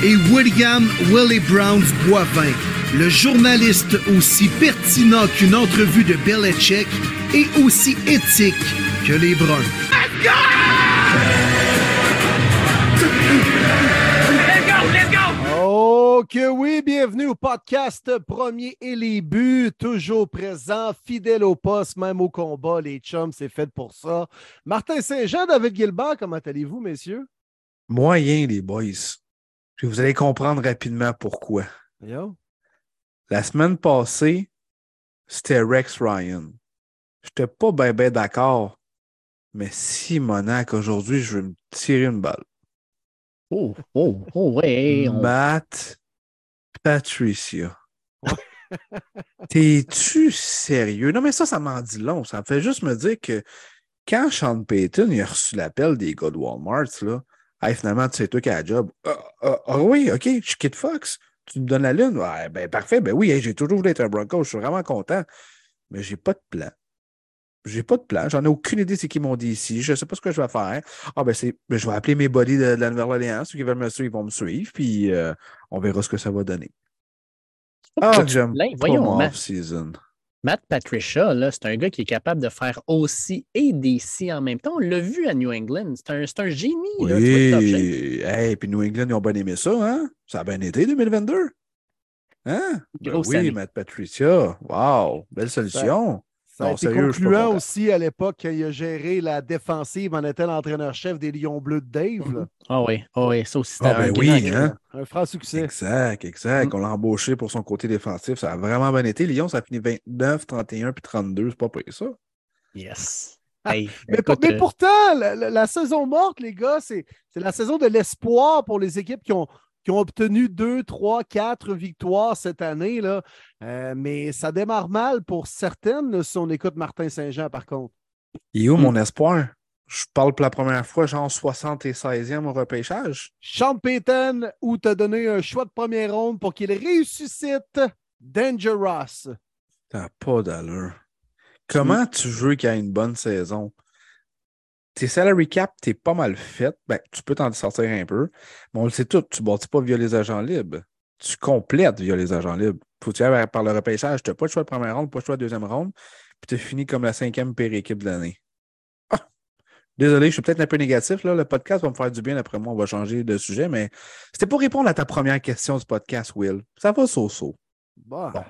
Et William Willie Browns Boivin, le journaliste aussi pertinent qu'une entrevue de Belichick et aussi éthique que les Browns. Oh que oui, bienvenue au podcast Premier et les buts, toujours présent, fidèle au poste, même au combat, les chums, c'est fait pour ça. Martin Saint-Jean, David Gilbert, comment allez-vous, messieurs? Moyen, les boys. Puis vous allez comprendre rapidement pourquoi. Yo. La semaine passée, c'était Rex Ryan. J'étais pas bien ben, d'accord, mais Simonac, aujourd'hui, je veux me tirer une balle. Oh, oh, oh, ouais. on- Matt Patricia. T'es-tu sérieux? Non, mais ça, ça m'en dit long. Ça me fait juste me dire que quand Sean Payton il a reçu l'appel des gars de Walmart, là, hey, finalement, c'est toi qui as la job. Ah, ah, ah oui, OK, je suis Kid Fox. Tu me donnes la lune? Ouais, ben parfait. Ben oui, hey, j'ai toujours voulu être un Bronco. Je suis vraiment content. Mais j'ai pas de plan. J'ai pas de plan. J'en ai aucune idée c'est qui m'ont dit ici. Je sais pas ce que je vais faire. Ah, ben c'est. ben, je vais appeler mes buddies de, de la Nouvelle-Orléans. Ceux qui veulent me suivre, ils vont me suivre. Puis euh, on verra ce que ça va donner. Ah, j'aime pas mon off-season. Matt Patricia, là, c'est un gars qui est capable de faire aussi et DC en même temps. On l'a vu à New England. C'est un, un génie. Là. Oui. Hey, puis New England, ils ont bien aimé ça, hein? Ça a bien été 2022. Hein? Ben oui, année. Matt Patricia. Wow, belle solution. Ça a été sérieux, concluant aussi à l'époque quand il a géré la défensive en étant l'entraîneur-chef des Lions Bleus de Dave. là. Ah oui, ah oui, ça aussi, c'était Ah, ben un oui, grand- hein? Un franc succès. Exact, exact. Mm. On l'a embauché pour son côté défensif. Ça a vraiment bien été. Lyon, ça a fini 29, 31 puis 32. C'est pas pire ça. Yes. Hey, Mais, écoute, mais euh, pourtant, la, la- la saison morte, les gars, c'est c'est la saison de l'espoir pour les équipes qui ont, qui ont obtenu deux, trois, quatre victoires cette année. Là. Euh, mais ça démarre mal pour certaines, là, si on écoute Martin Saint-Jean, par contre. Est où mon espoir? Je parle pour la première fois, genre 76e au repêchage. Sean Payton, où tu as donné un choix de première ronde pour qu'il ressuscite Dangerous. T'as pas d'allure. Comment tu veux qu'il y ait une bonne saison? Tes salary cap, t'es pas mal fait. Ben, tu peux t'en sortir un peu. Mais on le sait tout, tu bâtis pas via les agents libres. Tu complètes via les agents libres. Faut tu par le repêchage. Tu n'as pas le choix de première ronde, pas le choix de deuxième ronde. Puis tu finis comme la cinquième pire équipe de l'année. Ah! Désolé, je suis peut-être un peu négatif. Là. Le podcast va me faire du bien après moi. On va changer de sujet. Mais c'était pour répondre à ta première question du podcast, Will. Ça va so-so. Bah, Bon.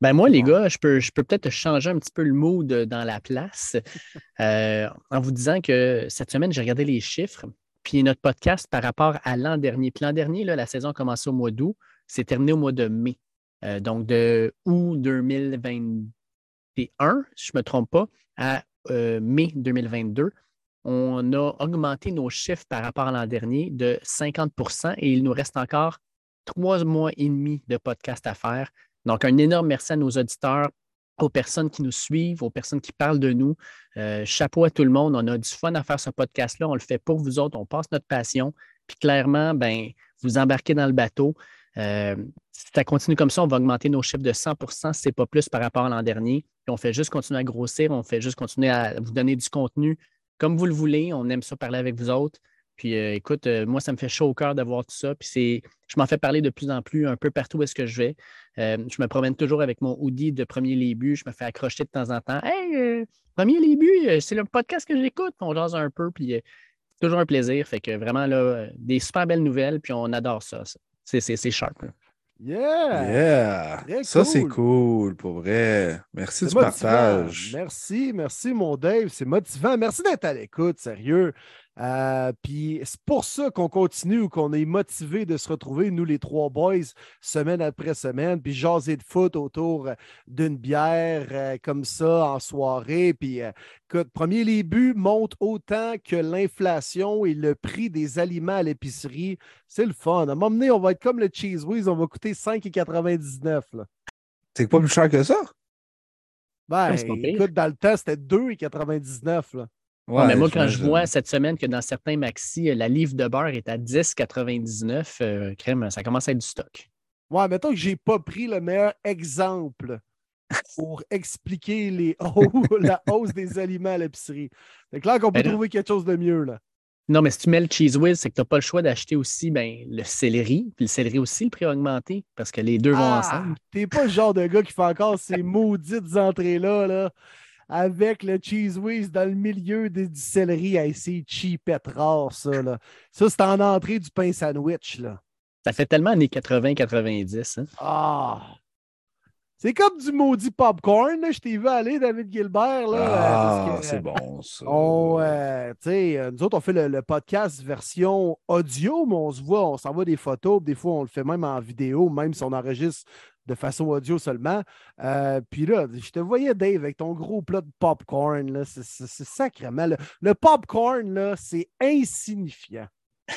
Ben moi, les gars, je peux, je peux peut-être changer un petit peu le mood dans la place euh, en vous disant que cette semaine, j'ai regardé les chiffres, puis notre podcast par rapport à l'an dernier. Puis l'an dernier, là, la saison a commencé au mois d'août, c'est terminé au mois de mai. Euh, donc de août 2021, si je ne me trompe pas, à euh, mai 2022. On a augmenté nos chiffres par rapport à l'an dernier de 50% et il nous reste encore trois mois et demi de podcast à faire. Donc, un énorme merci à nos auditeurs, aux personnes qui nous suivent, aux personnes qui parlent de nous. Euh, chapeau à tout le monde. On a du fun à faire ce podcast-là. On le fait pour vous autres. On passe notre passion. Puis clairement, ben, vous embarquez dans le bateau. Euh, si ça continue comme ça, on va augmenter nos chiffres de 100 si ce n'est pas plus par rapport à l'an dernier. On fait juste continuer à grossir. On fait juste continuer à vous donner du contenu comme vous le voulez. On aime ça parler avec vous autres. Puis euh, écoute, euh, moi, ça me fait chaud au cœur d'avoir tout ça. Puis c'est, je m'en fais parler de plus en plus un peu partout où est-ce que je vais. Euh, je me promène toujours avec mon hoodie de Premier Buts. Je me fais accrocher de temps en temps. Hey, euh, Premier euh, c'est le podcast que j'écoute. On jase un peu. Puis euh, c'est toujours un plaisir. Fait que vraiment, là, euh, des super belles nouvelles. Puis on adore ça. ça. C'est, c'est, c'est sharp. là. yeah! Yeah! très Ça, c'est cool. cool, pour vrai. Merci C'est du motivant. partage. Merci, merci, mon Dave. C'est motivant. Merci d'être à l'écoute, sérieux. Euh, puis c'est pour ça qu'on continue, qu'on est motivé de se retrouver, nous les trois boys, semaine après semaine, puis jaser de foot autour d'une bière euh, comme ça en soirée. Puis que premier, les buts montent autant que l'inflation et le prix des aliments à l'épicerie. C'est le fun. À un moment donné, on va être comme le Cheese Whiz, on va coûter 5,99. C'est pas plus cher que ça? Ben, écoute, dans le temps, c'était 2,99. Ouais, mais moi, quand je vois cette semaine que dans certains maxi, la livre de beurre est à 10,99, euh, crème, ça commence à être du stock. Ouais, mettons que je n'ai pas pris le meilleur exemple pour expliquer les la hausse des aliments à l'épicerie. C'est clair qu'on peut ben trouver quelque chose de mieux. là. Non, mais si tu mets le cheese whiz, c'est que tu n'as pas le choix d'acheter aussi ben, le céleri. Puis le céleri aussi, le prix a augmenté parce que les deux vont ah, ensemble. T'es pas le genre de gars qui fait encore ces maudites entrées-là là, avec le cheese whiz dans le milieu du céleri. Hey, c'est cheapette rare, ça. Là. Ça, c'est en entrée du pain sandwich. Là. Ça fait tellement années 80-90. Hein? Ah! C'est comme du maudit popcorn. Je t'ai vu aller, David Gilbert. Là, ah, c'est bon, ça. On, euh, euh, nous autres, on fait le, podcast version audio, mais on se voit, on s'envoie des photos. Des fois, on le fait même en vidéo, même si on enregistre de façon audio seulement. Euh, puis là, je te voyais, Dave, avec ton gros plat de popcorn. C'est sacrément. Le, le popcorn, c'est insignifiant.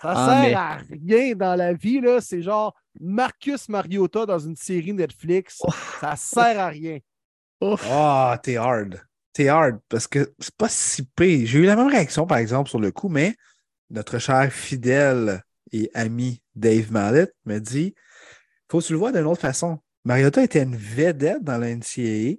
Ça ah, sert à rien dans la vie. C'est genre Marcus Mariota dans une série Netflix. Ça sert à rien. Ah, oh, t'es hard. T'es hard parce que c'est pas si pire. J'ai eu la même réaction, par exemple, sur le coup, mais notre cher fidèle et ami Dave Mallet me dit faut que tu le voir d'une autre façon. Mariota était une vedette dans la NCAA.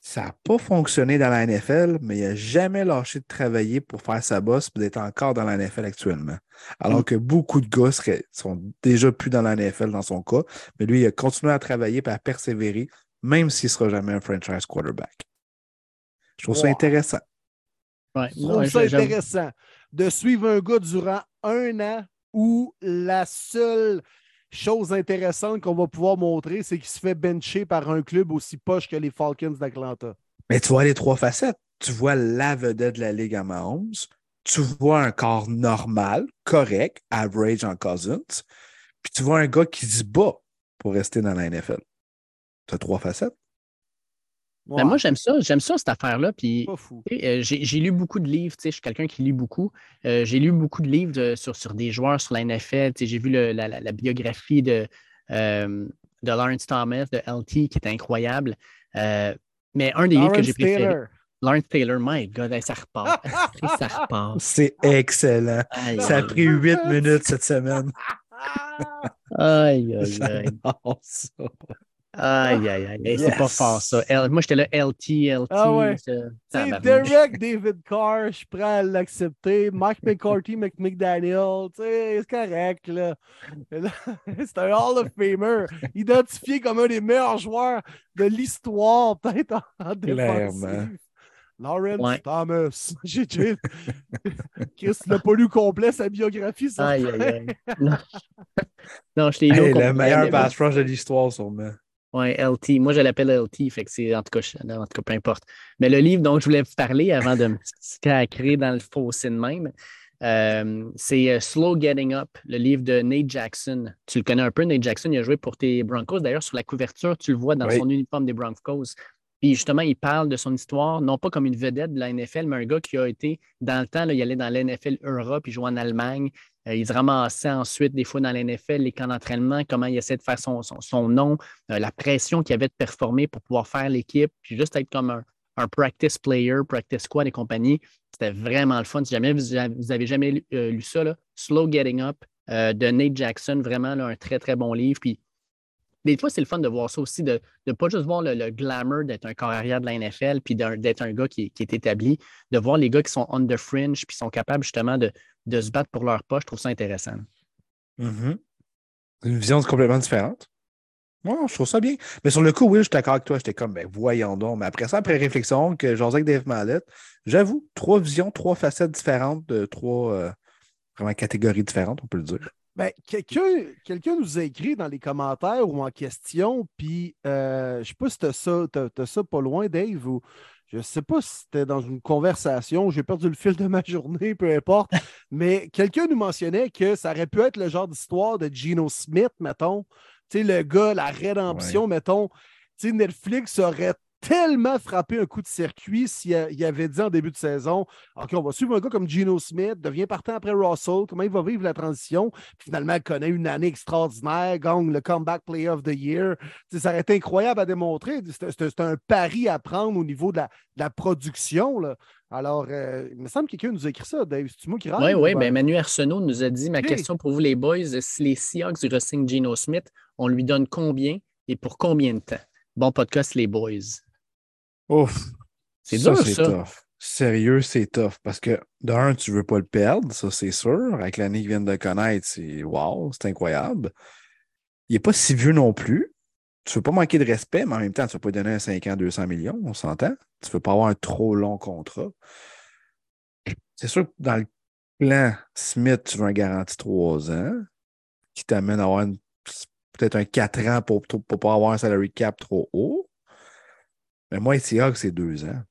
Ça n'a pas fonctionné dans la NFL, mais il n'a jamais lâché de travailler pour faire sa bosse et d'être encore dans la NFL actuellement. Alors mm. que beaucoup de gars sont déjà plus dans la NFL dans son cas, mais lui, il a continué à travailler et à persévérer, même s'il ne sera jamais un franchise quarterback. Je trouve ça intéressant. je trouve ça intéressant de suivre un gars durant un an où la seule chose intéressante qu'on va pouvoir montrer, c'est qu'il se fait bencher par un club aussi poche que les Falcons d'Atlanta. Mais tu vois les trois facettes. Tu vois la vedette de la Ligue à Mahomes. Tu vois un corps normal, correct, average en Cousins. Puis tu vois un gars qui se bat pour rester dans la NFL. Tu as trois facettes. Ben, moi, j'aime ça. J'aime ça, cette affaire-là. Puis, euh, j'ai lu beaucoup de livres. Je suis quelqu'un qui lit beaucoup. Euh, j'ai lu beaucoup de livres sur, sur des joueurs sur la NFL. J'ai vu la, biographie de, euh, de Lawrence Thomas, de LT, qui est incroyable. mais un des livres que j'ai préféré. Lawrence Taylor, my God, ça repart. ça repart. C'est excellent. ça a pris huit minutes cette semaine. aïe, aïe, aïe. Aïe, aïe, aïe. C'est pas fort, ça. moi, j'étais là, LT, LT. Ah ouais. C'est direct David Carr, je suis prêt à l'accepter. Mike McCarthy, McDaniel, c'est correct, là. c'est un Hall of Famer, identifié comme un des meilleurs joueurs de l'histoire, peut-être en, défense. Lawrence Thomas. J'ai Chris n'a pas lu complet sa biographie, ça. Aïe, aïe, aïe. Non, non je t'ai lu. le meilleur pass rush de l'histoire, sûrement. Oui, LT. Moi, je l'appelle LT, fait que c'est en tout cas, en tout cas, peu importe. Mais le livre dont je voulais vous parler avant de me sacrer dans le fossé de même, euh, c'est euh, Slow Getting Up, le livre de Nate Jackson. Tu le connais un peu, Nate Jackson, il a joué pour tes Broncos. D'ailleurs, sur la couverture, tu le vois dans son uniforme des Broncos. Puis justement, il parle de son histoire, non pas comme une vedette de la NFL, mais un gars qui a été, dans le temps, il allait dans l'NFL Europe, il jouait en Allemagne, euh, il se ramassait ensuite des fois dans l'NFL, les camps d'entraînement, comment il essaie de faire son, nom, euh, la pression qu'il avait de performer pour pouvoir faire l'équipe, puis juste être comme un, practice player, practice squad et compagnie. C'était vraiment le fun. Si jamais vous, avez jamais lu, euh, ça, Slow Getting Up de Nate Jackson, vraiment un très, très bon livre. Des fois, c'est le fun de voir ça aussi, de ne pas juste voir le, glamour d'être un corps arrière de la NFL, puis d'être un gars qui, est établi, de voir les gars qui sont on the fringe, puis sont capables justement de, se battre pour leur poche. Je trouve ça intéressant. Mm-hmm. Une vision complètement différente. Moi, je trouve ça bien. Mais sur le coup, oui, je suis d'accord avec toi. J'étais comme, ben voyons donc. Mais après ça, après réflexion, que José Dave Mallette, j'avoue, trois visions, trois facettes différentes de trois euh, vraiment catégories différentes, on peut le dire. Ben, quelqu'un nous a écrit dans les commentaires ou en question, puis euh, je ne sais pas si tu as, ça pas loin, Dave, ou je ne sais pas si c'était dans une conversation, j'ai perdu le fil de ma journée, peu importe, mais quelqu'un nous mentionnait que ça aurait pu être le genre d'histoire de Geno Smith, mettons. Tu sais, le gars, la rédemption, mettons. Tu sais, Netflix aurait tellement frappé un coup de circuit s'il avait dit en début de saison OK, on va suivre un gars comme Geno Smith, devient partant après Russell, comment il va vivre la transition. finalement, il connaît une année extraordinaire, gagne le Comeback Player of the Year. ça aurait été incroyable à démontrer. C'est un pari à prendre au niveau de la, production. Là. Alors, euh, il me semble que quelqu'un nous a écrit ça, Dave. C'est moi qui Oui, oui. Ben, Manu Arsenault nous a dit Ma question pour vous, les boys, si les Seahawks du Racing Geno Smith, on lui donne combien et pour combien de temps? Bon podcast, les boys. Ouf. C'est dur, ça. Tough. Sérieux, c'est tough. Parce que d'un, tu ne veux pas le perdre, ça c'est sûr. Avec l'année qu'il vient de connaître, c'est wow, c'est incroyable. Il n'est pas si vieux non plus. Tu ne veux pas manquer de respect, mais en même temps, tu ne veux pas donner un 5 ans 200 millions, on s'entend. Tu ne veux pas avoir un trop long contrat. C'est sûr que dans le plan Smith, tu veux un garantie 3 ans qui t'amène à avoir peut-être un 4 ans pour ne pas avoir un salary cap trop haut. Mais moi, Seahawks, c'est deux ans.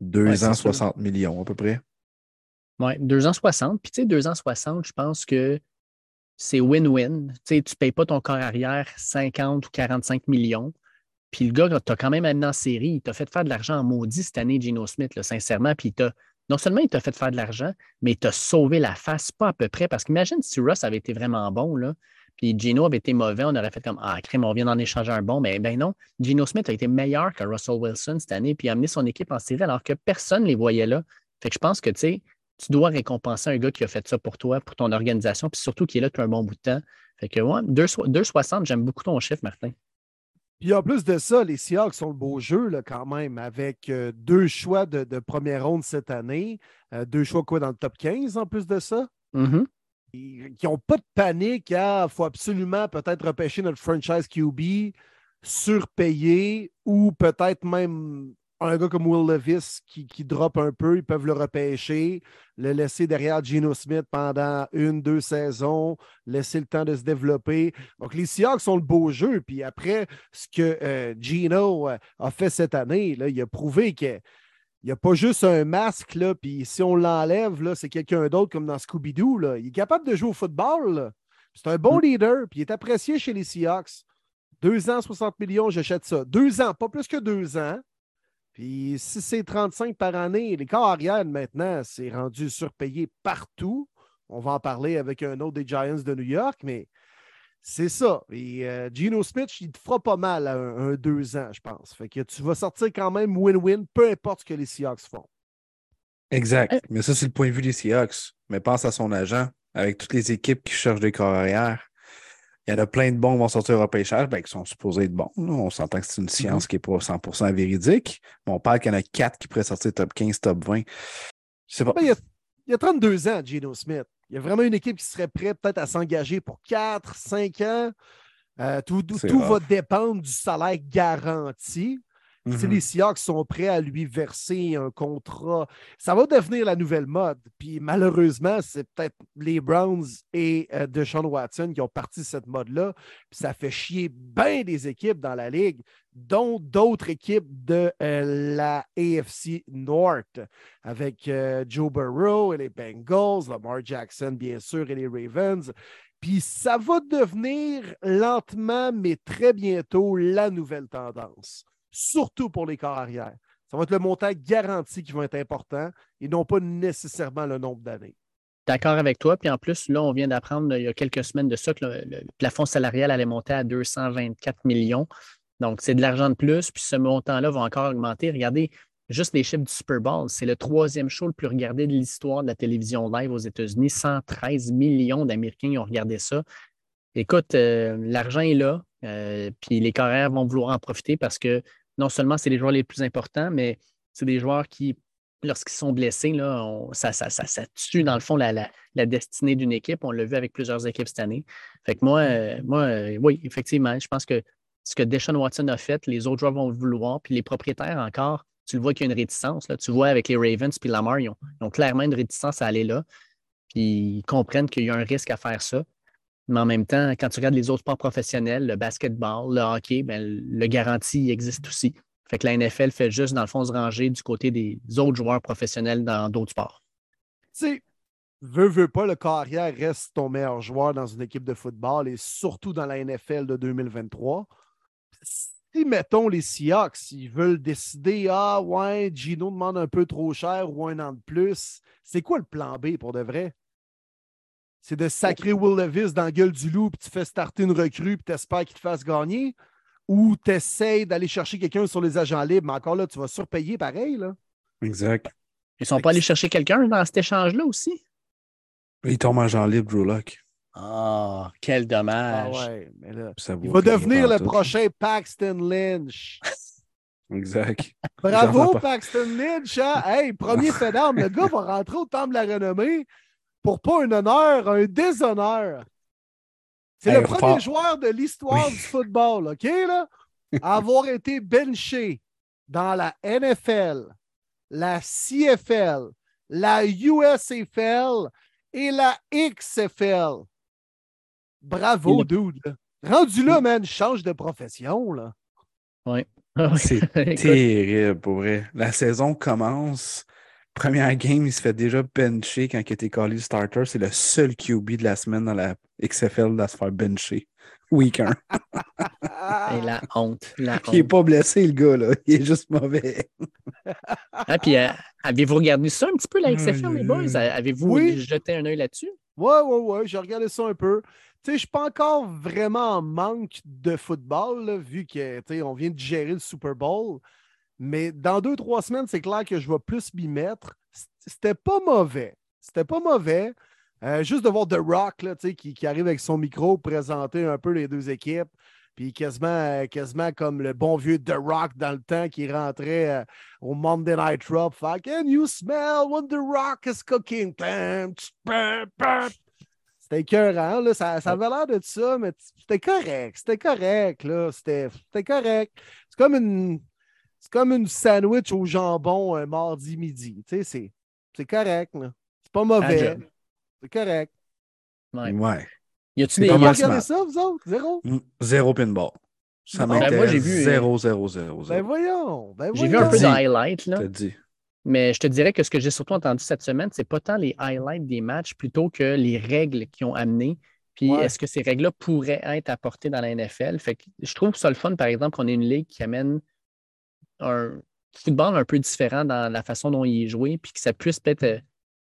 Deux ans, 60 millions à peu près. Oui, deux ans 60. Puis, tu sais, deux ans 60, je pense que c'est win-win. Tu sais, tu ne payes pas ton corps arrière 50 ou 45 millions. Puis le gars, tu as quand même amené en série. Il t'a fait faire de l'argent en maudit cette année, Gino Smith, là, sincèrement. Puis non seulement il t'a fait faire de l'argent, mais il t'a sauvé la face, pas à peu près. Parce qu'imagine si Russ avait été vraiment bon, là, puis Gino avait été mauvais, on aurait fait comme Ah, crème, on vient d'en échanger un bon. Mais ben non, Gino Smith a été meilleur que Russell Wilson cette année, puis a amené son équipe en série alors que personne ne les voyait là. Fait que je pense que tu sais, tu dois récompenser un gars qui a fait ça pour toi, pour ton organisation, puis surtout qui est là depuis un bon bout de temps. Fait que ouais, 2,60, j'aime beaucoup ton chiffre, Martin. Puis en plus de ça, les Seahawks sont le beau jeu là, quand même, avec euh, deux choix de, première ronde cette année. Euh, deux choix quoi dans le top 15 en plus de ça? Mm-hmm qui n'ont pas de panique à faut absolument peut-être repêcher notre franchise QB, surpayer ou peut-être même un gars comme Will Levis qui, qui drop un peu, ils peuvent le repêcher, le laisser derrière Geno Smith pendant une, deux saisons, laisser le temps de se développer. Donc, les Seahawks sont le beau jeu. Puis après, ce que euh, Geno euh, a fait cette année, là, il a prouvé que il n'y a pas juste un masque, là, puis si on l'enlève, c'est quelqu'un d'autre comme dans Scooby-Doo. Il est capable de jouer au football. C'est un bon mm. leader, puis il est apprécié chez les Seahawks. Deux ans, 60 millions, j'achète ça. Deux ans, pas plus que deux ans. Puis si c'est 35 par année, les corps arrière maintenant, c'est rendu surpayé partout. On va en parler avec un autre des Giants de New York, mais c'est ça. Et euh, Gino Smith, il te fera pas mal à un, deux ans, je pense. Fait que tu vas sortir quand même win-win, peu importe ce que les Seahawks font. Exact. Euh, Mais ça, c'est le point de vue des Seahawks. Mais pense à son agent, avec toutes les équipes qui cherchent des corps arrière. Il y en a plein de bons qui vont sortir au repêchage, ben, qui sont supposés être bons. On s'entend que c'est une science mm-hmm. qui n'est pas 100% véridique. Mais on parle qu'il y en a quatre qui pourraient sortir top 15, top 20. pas. Ben, il, y a, il y a 32 ans, Gino Smith. Il y a vraiment une équipe qui serait prête peut-être à s'engager pour 4, 5 ans. Euh, tout, va dépendre du salaire garanti. Si mhm. les Seahawks sont prêts à lui verser un contrat, ça va devenir la nouvelle mode. Puis malheureusement, c'est peut-être les Browns et euh, Deshaun Watson qui ont parti cette mode-là. Puis ça fait chier bien des équipes dans la ligue, dont d'autres équipes de euh, la AFC North, avec euh, Joe Burrow et les Bengals, Lamar Jackson, bien sûr, et les Ravens. Puis ça va devenir lentement, mais très bientôt, la nouvelle tendance surtout pour les corps arrière. Ça va être le montant garanti qui va être important et non pas nécessairement le nombre d'années. D'accord avec toi. Puis en plus, là, on vient d'apprendre il y a quelques semaines de ça que le, plafond salarial allait monter à 224 millions. Donc, c'est de l'argent de plus. Puis ce montant-là va encore augmenter. Regardez, juste les chiffres du Super Bowl, c'est le troisième show le plus regardé de l'histoire de la télévision live aux États-Unis. 113 millions d'Américains ont regardé ça. Écoute, euh, l'argent est là. Euh, puis les carrières vont vouloir en profiter parce que non seulement c'est les joueurs les plus importants, mais c'est des joueurs qui, lorsqu'ils sont blessés, là, ça, ça, tue dans le fond la, destinée d'une équipe. On l'a vu avec plusieurs équipes cette année. Fait que moi, moi euh, oui, effectivement, je pense que ce que Deshaun Watson a fait, les autres joueurs vont le vouloir, puis les propriétaires encore, tu le vois qu'il y a une réticence. Là. Tu vois avec les Ravens puis Lamar, ils ont, clairement une réticence à aller là. Puis ils comprennent qu'il y a un risque à faire ça. Mais en même temps, quand tu regardes les autres sports professionnels, le basketball, le hockey, ben, le garantie existe aussi. Fait que la NFL fait juste, dans le fond, se ranger du côté des autres joueurs professionnels dans d'autres sports. Tu sais, veux, veux pas, le carrière reste ton meilleur joueur dans une équipe de football et surtout dans la NFL de 2023. Si, mettons, les Seahawks, ils veulent décider, ah ouais, Gino demande un peu trop cher ou un an de plus, c'est quoi le plan B pour de vrai? C'est de sacrer Will Levis dans la gueule du loup, puis tu fais starter une recrue, puis tu espères qu'il te fasse gagner? Ou tu essaies d'aller chercher quelqu'un sur les agents libres, mais encore là, tu vas surpayer pareil, là? Exact. Ils sont pas allés chercher quelqu'un dans cet échange-là aussi? Il tombe agent libre, Drew Lock. Ah, quel Ah dommage. ouais, mais là, Ça il va devenir le prochain Paxton Lynch. Exact. Bravo. Paxton Lynch. hein? Hey, premier fait d'armes. Le gars va rentrer au temple de la renommée pour pas un honneur, un déshonneur. C'est Hey, le premier fort- joueur de l'histoire Oui. du football, OK, là? À avoir été benché dans la NFL, la CFL, la USFL et la XFL. Bravo, dude. Rendu là, man, change de profession, là. C'est Écoute, terrible, pour vrai. La saison commence. Première game, il se fait déjà bencher quand il était collé starter. C'est le seul QB de la semaine dans la XFL à se faire bencher. Week 1. Ah. et la honte. La Il n'est pas blessé, le gars, là. Il est juste mauvais. Ah, puis, euh, avez-vous regardé ça un petit peu, la XFL, Aïe, les boys? aïe. Avez-vous Oui. jeté un œil là-dessus? Ouais, ouais, ouais, j'ai regardé ça un peu. Je suis pas encore vraiment en manque de football, là, vu que, tu sais, on vient de gérer le Super Bowl. Mais dans deux, trois semaines, c'est clair que je vais plus m'y mettre. C'était pas mauvais. C'était pas mauvais. Euh, juste de voir The Rock, là, qui, arrive avec son micro, présenter un peu les deux équipes. Puis quasiment, euh, quasiment comme le bon vieux The Rock dans le temps qui rentrait euh, au Monday Night Raw. Can you smell what The Rock is cooking? C'était écœurant, là. Ça, ça avait l'air de ça, mais c'était correct. C'était correct, là. C'était c'était correct. C'est comme une. C'est comme une sandwich au jambon un mardi midi. Tu sais, c'est- c'est correct, là. C'est pas mauvais. C'est correct. Ouais. Ouais. Y a-tu des. pas Vous regardez ça, vous autres? Zéro? Mm, Zéro pinball. Ça Ben, moi, m'intéresse. j'ai vu, euh, 0, 0, 0, Ben 0. voyons. Ben J'ai vu un peu de voyons. highlights, là. T'as dit. Mais je te dirais que ce que j'ai surtout entendu cette semaine, c'est pas tant les highlights des matchs plutôt que les règles qui ont amené. Puis Ouais. est-ce que ces règles-là pourraient être apportées dans la NFL? Fait que je trouve ça le fun, par exemple, qu'on ait une ligue qui amène un football un peu différent dans la façon dont il est joué, puis que ça puisse peut-être euh,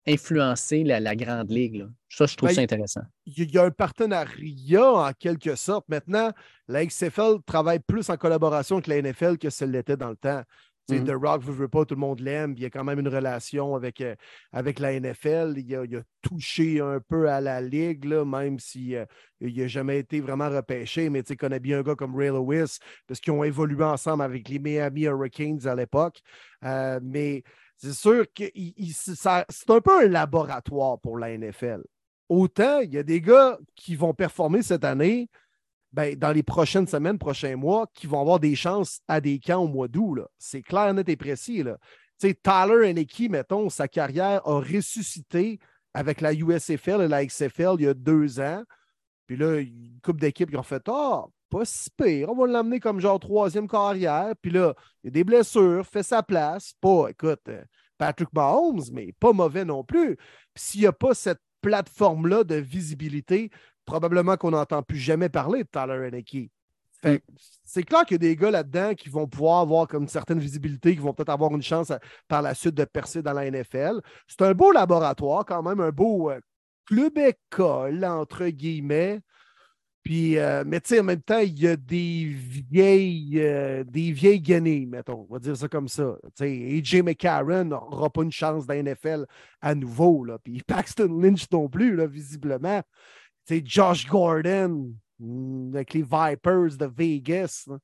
influencer la, la grande ligue. là. Ça, je trouve Ben, ça intéressant. il y a un partenariat en quelque sorte. Maintenant, la XFL travaille plus en collaboration avec la NFL que ce l'était dans le temps. The Rock veut, veut pas, tout le monde l'aime. Il y a quand même une relation avec, euh, avec la NFL. Il a, il a touché un peu à la ligue, là, même si euh, il n'a jamais été vraiment repêché. Mais tu connaît bien un gars comme Ray Lewis, parce qu'ils ont évolué ensemble avec les Miami Hurricanes à l'époque. Euh, mais c'est sûr que c'est un peu un laboratoire pour la NFL. Autant il y a des gars qui vont performer cette année, ben, dans les prochaines semaines, prochains mois, qui vont avoir des chances à des camps au mois d'août. C'est clair, net et précis. Là. Tu sais, Tyler mettons, sa carrière a ressuscité avec la USFL et la XFL il y a deux ans. Puis là, une couple d'équipes qui ont fait Ah, pas si pire, on va l'amener comme genre troisième carrière. Puis là, il y a des blessures, fait sa place. Pas, écoute, euh, Patrick Mahomes, mais pas mauvais non plus. Puis s'il n'y a pas cette plateforme-là de visibilité, probablement qu'on n'entend plus jamais parler de Tyler Henneke. Fait que c'est clair qu'il y a des gars là-dedans qui vont pouvoir avoir comme une certaine visibilité, qui vont peut-être avoir une chance à- par la suite de percer dans la NFL. C'est un beau laboratoire, quand même, un beau euh, club école, entre guillemets. Puis, euh, mais tu sais, en même temps, il y a des vieilles, euh, des vieilles guenilles, mettons, on va dire ça comme ça. Tu sais, AJ McCarron n'aura pas une chance dans la NFL à nouveau, là. Puis Paxton Lynch non plus, là, visiblement. Sais, Josh Gordon, mm, avec les Vipers de Vegas, là,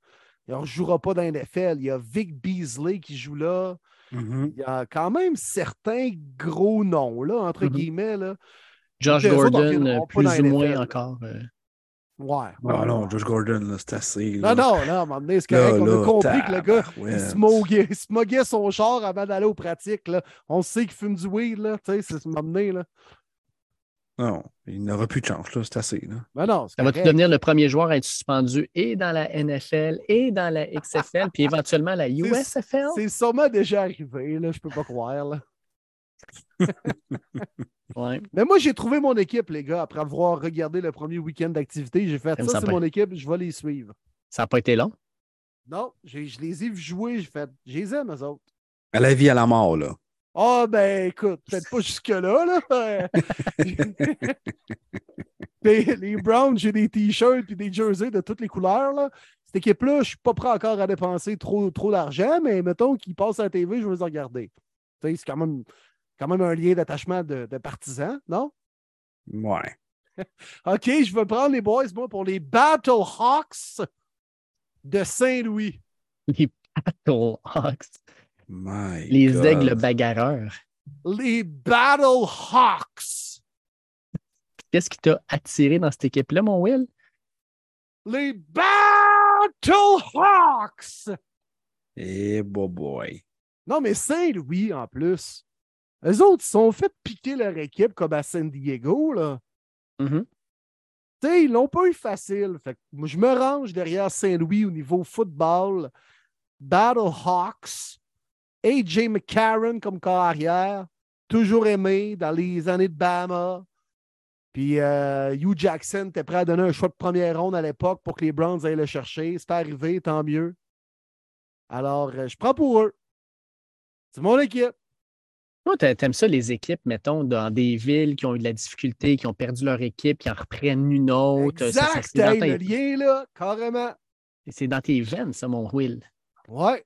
il ne jouera pas dans la NFL. Il y a Vic Beasley qui joue là. Mhm. Il y a quand même certains gros noms, là, entre Mhm. guillemets. Là. Josh Eux autres, on Gordon, euh, plus ou moins NFL. encore. euh, Ouais. Ah non, Josh Gordon, là, c'est assez. là. Non, non, non, à un moment donné, c'est Là, correct. on a là, compris que le gars, il smoguait, il smoguait son char avant d'aller aux pratiques. Là. On sait qu'il fume du weed, là. Tu sais, c'est ce moment donné, là. Non, il n'aura plus de chance, là. C'est assez, là. Ben non, c'est Ça correct. devenir le premier joueur à être suspendu et dans la NFL et dans la XFL, puis éventuellement la USFL? C'est sûrement déjà arrivé, là, je peux pas croire. Là. Ouais. Mais moi, j'ai trouvé mon équipe, les gars, après avoir regardé le premier week-end d'activité. J'ai fait ça, ça c'est mon équipe, je vais les suivre. Ça n'a pas été long? Non, je les ai vus jouer, j'ai fait, je les aime, eux autres. À la vie, à la mort, là. Ah, ben écoute, peut-être pas jusque-là, là. Les Browns, j'ai des t-shirts et des jerseys de toutes les couleurs, là. Cette équipe-là, je suis pas prêt encore à dépenser trop, trop d'argent, mais mettons qu'ils passent à la TV, je vais les regarder. Tu sais, C'est quand même, quand même un lien d'attachement de, de partisans, non? Ouais. OK, je vais prendre les boys, moi, pour les Battlehawks de Saint-Louis. Les Battlehawks, My les God. aigles bagarreurs. Les Battlehawks. Qu'est-ce qui t'a attiré dans cette équipe-là, mon Will? Les Battlehawks. Eh, boy, boy. Non, mais Saint-Louis, en plus. Eux autres, ils sont fait piquer leur équipe comme à San Diego, là. Mhm. Tu sais, ils l'ont pas eu facile. Fait que moi, je me range derrière Saint-Louis au niveau football. Battlehawks. AJ McCarron comme carrière. Toujours aimé dans les années de Bama. Puis euh, Hugh Jackson était prêt à donner un choix de première ronde à l'époque pour que les Browns aillent le chercher. C'est arrivé, tant mieux. Alors, euh, je prends pour eux. C'est mon équipe. T'a- t'aimes ça, les équipes, mettons, dans des villes qui ont eu de la difficulté, qui ont perdu leur équipe, qui en reprennent une autre. Ça, ça, Exact, c'est, dans le lien là, carrément. c'est dans tes veines, ça, mon Will. Ouais.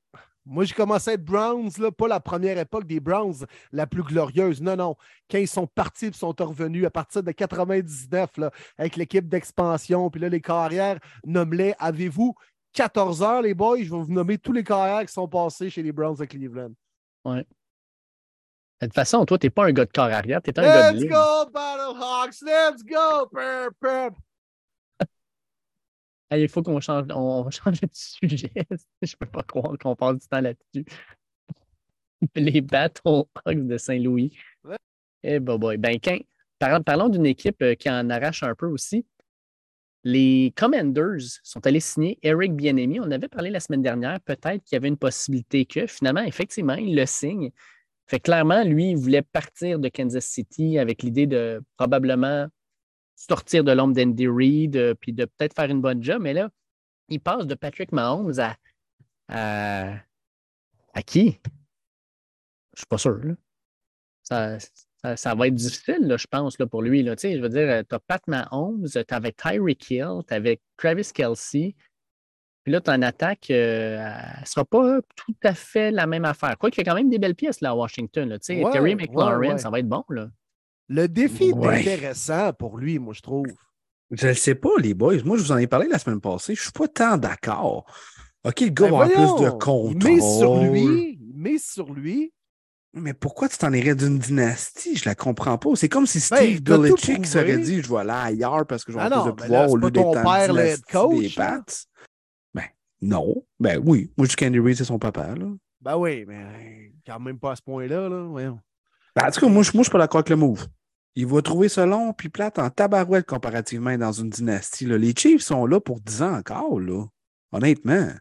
Moi, j'ai commencé à être Browns, là, pas la première époque des Browns, la plus glorieuse. Non, non. Quand ils sont partis et sont revenus à partir de 99, là, avec l'équipe d'expansion, puis là, les carrières, nomme-les. Avez-vous 14 heures, les boys? Je vais vous nommer tous les carrières qui sont passés chez les Browns de Cleveland. De toute façon, toi, t'es pas un gars de corps arrière, t'es un gars de Let's go, Battlehawks! Let's go! Hey, il faut qu'on change, on, on change de sujet. Je peux pas croire qu'on passe du temps là-dessus. Les Battlehawks de Saint-Louis. Ouais. Eh ben, boy. Ben, quand- parlons, parlons d'une équipe euh, qui en arrache un peu aussi. Les Commanders sont allés signer Eric Bienemi. On avait parlé la semaine dernière, peut-être qu'il y avait une possibilité que finalement, effectivement, il le signe. Fait clairement, lui, il voulait partir de Kansas City avec l'idée de probablement sortir de l'ombre d'Andy Reid, euh, puis de peut-être faire une bonne job. Mais là, il passe de Patrick Mahomes à, à, à qui? Je suis pas sûr. là. Ça, ça, ça va être difficile, là, je pense, là, pour lui. Là. Tu sais, Je veux dire, tu as Pat Mahomes, tu avec Tyreek Hill, tu avec Travis Kelsey. Puis là, ton attaque, euh, elle ne sera pas tout à fait la même affaire. Quoi qu'il y a quand même des belles pièces là, à Washington. Là. Tu sais, Ouais, Terry ouais, McLaurin, ouais. ça va être bon. Là. Le défi est intéressant pour lui, moi, je trouve. Je ne sais pas, les boys. Moi, je vous en ai parlé la semaine passée. Je suis pas tant d'accord. OK, le gars Ben va avoir plus de contrôle. Met sur lui. Met sur lui. Mais pourquoi tu t'en irais d'une dynastie? Je la comprends pas. C'est comme si Ben, Steve Belichick serait dit je vais aller ailleurs parce que je vais Ah plus de là, pouvoir c'est au lieu d'être père, le head coach, des là. Pats. Ben, non. Ben oui. Moi, je dis Reid, c'est son papa. Là. Ben oui, mais quand même pas à ce point-là. Là. Voyons. Ben, en tout cas, moi, je moi, je suis pas d'accord avec le move. Il va trouver ça long puis plate en tabarouette comparativement dans une dynastie. là. Les Chiefs sont là pour 10 ans encore, là. Honnêtement.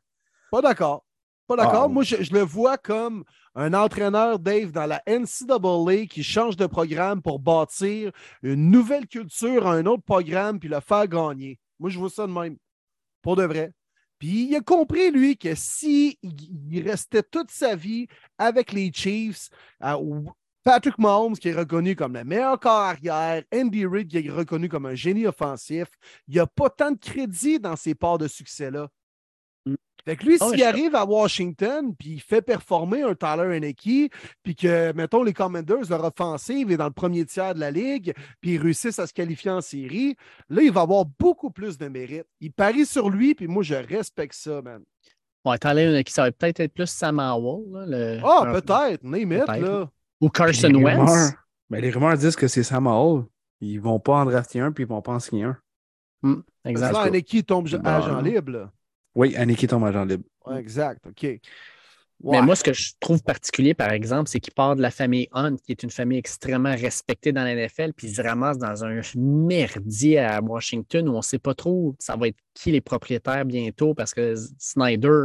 Pas d'accord. Pas d'accord. Ah. Moi, je, je le vois comme un entraîneur, Dave, dans la NCAA qui change de programme pour bâtir une nouvelle culture à un autre programme puis le faire gagner. Moi, je vois ça de même. Pour de vrai. Puis il a compris, lui, que si il il restait toute sa vie avec les Chiefs, euh, Patrick Mahomes, qui est reconnu comme le meilleur corps arrière, Andy Reid, qui est reconnu comme un génie offensif, il n'y a pas tant de crédit dans ces parts de succès-là. Fait que lui, Ah s'il arrive à Washington, puis il fait performer un Tyler Heineke, puis que, mettons, les Commanders, leur offensive est dans le premier tiers de la ligue, puis ils réussissent à se qualifier en série, là, il va avoir beaucoup plus de mérite. Il parie sur lui, puis moi, je respecte ça, man. Ouais, Tyler, qui ça va peut-être être plus Sam Howell. là, le- Ah, name peut-être. là. Ou Carson Les Wentz. rumeurs- ben, les rumeurs disent que c'est Sam Hall. Ils vont pas en drafter un puis ils vont pas en signer un. Parce exact. là, Heineke tombe Bon. agent libre, là. Oui, Aniki tombe agent libre. Ouais, exact, OK. Mais moi, ce que je trouve particulier, par exemple, c'est qu'il part de la famille Hunt, qui est une famille extrêmement respectée dans la NFL, puis il se ramasse dans un merdier à Washington où on ne sait pas trop ça va être qui les propriétaires bientôt parce que Snyder,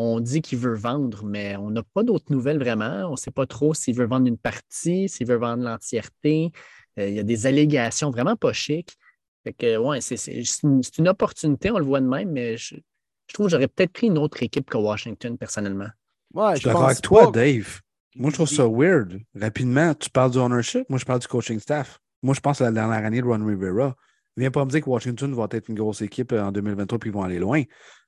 on dit qu'il veut vendre, mais on n'a pas d'autres nouvelles vraiment. On ne sait pas trop s'il veut vendre une partie, s'il veut vendre l'entièreté. Euh, il y a des allégations vraiment pas chic. Fait que, ouais, c'est une, opportunité, on le voit de même, mais je, je trouve que j'aurais peut-être pris une autre équipe que Washington, personnellement. Ouais, je suis d'accord avec toi, Dave. Moi, je trouve ça weird. Rapidement, tu parles du ownership, moi, je parle du coaching staff. Moi, je pense à la dernière année de Ron Rivera. Viens pas me dire que Washington va être une grosse équipe euh, en 2023 puis ils vont aller loin.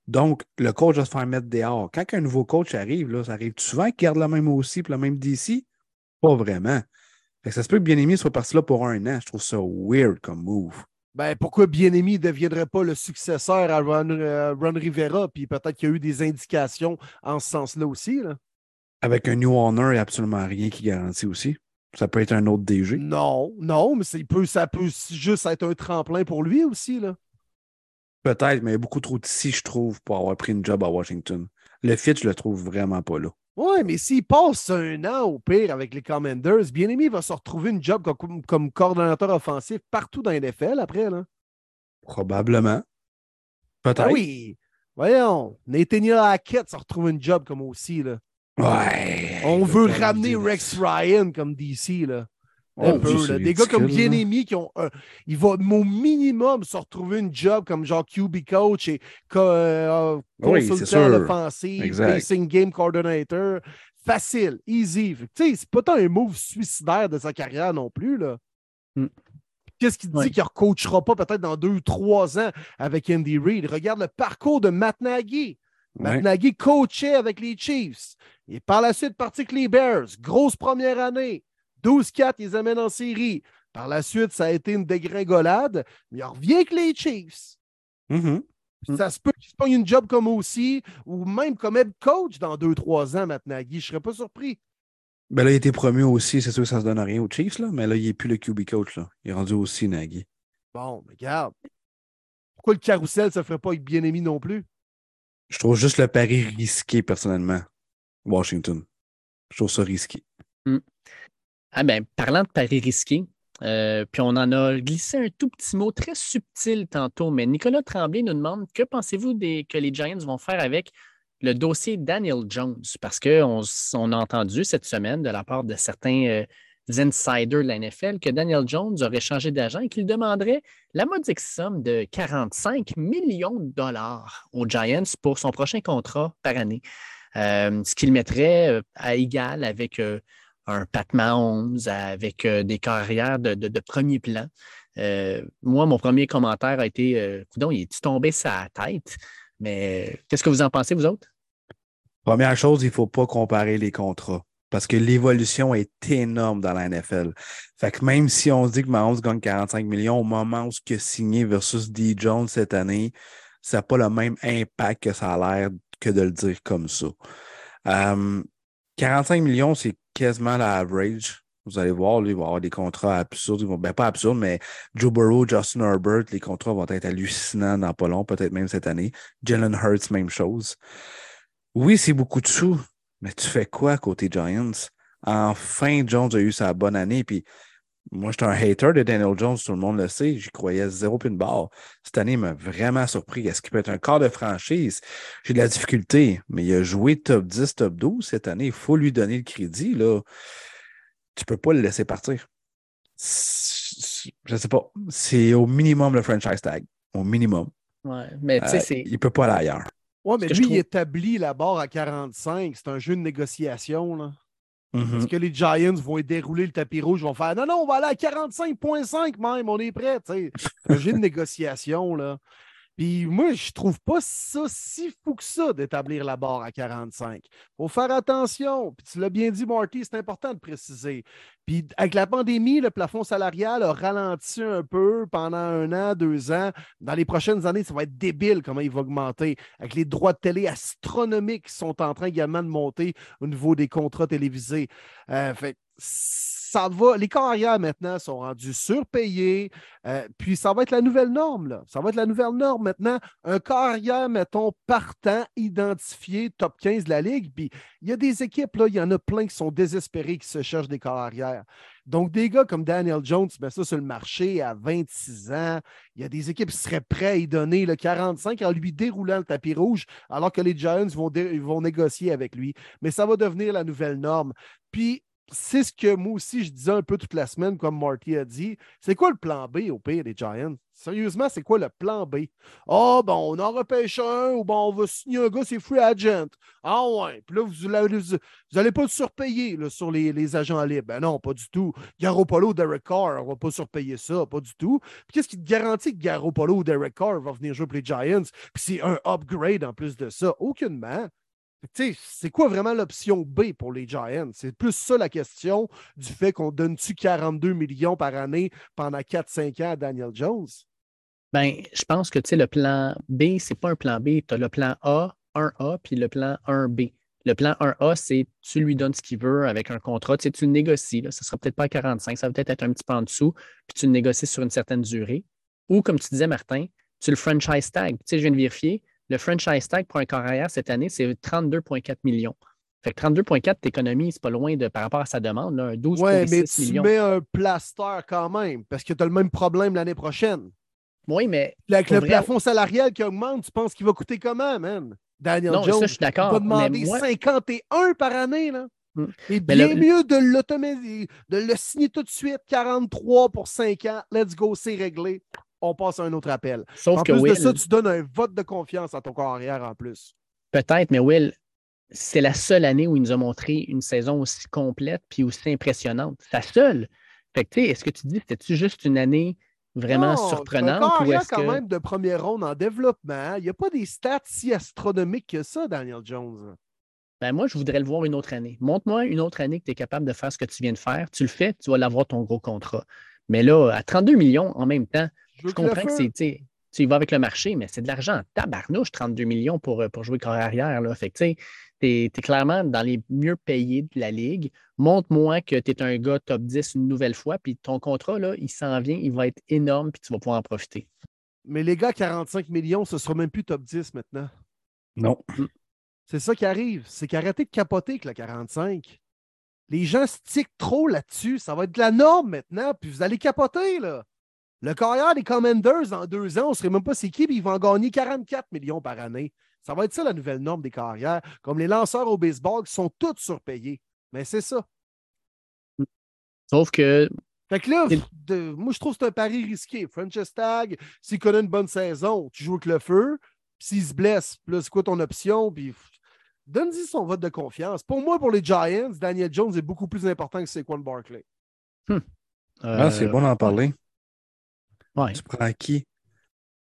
Donc, le coach va se faire mettre dehors. Quand un nouveau coach arrive, là, ça arrive souvent qu'il garde la même aussi et la même DC? Pas vraiment. ça se peut que Bien-Aimé soit parti là pour un an. Je trouve ça weird comme move. Ben, pourquoi Bien-Aimé ne deviendrait pas le successeur à Ron, euh, Rivera? Puis peut-être qu'il y a eu des indications en ce sens-là aussi. Là. Avec un new owner, il n'y a absolument rien qui garantit aussi. Ça peut être un autre DG. Non, non, mais peut, ça peut juste être un tremplin pour lui aussi. là. Peut-être, mais il y a beaucoup trop de si, je trouve, pour avoir pris une job à Washington. Le fit, je le trouve vraiment pas là. Oui, mais s'il passe un an au pire avec les Commanders, bien-aimé va se retrouver une job comme, comme, coordonnateur offensif partout dans NFL après. Là. Probablement. Peut-être. Ah oui. Voyons, Nathaniel Hackett se retrouve une job comme aussi. Là. Ouais. On veut ramener Rex Ryan comme DC. Là. Oh, des gars comme bien-aimés qui ont. il va au minimum se retrouver une job comme genre QB coach et euh, consultant offensif, racing game coordinator. Facile, easy. Tu sais, c'est pas tant un move suicidaire de sa carrière non plus. là. Hmm. Qu'est-ce qui dit qu'il ne recoachera pas peut-être dans deux ou trois ans avec Andy Reid? Regarde le parcours de Matt Nagy. Matt Nagy coachait avec les Chiefs. Et par la suite parti avec les Bears. Grosse première année. 12-4, ils amènent en série. Par la suite, ça a été une dégringolade, mais il revient avec les Chiefs. Mm-hmm. Ça se peut qu'il se pogne une job comme aussi, ou même comme head coach dans 2-3 ans, Matt Nagy. Je ne serais pas surpris. Ben là, il a été promu aussi, c'est sûr que ça ne se donne rien aux Chiefs, là, mais là, il n'est plus le QB coach. Là. Il est rendu aussi Nagy. Bon, mais regarde. Pourquoi le carrousel ne se ferait pas avec bien-aimé non plus? Je trouve juste le pari risqué, personnellement. Washington. Je trouve ça risqué. Mm. Ah ben, parlant de paris risqués, euh, puis on en a glissé un tout petit mot très subtil tantôt, mais Nicolas Tremblay nous demande que pensez-vous que les Giants vont faire avec le dossier Daniel Jones? Parce qu'on on a entendu cette semaine de la part de certains euh, insiders de la NFL que Daniel Jones aurait changé d'agent et qu'il demanderait la modique somme de 45 millions de dollars aux Giants pour son prochain contrat par année. Euh, ce qu'il mettrait à égal avec un Pat Mahomes avec euh, des carrières de, premier plan. Euh, moi, mon premier commentaire a été euh, il est tombé sa tête? Mais qu'est-ce que vous en pensez, vous autres? Première chose, il ne faut pas comparer les contrats parce que l'évolution est énorme dans la NFL. Fait que même si on se dit que Mahomes gagne 45 millions au moment où ce qu'il a signé versus D. Jones cette année, ça n'a pas le même impact que ça a l'air que de le dire comme ça. 45 millions, c'est quasiment l'average. Vous allez voir, lui, il va avoir des contrats absurdes. Ben, pas absurdes, mais Joe Burrow, Justin Herbert, les contrats vont être hallucinants dans pas long, peut-être même cette année. Jalen Hurts, même chose. Oui, c'est beaucoup de sous, mais tu fais quoi côté Giants? Enfin, Jones a eu sa bonne année, puis moi, j'étais un hater de Daniel Jones, tout le monde le sait. J'y croyais zéro pin barre. Cette année, il m'a vraiment surpris. Est-ce qu'il peut être un quart de franchise? J'ai de la difficulté, mais il a joué top 10, top 12 cette année. Il faut lui donner le crédit. Là. Tu ne peux pas le laisser partir. Je ne sais pas. C'est au minimum le franchise tag. Au minimum. Ouais, mais tu sais, euh, c'est. Il ne peut pas aller ailleurs. Oui, mais lui, il établit la barre à 45. C'est un jeu de négociation. Là. Est-ce mm-hmm. que les Giants vont dérouler le tapis rouge, vont faire non, non, on va aller à 45,5 même, on est prêt. J'ai une négociation. Là. Puis moi, je trouve pas ça si fou que ça d'établir la barre à 45. Il faut faire attention. Puis tu l'as bien dit, Marty, c'est important de préciser. Puis avec la pandémie, le plafond salarial a ralenti un peu pendant un an, deux ans. Dans les prochaines années, ça va être débile comment il va augmenter. Avec les droits de télé astronomiques qui sont en train également de monter au niveau des contrats télévisés. Euh, ça va, les carrières maintenant sont rendus surpayés, euh, puis ça va être la nouvelle norme. Ça va être la nouvelle norme maintenant. Un carrière, mettons, partant, identifié, top 15 de la Ligue, puis il y a des équipes, là, il y en a plein qui sont désespérés, qui se cherchent des carrières. Donc, des gars comme Daniel Jones, met ça sur le marché à 26 ans. Il y a des équipes qui seraient prêtes à y donner le 45 en lui déroulant le tapis rouge, alors que les Giants vont, vont négocier avec lui. Mais ça va devenir la nouvelle norme. Puis, c'est ce que moi aussi je disais un peu toute la semaine, comme Marty a dit. C'est quoi le plan B au pire des Giants? Sérieusement, c'est quoi le plan B? Ah, oh, bon, on en repêche un ou bon, on va signer un gars, c'est free agent. Ah ouais. Puis là, vous n'allez pas le surpayer sur les, agents libres. Ben non, pas du tout. Garoppolo, Derek Carr, on va pas surpayer ça, pas du tout. Puis qu'est-ce qui te garantit que Garoppolo ou Derek Carr va venir jouer pour les Giants? Puis c'est un upgrade en plus de ça. Aucunement c'est quoi vraiment l'option B pour les Giants? C'est plus ça la question du fait qu'on donne-tu 42 millions par année pendant 4-5 ans à Daniel Jones? Ben, je pense que le plan B, c'est pas un plan B. Tu as le plan A, 1A, puis le plan 1B. Le plan 1A, c'est tu lui donnes ce qu'il veut avec un contrat. Tu, tu le négocies. Là, ça ne sera peut-être pas à 45, ça va peut-être être un petit peu en dessous, puis tu le négocies sur une certaine durée. Ou, comme tu disais, Martin, tu le franchise tag. Je viens de vérifier, le franchise tag pour un carrière cette année, c'est 32,4 millions. Fait que 32,4 d'économie, c'est pas loin de par rapport à sa demande, là, un 12,6 ouais, mais tu mets un plaster quand même, parce que tu as le même problème l'année prochaine. Oui, mais. Avec le plafond salarial qui augmente, tu penses qu'il va coûter comment, man? Daniel non, Jones. Ça, je suis d'accord. Il va demander 51 par année, là. Hmm. Et bien mieux de de le signer tout de suite, 43 pour 5 ans. Let's go, c'est réglé on passe à un autre appel. Sauf en que plus de ça, tu donnes un vote de confiance à ton carrière en plus. Peut-être, mais Will, c'est la seule année où il nous a montré une saison aussi complète puis aussi impressionnante. La seule. Fait que, est-ce que tu dis, c'était-tu juste une année vraiment surprenante? Un ou est quand même de première ronde en développement. Il n'y a pas des stats si astronomiques que ça, Daniel Jones. Ben moi, je voudrais le voir une autre année. Montre-moi une autre année que tu es capable de faire ce que tu viens de faire. Tu le fais, tu vas l'avoir ton gros contrat. Mais là, à 32 millions en même temps, je, comprends que c'est, tu y vas avec le marché, mais c'est de l'argent en tabarnouche, 32 millions pour, euh, pour jouer corps arrière. Là. Fait que, tu es, clairement dans les mieux payés de la ligue. Montre-moi que tu es un gars top 10 une nouvelle fois, puis ton contrat, là, il s'en vient, il va être énorme, puis tu vas pouvoir en profiter. Mais les gars, 45 millions, ce ne sera même plus top 10 maintenant. Non. C'est ça qui arrive. C'est qu'arrêtez de capoter avec le 45. Les gens stickent trop là-dessus. Ça va être de la norme maintenant, puis vous allez capoter, là. Le carrière des Commanders, en deux ans, on ne saurait même pas c'est qui, puis ils vont gagner 44 millions par année. Ça va être ça la nouvelle norme des carrières. Comme les lanceurs au baseball qui sont tous surpayés. Mais c'est ça. Sauf que. Fait que là, moi, je trouve que c'est un pari risqué. Francis Tag, s'il connaît une bonne saison, tu joues avec le feu. S'il se blesse, là, c'est quoi ton option? Puis donne-y son vote de confiance. Pour moi, pour les Giants, Daniel Jones est beaucoup plus important que Saquon Barkley. Hum. Ah, c'est bon d'en parler. Tu prends qui?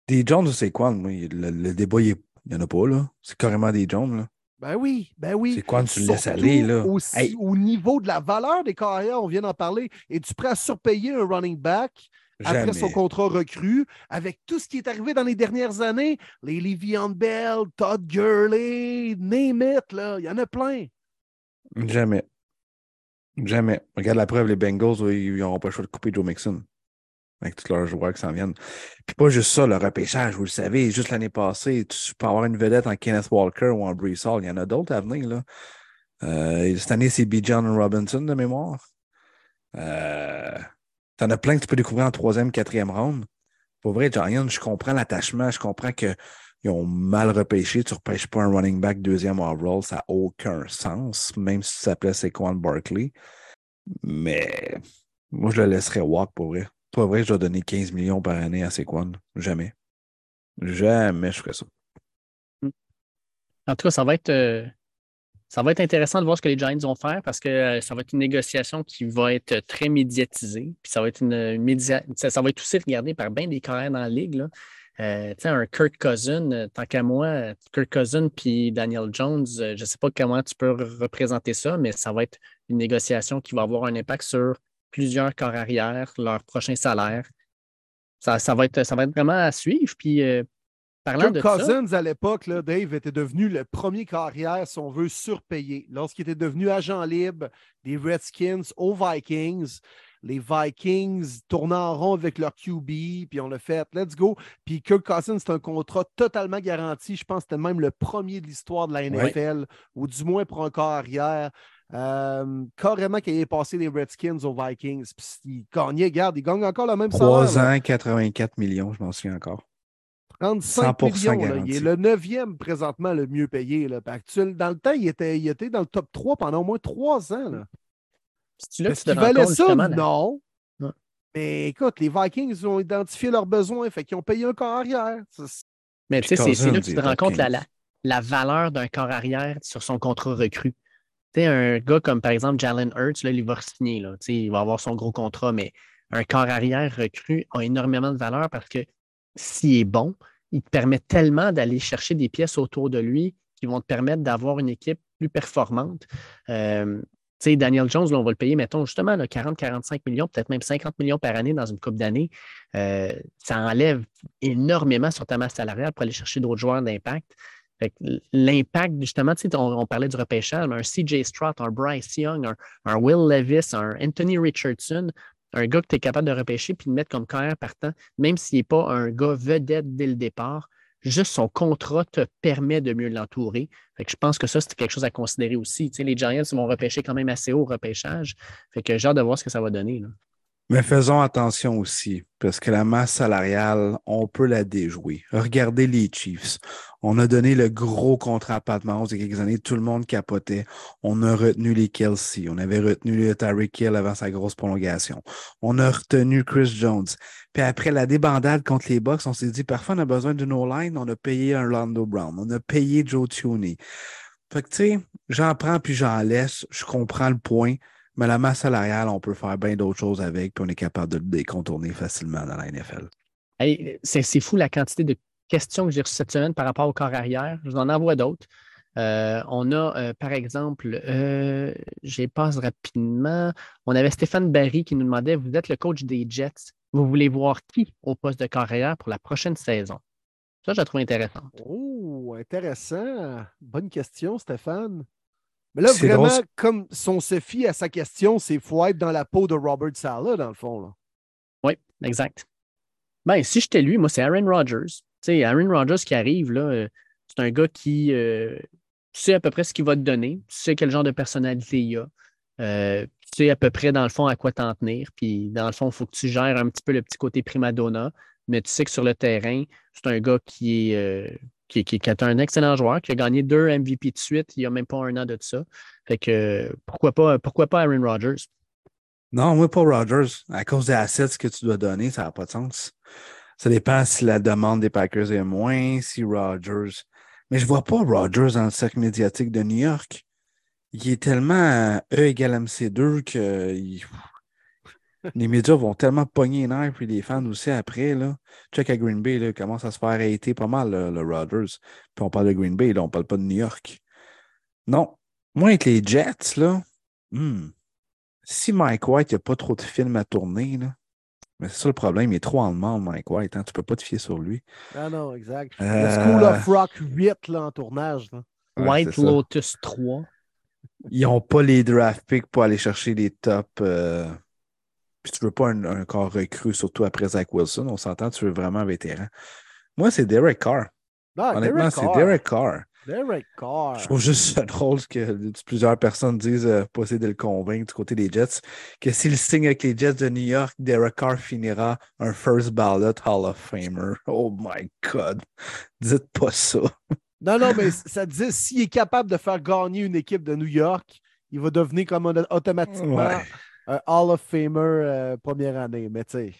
Des Jones c'est quoi? Le, débat, il n'y en a pas, là. C'est carrément des Jones, là. Ben oui, ben oui. C'est quoi, tu le laisses aller, là? Aussi, Au niveau de la valeur des carrières, on vient d'en parler. Es-tu prêt à surpayer un running back après son contrat recru, avec tout ce qui est arrivé dans les dernières années? Les Le'Veon Bell, Todd Gurley, name it, là. Il y en a plein. Jamais. Jamais. Regarde la preuve, les Bengals, ils n'auront pas le choix de couper Joe Mixon avec tous leurs joueurs qui s'en viennent. Puis pas juste ça, le repêchage, vous le savez, juste l'année passée, tu peux avoir une vedette en Kenneth Walker ou en Brees Hall. Il y en a d'autres à venir. Là. Euh, cette année, c'est B. John Robinson de mémoire. Euh, tu en as plein que tu peux découvrir en troisième, quatrième round. Pour vrai, Giants, je comprends l'attachement, je comprends qu'ils ont mal repêché. Tu ne repêches pas un running back deuxième overall, ça n'a aucun sens, même si ça s'appelait Saquon Barkley. Mais moi, je le laisserais walk pour vrai. Pas vrai, je dois donner 15 millions par année à Sequan. Jamais. Jamais je ferais ça. En tout cas, ça va être. Euh, ça va être intéressant de voir ce que les Giants vont faire parce que euh, ça va être une négociation qui va être très médiatisée. Puis ça va être une, ça, va être aussi regardé par bien des carrières dans la ligue. Là. Euh, un Kurt Cousin, tant qu'à moi, Kurt Cousin puis Daniel Jones, je ne sais pas comment tu peux représenter ça, mais ça va être une négociation qui va avoir un impact sur plusieurs corps arrière, leur prochain salaire. Ça, va être, ça va être vraiment à suivre. Puis, euh, Parlant Kirk de ça, Cousins, à l'époque, Dave était devenu le premier carrière, si on veut, surpayé. Lorsqu'il était devenu agent libre des Redskins aux Vikings, les Vikings tournaient en rond avec leur QB, puis on l'a fait, let's go. Puis Kirk Cousins, c'est un contrat totalement garanti. Je pense que c'était même le premier de l'histoire de la NFL, ou du moins pour un carrière. Euh, carrément qu'il ait passé les Redskins aux Vikings. Puis il gagnait, regarde, il gagne encore le même salaire. 3 ans, 84 millions, je m'en souviens encore. 35 100% millions. là. Il est le neuvième présentement le mieux payé. Là. Actuel- dans le temps, il était, il était dans le top 3 pendant au moins trois ans. là. là tu qu'il valait ça? Non. Mais écoute, les Vikings ont identifié leurs besoins, fait qu'ils ont payé un. Ça, c'est- Mais tu sais, c'est là que tu te rends compte la, 15. la, la valeur d'un corps arrière sur son contrat recru. Un gars comme par exemple Jalen Hurts, là, il va signer, là, il va avoir son gros contrat, mais un corps arrière recru a énormément de valeur parce que s'il est bon, il te permet tellement d'aller chercher des pièces autour de lui qui vont te permettre d'avoir une équipe plus performante. Euh, Daniel Jones, on va le payer, mettons, justement, là, 40-45 millions, peut-être même 50 millions par année dans une coupe d'années. Euh, ça enlève énormément sur ta masse salariale pour aller chercher d'autres joueurs d'impact. L'impact, justement, on, on parlait du repêchage, mais un CJ Stroud, un Bryce Young, un, Will Levis, un Anthony Richardson, un gars que tu es capable de repêcher puis de mettre comme carrière partant, même s'il n'est pas un gars vedette dès le départ, juste son contrat te permet de mieux l'entourer. Je pense que ça, c'est quelque chose à considérer aussi. Tu sais, les Giants vont repêcher quand même assez haut au repêchage. Fait que j'ai hâte de voir ce que ça va donner. Mais faisons attention aussi, parce que la masse salariale, on peut la déjouer. Regardez les Chiefs. On a donné le gros contrat à Pat Mahomes il y a quelques années. Tout le monde capotait. On a retenu les Kelsey. On avait retenu le Tyreek Hill avant sa grosse prolongation. On a retenu Chris Jones. Puis après la débandade contre les Bucks, on s'est dit, parfois, on a besoin d'une O-line. On a payé un Lando Brown. On a payé Joe Thuney. Fait que, tu sais, j'en prends puis j'en laisse. Je comprends le point. Mais la masse salariale, on peut faire bien d'autres choses avec, puis on est capable de le décontourner facilement dans la NFL. Hey, c'est fou la quantité de questions que j'ai reçues cette semaine par rapport au corps arrière. Je vous en envoie d'autres. Euh, on a, euh, par exemple, euh, j'ai passe rapidement. On avait Stéphane Barry qui nous demandait Vous êtes le coach des Jets. Vous voulez voir qui au poste de carrière pour la prochaine saison? Ça, je la trouve intéressant. Oh, intéressant. Bonne question, Stéphane. Mais là, vraiment, drôle. comme son se fie à sa question, c'est faut être dans la peau de Robert Sala, dans le fond. Là. Oui, exact. Ben, si j'étais lui, moi, c'est Aaron Rodgers. Tu sais, Aaron Rodgers qui arrive, là, euh, c'est un gars qui euh, tu sais à peu près ce qu'il va te donner, tu sais quel genre de personnalité il a, euh, tu sais à peu près, dans le fond, à quoi t'en tenir. Puis, dans le fond, il faut que tu gères un petit peu le petit côté prima donna, mais tu sais que sur le terrain, c'est un gars qui est. euh, qui, est un excellent joueur, qui a gagné deux MVP de suite il n'y a même pas un an de ça. Fait que pourquoi pas, pourquoi pas Aaron Rodgers? Non, moi, pas Rodgers. À cause des assets que tu dois donner, ça n'a pas de sens. Ça dépend si la demande des Packers est moins, si Rodgers. Mais je vois pas Rodgers dans le cercle médiatique de New York. Il est tellement E égale MC2 que les médias vont tellement pogner les nerfs, puis les fans aussi après. Là. Check à Green Bay, là, il commence à se faire hater pas mal, le, le Rodgers. Puis on parle de Green Bay, là, on parle pas de New York. Non. Moi, avec les Jets, là, hmm, si Mike White n'a pas trop de films à tourner, là, mais c'est ça le problème, il est trop en demande, Mike White. Hein, tu peux pas te fier sur lui. Ah non, exact. Le Euh, School of Rock 8 là, en tournage. là. Ouais, White ça. Lotus 3. Ils n'ont pas les draft picks pour aller chercher les top. euh, Puis tu veux pas un, un corps recru, surtout après Zach Wilson. On s'entend, tu veux vraiment un vétéran. Moi, c'est Derek Carr. Honnêtement, c'est. Derek Carr. Derek Carr. Je trouve juste ça drôle que plusieurs personnes disent, euh, pour essayer de le convaincre du côté des Jets, que s'il signe avec les Jets de New York, Derek Carr finira un first ballot Hall of Famer. Oh my God. Dites pas ça. Non, non, mais ça disait s'il est capable de faire gagner une équipe de New York, il va devenir comme un- automatiquement Ouais. Un Hall of Famer euh, première année. Mais tu sais.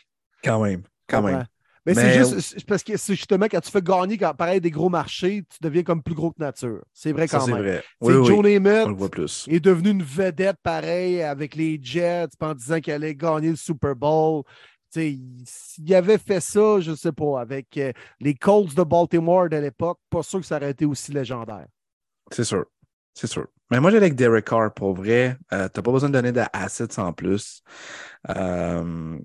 Quand même. Quand même. Mais, Mais- c'est juste c'est parce que c'est justement quand tu fais gagner quand, pareil des gros marchés, tu deviens comme plus gros que nature. C'est vrai Ça, quand c'est même. vrai. C'est Oui, oui, Joe on le Namath voit plus. est devenu une vedette pareil avec les Jets en disant qu'elle allait gagner le Super Bowl. Tu sais, il- S'il avait fait ça, je ne sais pas, avec euh, les Colts de Baltimore de l'époque, pas sûr que ça aurait été aussi légendaire. C'est sûr. C'est sûr. Mais moi, j'ai avec Derek Carr, pour vrai. Euh, T'as pas besoin de donner d'assets en plus. Euh,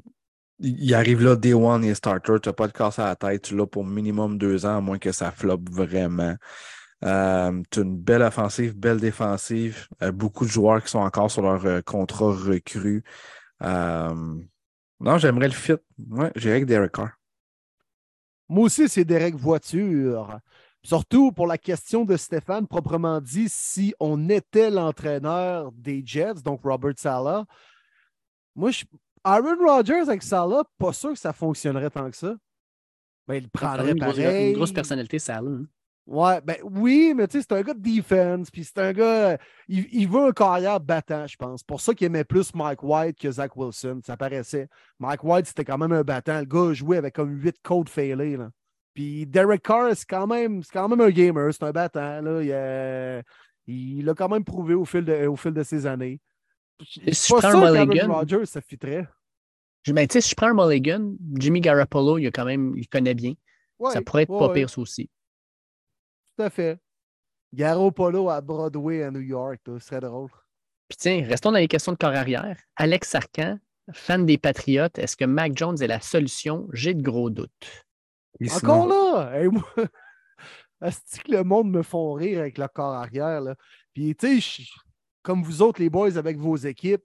il arrive là, day one, il est starter, tu n'as pas de casse à la tête, tu l'as pour minimum deux ans, à moins que ça floppe vraiment. Euh, tu as une belle offensive, belle défensive, beaucoup de joueurs qui sont encore sur leur contrat recru. non, j'aimerais le fit. Ouais, j'irais avec Derek Carr. Moi aussi, c'est Derek Voiture. Surtout pour la question de Stéphane, proprement dit, si on était l'entraîneur des Jets, donc Robert Sala, moi, je, Aaron Rodgers avec Salah, pas sûr que ça fonctionnerait tant que ça. Ben, il prendrait une pareil. Grosse, une grosse personnalité, Salah. Hein. Ouais, ben oui, mais tu sais, c'est un gars de defense, puis c'est un gars. Il, veut un carrière battant, je pense. Pour ça qu'il aimait plus Mike White que Zach Wilson, ça paraissait. Mike White, c'était quand même un battant. Le gars jouait avec comme 8 codes failés. Là. Puis Derek Carr, c'est quand, même, quand même un gamer, c'est un battant. Là. Il, a, il quand même prouvé au fil de, au fil de ses années. Je suis pas sûr Mulligan, Rodgers, ça fitterait. Je, ben, si je prends un Mulligan, Jimmy Garoppolo, il, a quand même, il connaît bien. ça pourrait être pas pire, ça aussi. Tout à fait. Garoppolo à Broadway à New York, ce serait drôle. Puis tiens, restons dans les questions de corps arrière. Alex Sarkan, fan des Patriotes, est-ce que Mac Jones est la solution? J'ai de gros doutes. Encore là! Hey, moi... que le monde me font rire avec le corps arrière. Là. Puis, tu sais, comme vous autres, les boys, avec vos équipes,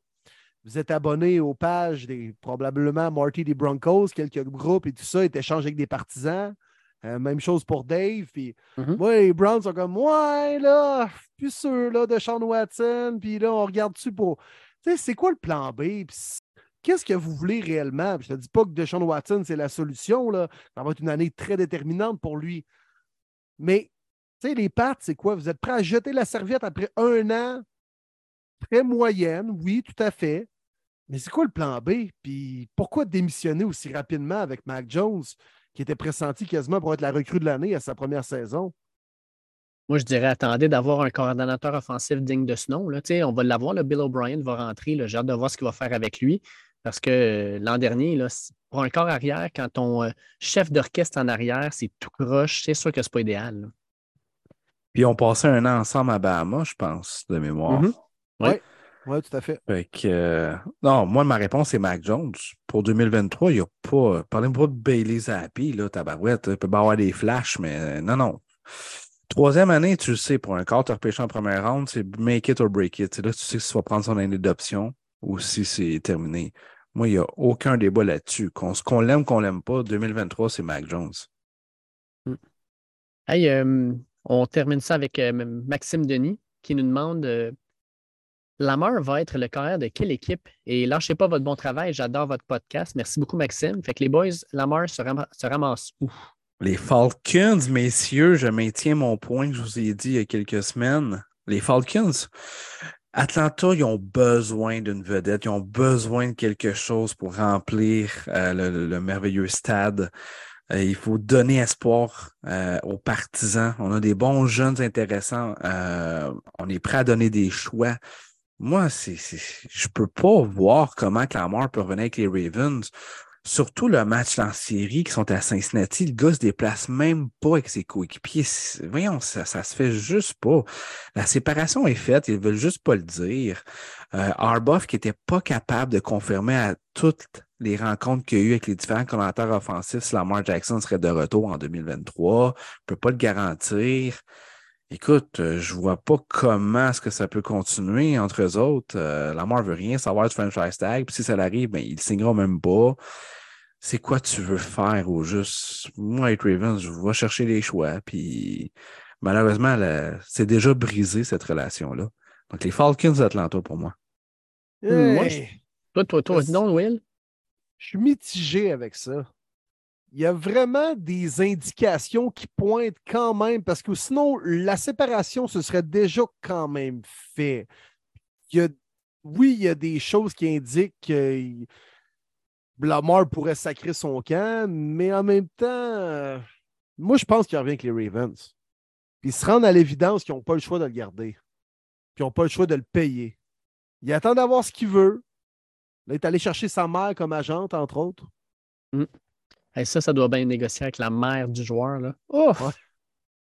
vous êtes abonnés aux pages des probablement Marty des Broncos, quelques groupes et tout ça, et échangent avec des partisans. Euh, même chose pour Dave. Puis, mm-hmm. les Browns sont comme, ouais, là, plus sûr là, de Sean Watson. Puis là, on regarde-tu pour. Tu sais, c'est quoi le plan B? Qu'est-ce que vous voulez réellement? je ne te dis pas que Deshaun Watson, c'est la solution. Là. Ça va être une année très déterminante pour lui. Mais, tu sais, les pattes, c'est quoi? Vous êtes prêts à jeter la serviette après un an? Très moyenne, oui, tout à fait. Mais c'est quoi le plan B? Puis pourquoi démissionner aussi rapidement avec Mac Jones, qui était pressenti quasiment pour être la recrue de l'année à sa première saison? Moi, je dirais, attendez d'avoir un coordonnateur offensif digne de ce nom. On va l'avoir, Bill O'Brien va rentrer. J'ai hâte de voir ce qu'il va faire avec lui. Parce que euh, l'an dernier, là, pour un corps arrière, quand ton euh, chef d'orchestre en arrière, c'est tout croche, c'est sûr que ce n'est pas idéal. Puis on passait un an ensemble à Bahama, je pense, de mémoire. Mm-hmm. Oui, ouais, tout à fait. Euh, non, moi, ma réponse est Mac Jones. Pour 2023, il n'y a pas. Parlez-moi de Bailey Zappi, là, tabarouette. Il peut pas avoir des flashs, mais non, non. Troisième année, tu le sais, pour un quart, tu repêché en première ronde, c'est make it or break it. C'est là tu sais si tu vas prendre son année d'option ou si c'est terminé. Moi, il n'y a aucun débat là-dessus. Qu'on l'aime, qu'on l'aime pas, 2023, c'est Mac Jones. Hmm. Hey, euh, on termine ça avec Maxime Denis qui nous demande Lamar va être le carrière de quelle équipe? Et lâchez pas votre bon travail, j'adore votre podcast. Merci beaucoup, Maxime. Fait que les boys, Lamar se, ramasse où? Les Falcons, messieurs, je maintiens mon point que je vous ai dit il y a quelques semaines. Les Falcons, Atlanta, ils ont besoin d'une vedette, ils ont besoin de quelque chose pour remplir euh, le, merveilleux stade. Euh, il faut donner espoir euh, aux partisans. On a des bons jeunes intéressants. on est prêt à donner des choix moi, c'est, je peux pas voir comment Clamart peut revenir avec les Ravens. Surtout le match en série qui sont à Cincinnati, le gars se déplace même pas avec ses coéquipiers. Voyons, ça, ça se fait juste pas. La séparation est faite, ils veulent juste pas le dire. Euh, Arbuff qui était pas capable de confirmer à toutes les rencontres qu'il y a eu avec les différents commentaires offensifs si Lamar Jackson serait de retour en 2023, peut pas le garantir. Écoute, euh, je vois pas comment est-ce que ça peut continuer entre eux autres. Euh, Lamar veut rien savoir du franchise tag. Puis si ça l'arrive, ben, il signera même pas. C'est quoi tu veux faire au juste? Moi, avec Ravens, je vais chercher les choix. Puis malheureusement, c'est déjà brisé cette relation-là. Donc les Falcons d'Atlanta pour moi. Moi, Toi, toi, toi, non, Will? Je suis mitigé avec ça il y a vraiment des indications qui pointent quand même, parce que sinon, la séparation, ce serait déjà quand même fait. oui, il y a des choses qui indiquent que Lamar pourrait sacrer son camp, mais en même temps, moi, je pense qu'il revient avec les Ravens. Puis ils se rendent à l'évidence qu'ils n'ont pas le choix de le garder. Puis ils n'ont pas le choix de le payer. Il attend d'avoir ce qu'il veut. Il est allé chercher sa mère comme agente, entre autres. Mm ça, ça doit bien négocier avec la mère du joueur. Là.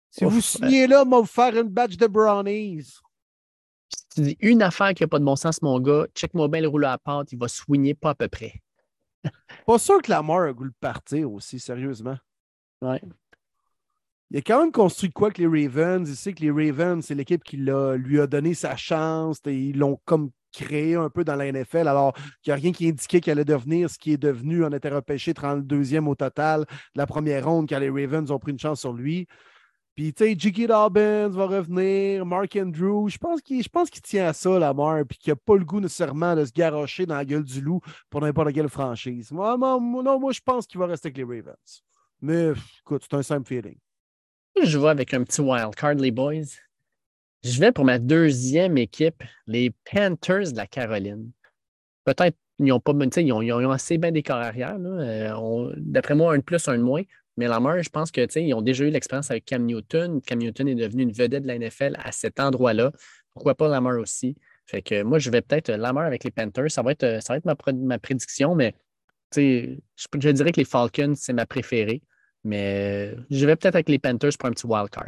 Si vous signez là, on va vous faire une badge de brownies. Si tu dis une affaire qui n'a pas de bon sens, mon gars, check-moi bien le rouleau à pâte, il va soigner pas à peu près. Pas sûr que Lamar a goût de partir aussi, sérieusement. Ouais. Il a quand même construit quoi que les Ravens. Il sait que les Ravens, c'est l'équipe qui lui a donné sa chance. Et ils l'ont comme créé un peu dans la NFL, alors qu'il n'y a rien qui indiquait qu'elle allait devenir ce qui est devenu. On était repêché 32e au total de la première ronde quand les Ravens ont pris une chance sur lui. Puis, tu sais, J.K. Dobbins va revenir, Mark Andrew. Je pense qu'il tient à ça, la mort, puis qu'il n'a pas le goût nécessairement de se garrocher dans la gueule du loup pour n'importe quelle franchise. Moi, moi, non, moi, je pense qu'il va rester avec les Ravens. Mais, écoute, c'est un simple feeling. Je vois avec un petit wild card, les boys. Je vais pour ma deuxième équipe, les Panthers de la Caroline. Peut-être ils ont pas ils ont, ils ont assez bien des corps arrière. Euh, d'après moi, un de plus, un de moins. Mais Lamar, je pense qu'ils ont déjà eu l'expérience avec Cam Newton. Cam Newton est devenu une vedette de la NFL à cet endroit-là. Pourquoi pas Lamar aussi? Fait que moi, je vais peut-être Lamar avec les Panthers. Ça va être, ça va être ma, ma prédiction, mais je, je dirais que les Falcons, c'est ma préférée. Mais je vais peut-être avec les Panthers pour un petit wild card.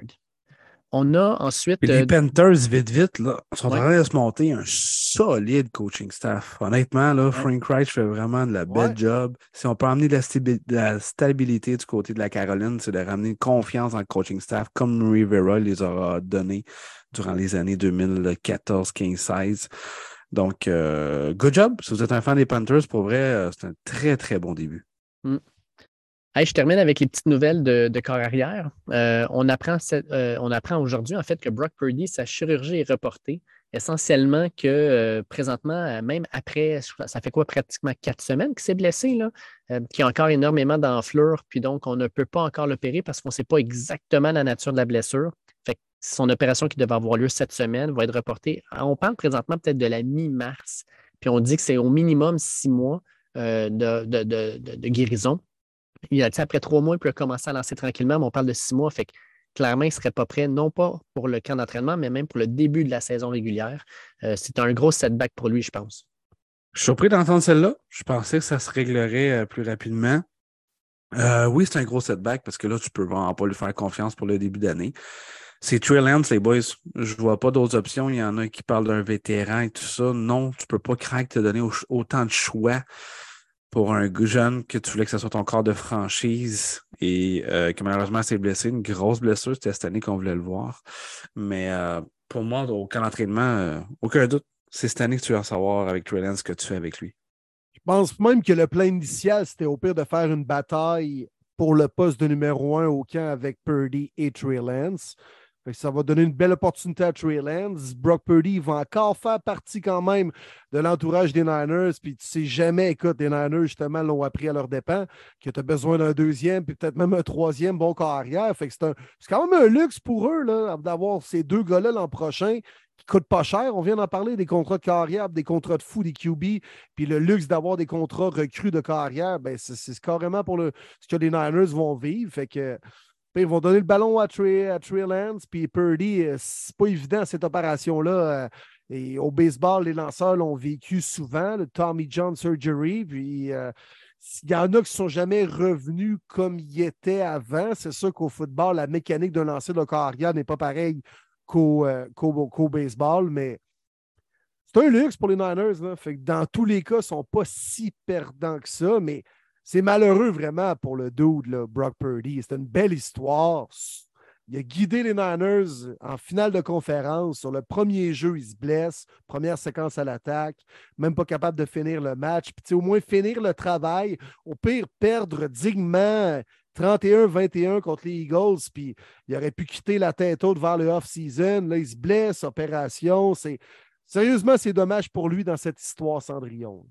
On a ensuite. les euh, Panthers, vite, vite, là, sont en train de se monter un solide coaching staff. Honnêtement, là, Frank Reich fait vraiment de la belle job. Si on peut amener de la, stabilité du côté de la Caroline, c'est de ramener une confiance dans le coaching staff, comme Rivera les aura donné durant les années 2014, 15, 16. Donc, euh, good job. Si vous êtes un fan des Panthers, pour vrai, euh, c'est un très, très bon début. Mm je termine avec les petites nouvelles de, corps arrière. Euh, on apprend, euh, aujourd'hui, en fait, que Brock Purdy, sa chirurgie est reportée. Essentiellement que euh, présentement, même après, ça fait quoi, pratiquement quatre semaines qu'il s'est blessé, là, qu'il y a encore énormément d'enflure, puis donc on ne peut pas encore l'opérer parce qu'on ne sait pas exactement la nature de la blessure. Son opération qui devait avoir lieu cette semaine va être reportée. On parle présentement peut-être de la mi-mars, puis on dit que c'est au minimum six mois de guérison. Il a, après trois mois, il peut commencer à lancer tranquillement, mais on parle de six mois. Fait que clairement, il ne serait pas prêt, non pas pour le camp d'entraînement, mais même pour le début de la saison régulière. Euh, c'est un gros setback pour lui, je pense. Je suis surpris d'entendre celle-là. Je pensais que ça se réglerait euh, plus rapidement. Euh, oui, c'est un gros setback parce que là, tu peux vraiment pas lui faire confiance pour le début d'année. C'est Trey les boys. Je vois pas d'autres options. Il y en a qui parlent d'un vétéran et tout ça. Non, tu peux pas craindre te donner autant de choix pour un jeune que tu voulais que ce soit ton corps de franchise et euh, que malheureusement s'est blessé, une grosse blessure, c'était cette année qu'on voulait le voir. Mais euh, pour moi, aucun entraînement, euh, aucun doute. C'est cette année que tu vas savoir avec Trey ce que tu fais avec lui. Je pense même que le plan initial, c'était au pire de faire une bataille pour le poste de numéro un au camp avec Purdy et Trey ça va donner une belle opportunité à Trey Lance. Brock Purdy va encore faire partie quand même de l'entourage des Niners. Puis tu sais jamais, écoute, les Niners, justement, l'ont appris à leur dépens, que tu as besoin d'un deuxième, puis peut-être même un troisième bon carrière. Fait que c'est, quand même un luxe pour eux d'avoir ces deux gars-là l'an prochain qui ne coûtent pas cher. On vient d'en parler des contrats de carrière, des contrats de fou, des QB, puis le luxe d'avoir des contrats recrues de carrière, ben c'est, carrément pour le, ce que les Niners vont vivre. Fait que ils vont donner le ballon à Trey, à Lance, puis Purdy, euh, c'est pas évident cette opération-là. Euh, et au baseball, les lanceurs l'ont vécu souvent, le Tommy John Surgery. Puis euh, il y en a qui ne sont jamais revenus comme ils étaient avant. C'est sûr qu'au football, la mécanique d'un lancer de carrière n'est pas pareille qu'au baseball, mais c'est un luxe pour les Niners. Dans tous les cas, ils ne sont pas si perdants que ça, mais c'est malheureux vraiment pour le dude, Brock Purdy. C'est une belle histoire. Il a guidé les Niners en finale de conférence. Sur le premier jeu, il se blesse. Première séquence à l'attaque. Même pas capable de finir le match. Puis, au moins finir le travail. Au pire, perdre dignement 31-21 contre les Eagles. Puis, il aurait pu quitter la tête haute vers le off-season. Là, il se blesse. Opération. Sérieusement, c'est dommage pour lui dans cette histoire, Cendrillon.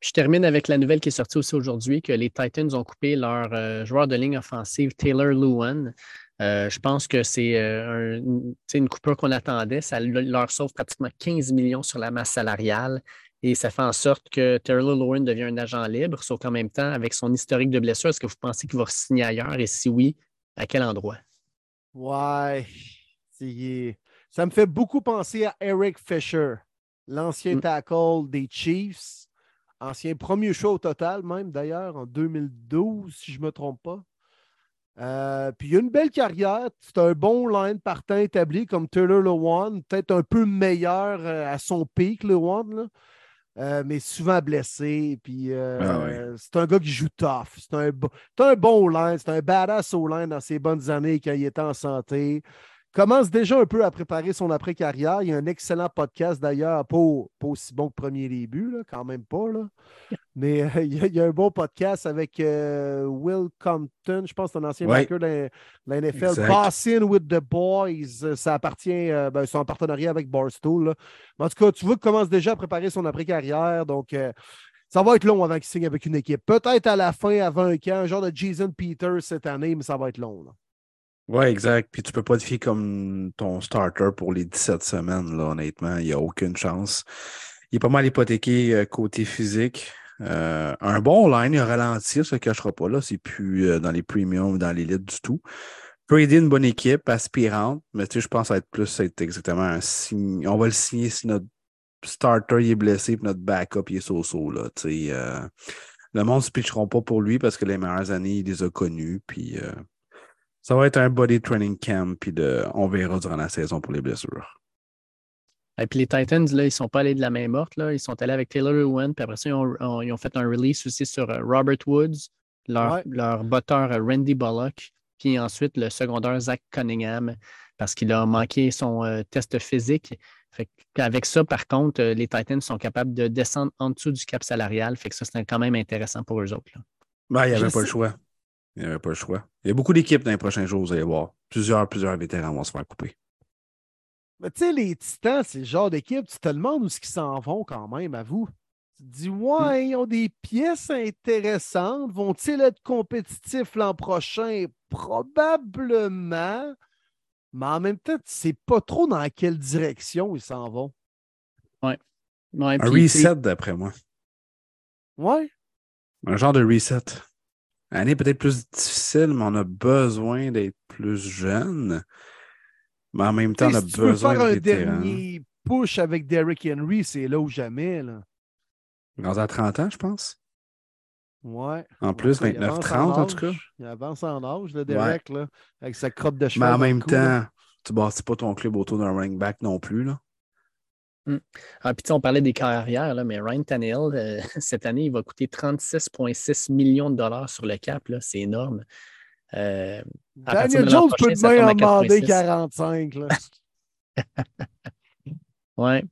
Je termine avec la nouvelle qui est sortie aussi aujourd'hui que les Titans ont coupé leur euh, joueur de ligne offensive, Taylor Lewin. Euh, je pense que c'est euh, une coupure qu'on attendait. Ça leur sauve pratiquement 15 millions sur la masse salariale et ça fait en sorte que Taylor Lewin devient un agent libre, sauf qu'en même temps, avec son historique de blessure, est-ce que vous pensez qu'il va signer ailleurs? Et si oui, à quel endroit? Ouais. Ça me fait beaucoup penser à Eric Fisher, l'ancien mm. tackle des Chiefs ancien premier show au total, même d'ailleurs, en 2012, si je ne me trompe pas. Euh, puis il a une belle carrière. C'est un bon line partant établi comme Taylor Lewan, peut-être un peu meilleur euh, à son pic, Lewan. euh, mais souvent blessé. Puis euh, Ah ouais. c'est un gars qui joue tough. C'est un, bo- c'est un bon line, c'est un badass au line dans ses bonnes années quand il était en santé. Commence déjà un peu à préparer son après-carrière. Il y a un excellent podcast d'ailleurs, pas, au- pas aussi bon que premier début, là, quand même pas. Là. Mais euh, il, y a, il y a un bon podcast avec euh, Will Compton, je pense un ancien Ouais. backer de la, NFL. Exact. Bossing with the Boys, euh, ça appartient, euh, ben, c'est en partenariat avec Barstool. là. Mais en tout cas, tu vois qu'il commence déjà à préparer son après-carrière. Donc, ça va être long avant qu'il signe avec une équipe. Peut-être à la fin, avant un camp, un genre de Jason Peters cette année, mais ça va être long. là. Ouais, exact. Puis tu peux pas te fier comme ton starter pour les 17 semaines, là, honnêtement. Il n'y a aucune chance. Il est pas mal hypothéqué euh, côté physique. Euh, un bon line, il a ralenti, ça se cachera pas là. C'est plus euh, dans les premiums dans l'élite du tout. Peut aider une bonne équipe aspirante, mais tu sais, je pense être plus être exactement un signe. On va le signer si notre starter il est blessé et notre backup il est so-so. Là, tu sais, euh, le monde ne se pitcheront pas pour lui parce que les meilleures années, il les a connues. Puis euh, ça va être un body training camp, puis de, on verra durant la saison pour les blessures. Et puis les Titans, là, ils ne sont pas allés de la main morte. Là. Ils sont allés avec Taylor Ewan, puis après ça, ils ont, ont- ils ont fait un release aussi sur euh, Robert Woods, leur, Ouais. leur botteur euh, Randy Bullock, puis ensuite le secondaire Zach Cunningham, parce qu'il a manqué son euh, test physique. Fait avec ça, par contre, les Titans sont capables de descendre en dessous du cap salarial. Fait que ça, c'est quand même intéressant pour eux autres. là. Ben, il n'y avait Je pas le choix. Il n'y avait pas le choix. Il y a beaucoup d'équipes dans les prochains jours, vous allez voir. Plusieurs, plusieurs vétérans vont se faire couper. Mais tu sais, les Titans, c'est le genre d'équipe, tu te demandes où ils s'en vont quand même, à vous. Tu te dis, ouais, ils ont des pièces intéressantes. Vont-ils être compétitifs l'an prochain? Probablement. Mais en même temps, tu sais pas trop dans quelle direction ils s'en vont. Ouais, Un tu sais, reset, d'après moi. Ouais. Un genre de reset. Année peut-être plus difficile, mais on a besoin d'être plus jeune. Mais en même temps, on a si tu veux besoin faire un de dernier push avec Derrick Henry, c'est là ou jamais. Là. Rendu à 30 ans, je pense. Ouais. En plus, Ouais, il 29, avance 30 en tout cas. Il avance en âge, le Derrick, là, avec sa crotte de Mais cheval. en dans le même là. temps, tu bâtis pas ton club autour d'un running back non plus. Là. Ah, puis on parlait des carrières, là, mais Ryan Tannehill, euh, cette année, il va coûter 36,6 millions de dollars sur le cap. C'est énorme. Euh, Daniel Jones peut à en demander 86. 45. Là. ouais.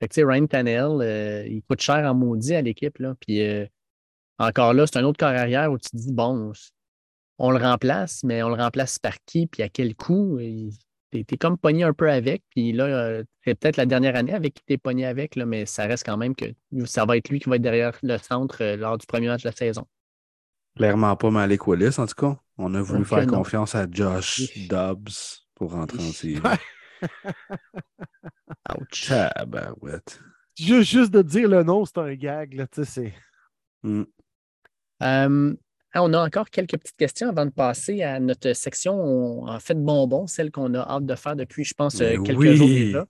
Fait que, Ryan Tannehill, euh, il coûte cher en maudit à l'équipe. Puis encore là, c'est un autre corps arrière où tu te dis, bon, on le remplace, mais on le remplace par qui, puis à quel coût? Il- T'es comme pogné un peu avec, puis là, euh, c'est peut-être la dernière année avec qui t'es pogné avec, là, mais ça reste quand même que ça va être lui qui va être derrière le centre euh, lors du premier match de la saison. Clairement pas Malik Willis, en tout cas. On a voulu faire non. confiance à Josh. Dobbs pour rentrer en série. Ouch. Tabarouette. Juste, juste de dire le nom, c'est un gag. Là, tu sais, c'est... Hmm. Euh, ah, on a encore quelques petites questions avant de passer à notre section on- en fait bonbons, celle qu'on a hâte de faire depuis, je pense, euh, Mais quelques oui. jours déjà.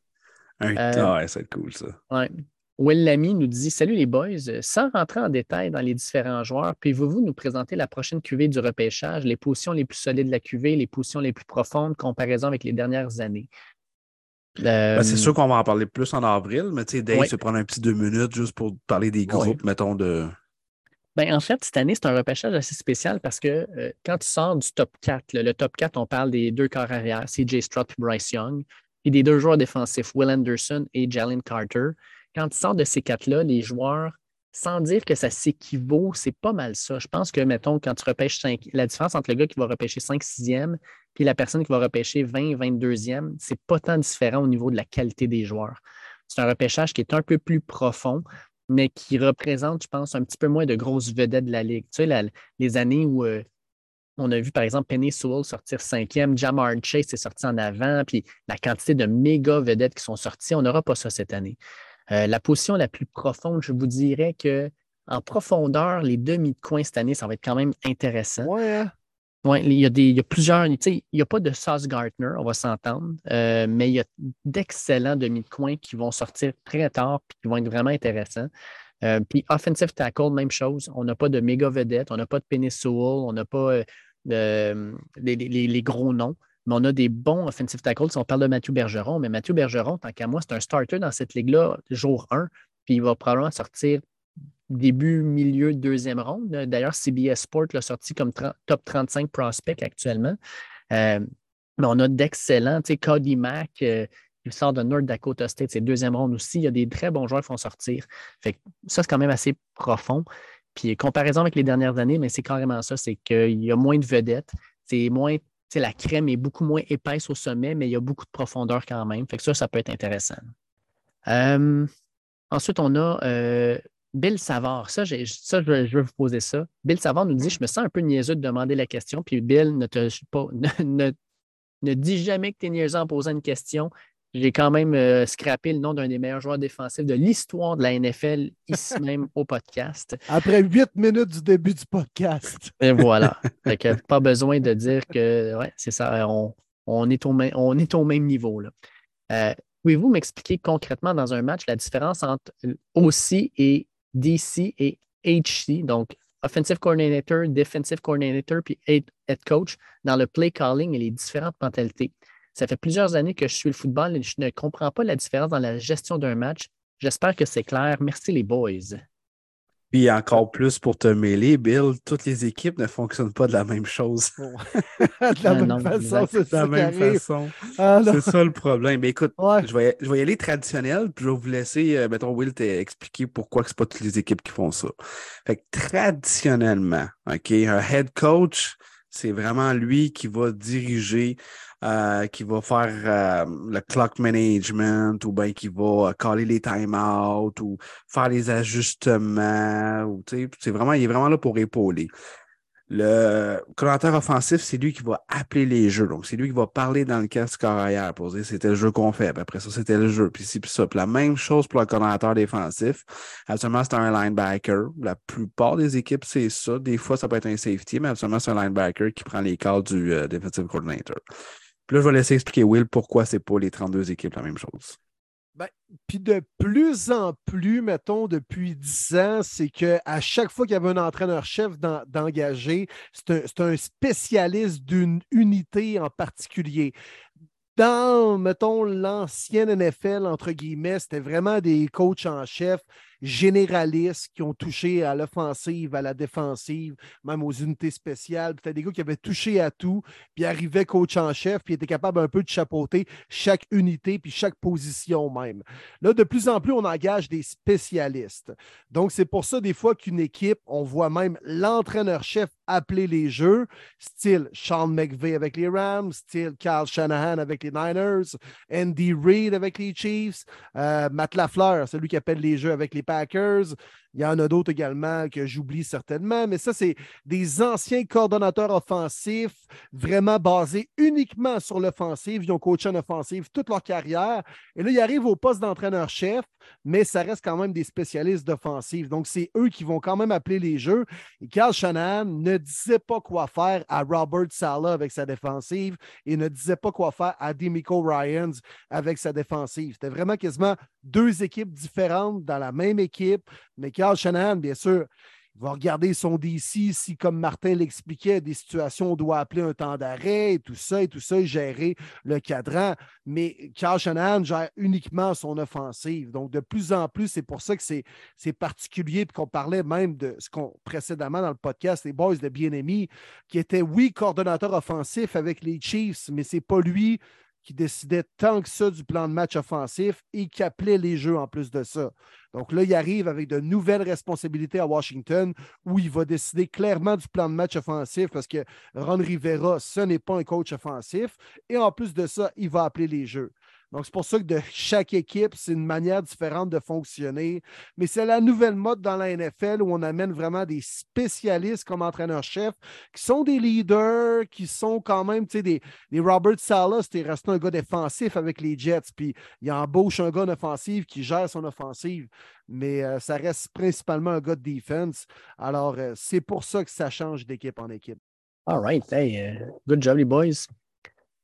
Un Euh, ouais, c'est cool ça. Ouais. Will Lamy nous dit Salut les boys, sans rentrer en détail dans les différents joueurs, pouvez-vous nous présenter la prochaine cuvée du repêchage, les positions les plus solides de la cuvée, les positions les plus profondes, comparaison avec les dernières années? Euh, Ben, c'est sûr qu'on va en parler plus en avril, mais tu sais, Dave Ouais. se prendre un petit deux minutes juste pour parler des groupes, mettons, de. Ben, en fait, cette année, c'est un repêchage assez spécial parce que euh, quand tu sors du top 4, là, le top 4, on parle des deux corps arrière, CJ Stroud et Bryce Young, et des deux joueurs défensifs, Will Anderson et Jalen Carter. Quand tu sors de ces quatre-là, les joueurs, sans dire que ça s'équivaut, c'est pas mal ça. Je pense que, mettons, quand tu repêches 5, la différence entre le gars qui va repêcher 5 6e puis la personne qui va repêcher 20 22e, c'est pas tant différent au niveau de la qualité des joueurs. C'est un repêchage qui est un peu plus profond mais qui représente, je pense, un petit peu moins de grosses vedettes de la Ligue. Tu sais, les années où euh, on a vu, par exemple, Penny Sewell sortir cinquième, Jamar Chase est sorti en avant, puis la quantité de méga vedettes qui sont sorties, on n'aura pas ça cette année. Euh, la position la plus profonde, je vous dirais que en profondeur, les demi de coin cette année, ça va être quand même intéressant. Ouais, hein? Oui, il y a des, il a plusieurs, tu sais, il n'y a pas de Sauce Gardner, on va s'entendre, euh, mais il y a d'excellents demi de coin qui vont sortir très tard et qui vont être vraiment intéressants. Euh, puis offensive tackle, même chose. On n'a pas de méga vedette, on n'a pas de Penny on n'a pas euh, les gros noms, mais on a des bons offensive tackles. Si on parle de Mathieu Bergeron, mais Mathieu Bergeron, tant qu'à moi, c'est un starter dans cette ligue-là, jour 1. puis il va probablement sortir début, milieu, deuxième ronde. D'ailleurs, CBS Sport l'a sorti comme top 35 prospect actuellement. Euh, mais on a d'excellents, tu sais, Cody Mack, euh, il sort de North Dakota State, c'est deuxième ronde aussi. Il y a des très bons joueurs qui vont sortir. Fait ça, c'est quand même assez profond. Puis, comparaison avec les dernières années, mais c'est carrément ça, c'est qu'il y a moins de vedettes, c'est moins, la crème est beaucoup moins épaisse au sommet, mais il y a beaucoup de profondeur quand même. Fait que ça, ça peut être intéressant. Euh, ensuite, on a Bill Savard, ça, ça je, veux vous poser ça. Bill Savard nous dit Je me sens un peu niaiseux de demander la question, puis Bill ne, te, pas, ne, ne, dit jamais que tu es niaiseux en posant une question. J'ai quand même euh, scrappé le nom d'un des meilleurs joueurs défensifs de l'histoire de la NFL ici même au podcast. Après huit minutes du début du podcast. Et voilà. pas besoin de dire que ouais, c'est ça, on, est au même, on est au même niveau. Là. Euh, Pouvez-vous m'expliquer concrètement dans un match la différence entre OC et DC et HC, donc Offensive Coordinator, Defensive Coordinator, puis Head Coach, dans le play calling et les différentes mentalités. Ça fait plusieurs années que je suis le football et je ne comprends pas la différence dans la gestion d'un match. J'espère que c'est clair. Merci les boys. Puis encore plus pour te mêler, Bill, toutes les équipes ne fonctionnent pas de la même chose. de la même façon, c'est ça. De la même façon. Ah, c'est ça le problème. Mais écoute, je, vais, je vais y aller traditionnel, puis je vais vous laisser, euh, mettons, Will, t'expliquer pourquoi ce n'est pas toutes les équipes qui font ça. Fait que traditionnellement, OK, un head coach, c'est vraiment lui qui va diriger euh, qui va faire euh, le clock management ou bien qui va caller les timeouts ou faire les ajustements. Ou, c'est vraiment, il est vraiment là pour épauler. Le coordinateur offensif, c'est lui qui va appeler les jeux. Donc, c'est lui qui va parler dans le casque carrière pour dire c'était le jeu qu'on fait. après ça, c'était le jeu. Puis, c'est ça. Puis la même chose pour le coordinateur défensif. Absolument, c'est un linebacker. La plupart des équipes, c'est ça. Des fois, ça peut être un safety, mais absolument, c'est un linebacker qui prend les calls du euh, defensive coordinator. Puis là, je vais laisser expliquer Will pourquoi c'est pas les 32 équipes la même chose. Ben, puis de plus en plus, mettons, depuis 10 ans, c'est qu'à chaque fois qu'il y avait un entraîneur-chef d'engager, c'est un, spécialiste d'une unité en particulier. Dans, mettons, l'ancienne NFL, entre guillemets, c'était vraiment des coachs en chef généralistes qui ont touché à l'offensive, à la défensive, même aux unités spéciales. Puis des gars qui avaient touché à tout, puis arrivaient coach en chef, puis étaient capables un peu de chapeauter chaque unité, puis chaque position même. Là, de plus en plus, on engage des spécialistes. Donc, c'est pour ça, des fois, qu'une équipe, on voit même l'entraîneur-chef appeler les jeux, style Sean McVay avec les Rams, style Carl Shanahan avec les Niners, Andy Reid avec les Chiefs, euh, Matt Lafleur, celui qui appelle les jeux avec les Packers. Il y en a d'autres également que j'oublie certainement, mais ça, c'est des anciens coordonnateurs offensifs vraiment basés uniquement sur l'offensive. Ils ont coaché en offensive toute leur carrière. Et là, ils arrivent au poste d'entraîneur-chef, mais ça reste quand même des spécialistes d'offensive. Donc, c'est eux qui vont quand même appeler les jeux. Et Carl Shanahan ne disait pas quoi faire à Robert Sala avec sa défensive et ne disait pas quoi faire à Demico Ryans avec sa défensive. C'était vraiment quasiment deux équipes différentes dans la même équipe, mais Carl Shanahan, bien sûr, il va regarder son DC si, comme Martin l'expliquait, des situations, on doit appeler un temps d'arrêt et tout ça, et tout ça, gérer le cadran. Mais Carl Shanahan gère uniquement son offensive. Donc, de plus en plus, c'est pour ça que c'est particulier, puis qu'on parlait même de ce qu'on précédemment dans le podcast, les Boys de Bien-Aimé, qui était, oui, coordonnateur offensif avec les Chiefs, mais c'est pas lui qui décidait tant que ça du plan de match offensif et qui appelait les jeux en plus de ça. Donc là, il arrive avec de nouvelles responsabilités à Washington où il va décider clairement du plan de match offensif parce que Ron Rivera, ce n'est pas un coach offensif. Et en plus de ça, il va appeler les jeux. Donc, c'est pour ça que de chaque équipe, c'est une manière différente de fonctionner. Mais c'est la nouvelle mode dans la NFL où on amène vraiment des spécialistes comme entraîneur-chef qui sont des leaders, qui sont quand même, tu sais, des, Robert Salah, c'était resté un gars défensif avec les Jets. Puis il embauche un gars en offensive qui gère son offensive. Mais euh, ça reste principalement un gars de defense. Alors, euh, c'est pour ça que ça change d'équipe en équipe. All right. Hey, euh, good job, les boys.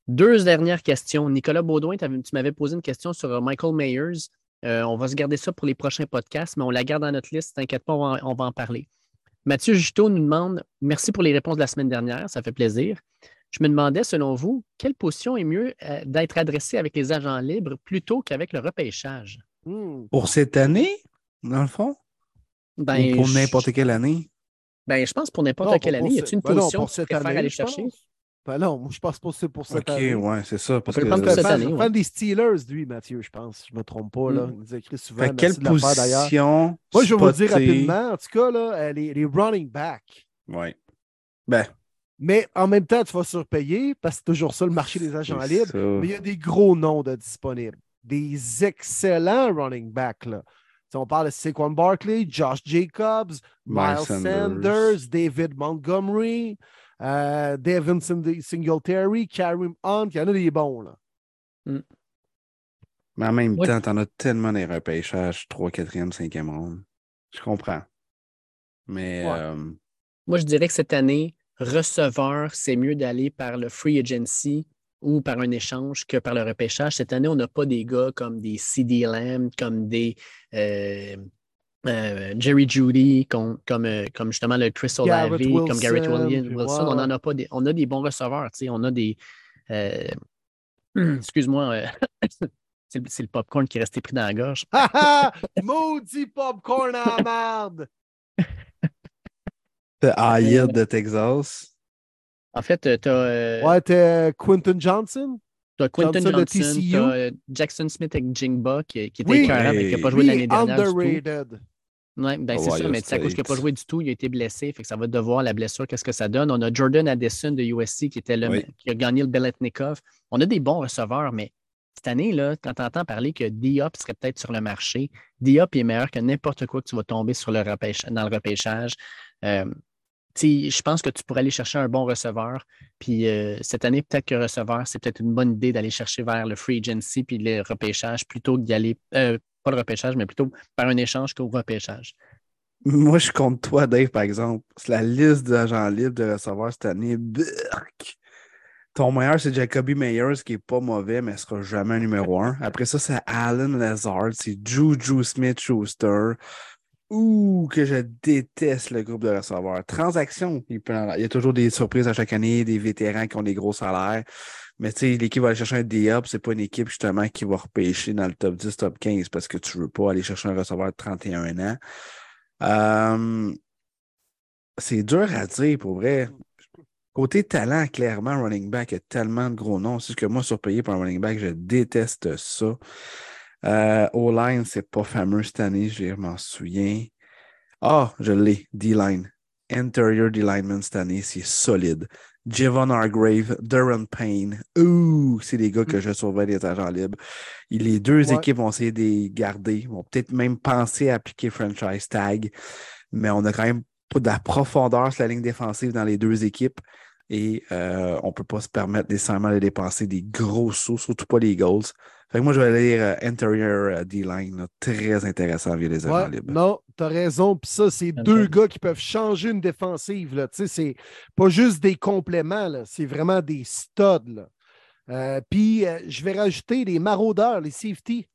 Deux dernières questions. Nicolas Baudouin, tu m'avais posé une question sur euh, Michael Mayers. Euh, on va se garder ça pour les prochains podcasts, mais on la garde dans notre liste. T'inquiète pas, on va, en parler. Mathieu Juteau nous demande Merci pour les réponses de la semaine dernière, ça fait plaisir. Je me demandais, selon vous, quelle position est mieux euh, d'être adressée avec les agents libres plutôt qu'avec le repêchage? Hmm. Pour cette année? dans le fond? Ben, Ou pour n'importe quelle année? Ben, je pense pour Non, n'importe pas quelle année. Y a-t-il une ben non, position pour que tu cette préfères année, aller chercher? pense. Ben non, moi, je pense pas que c'est pour cette Ok, année. ouais, c'est ça. Parce que prendre cette année, ouais. des Steelers, lui, Mathieu, je pense. Je me trompe pas. Là. Mm. Il nous écrit souvent. Fait quelle position? Moi, je vais vous le dire rapidement. En tout cas, là, euh, les, les running backs. Ouais. Ben, Mais en même temps, tu vas surpayer parce que c'est toujours ça le marché des agents libres. ça. Mais il y a des gros noms de disponibles. Des excellents running backs. Là. Si on parle de Saquon Barkley, Josh Jacobs, Miles, Miles Sanders. Sanders. David Montgomery, euh, Devin Sing- Singletary, Kareem Hunt. Il y en a des bons. Là. Mais en même Ouais. temps, t'en as tellement des repêchages 3, 4e, 5e ronde. Je comprends. Mais Ouais. euh, Moi, je dirais que cette année, receveur, c'est mieux d'aller par le free agency ou par un échange que par le repêchage. Cette année, on n'a pas des gars comme des CD Lamb, comme des euh, euh, Jerry Judy, comme, comme, euh, comme justement le Chris Garrett Olave, comme Garrett Wilson, Williams. Wilson. On en a pas des, on a des bons receveurs, tu sais, on a des. euh, excuse-moi, euh, c'est le- popcorn qui est resté pris dans la gorge. Ha ha! Maudit popcorn à la merde! t'as Ayed de Texas. En fait, tu as, Ouais, t'es Quinton Johnson? Quinton Johnson de Johnson, TCU. t'as, Jackson Smith avec Jingba qui, qui était Oui. écœurant, mais qui n'a pas joué l'année dernière. du tout. Ouais, ben c'est ça, mais cause qu'il n'a pas joué du tout, il a été blessé, fait que ça va devoir la blessure, qu'est-ce que ça donne. On a Jordan Addison de USC qui, était le, Oui. qui a gagné le Beletnikov. On a des bons receveurs, mais cette année, là, quand tu entends parler que Diop serait peut-être sur le marché, Diop est meilleur que n'importe quoi que tu vas tomber sur le repêche- dans le repêchage. Euh, je pense que tu pourrais aller chercher un bon receveur. Puis euh, cette année, peut-être que receveur, c'est peut-être une bonne idée d'aller chercher vers le free agency puis le repêchage plutôt que d'y aller, euh, pas le repêchage, mais plutôt par un échange qu'au repêchage. Moi, je contre toi, Dave, par exemple. C'est la liste d'agents libres de recevoir cette année. Burk. Ton meilleur, c'est Jacoby Meyers, qui est pas mauvais, mais ne sera jamais numéro un. Après ça, c'est Alan Lazard, c'est Juju Smith-Schuster. Ouh, que je déteste le groupe de receveurs. Transaction, il, peut il y a toujours des surprises à chaque année, des vétérans qui ont des gros salaires. Mais tu sais, l'équipe va aller chercher un D-Up, c'est pas une équipe justement qui va repêcher dans le top 10, top 15 parce que tu veux pas aller chercher un receveur de 31 ans. Euh, c'est dur à dire pour vrai. Côté talent, clairement, running back, a tellement de gros noms. C'est ce que moi, surpayé pour un running back, je déteste ça. Euh, O-line, c'est pas fameux cette année, je m'en souviens. Ah, je l'ai, D-line. Interior D-lineman cette année, c'est solide. Javon Hargrave, Duran Payne. Ouh, c'est des gars que je surveille des agents libres. Et Les deux Ouais. équipes vont essayer de les garder, vont peut-être même penser à appliquer franchise tag, mais on a quand même pas de la profondeur sur la ligne défensive dans les deux équipes et euh, on ne peut pas se permettre nécessairement de dépenser des gros sauts, surtout pas les goals. Fait que moi, je vais aller lire euh, Interior euh, D-line, très intéressant via les agents Ouais, libres. non, t'as raison. Puis ça, c'est deux gars qui peuvent changer une défensive. Là. Tu sais, c'est pas juste des compléments, là. c'est vraiment des studs. Euh, puis, euh, je vais rajouter les maraudeurs, les safety.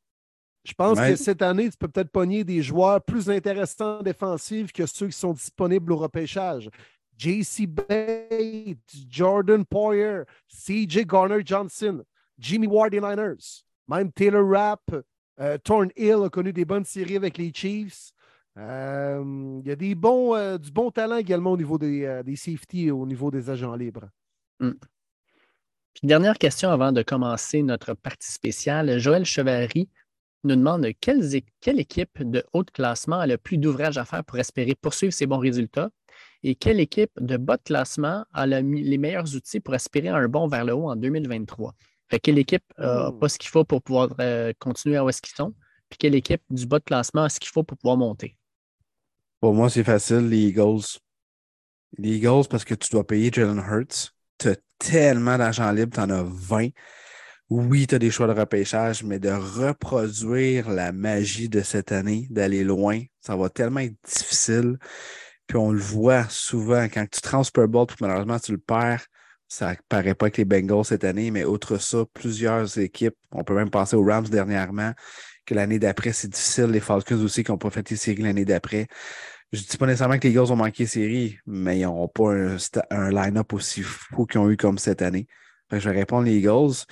Je pense Ouais. que cette année, tu peux peut-être pogner des joueurs plus intéressants en défensive que ceux qui sont disponibles au repêchage. JC Bates, Jordan Poyer, CJ Garner-Johnson, Jimmy Ward Niners, même Taylor Rapp, euh, Thorn Hill a connu des bonnes séries avec les Chiefs. Euh, Il y a des bons, euh, du bon talent également au niveau des, euh, des safeties et au niveau des agents libres. Puis, dernière question avant de commencer notre partie spéciale. Joël Chevary nous demande quelle équipe de haut classement a le plus d'ouvrages à faire pour espérer poursuivre ses bons résultats? Et quelle équipe de bas de classement a le les meilleurs outils pour aspirer à un bond vers le haut en 2023. Fait quelle équipe n'a pas ce qu'il faut pour pouvoir euh, continuer à où est-ce qu'ils sont, puis quelle équipe du bas de classement a ce qu'il faut pour pouvoir monter? Pour moi, c'est facile, les Eagles. Les Eagles, parce que tu dois payer Jalen Hurts. Tu as tellement d'argent libre, tu en as 20. Oui, tu as des choix de repêchage, mais de reproduire la magie de cette année, d'aller loin, ça va tellement être difficile. Puis on le voit souvent quand tu te puis malheureusement tu le perds, ça paraît pas avec les Bengals cette année, mais outre ça, plusieurs équipes, on peut même penser aux Rams dernièrement, que l'année d'après, c'est difficile. Les Falcons aussi qui n'ont pas fait les séries l'année d'après. Je dis pas nécessairement que les Eagles ont manqué les séries, mais ils n'ont pas un, line-up aussi fou qu'ils ont eu comme cette année. Je vais répondre les Eagles.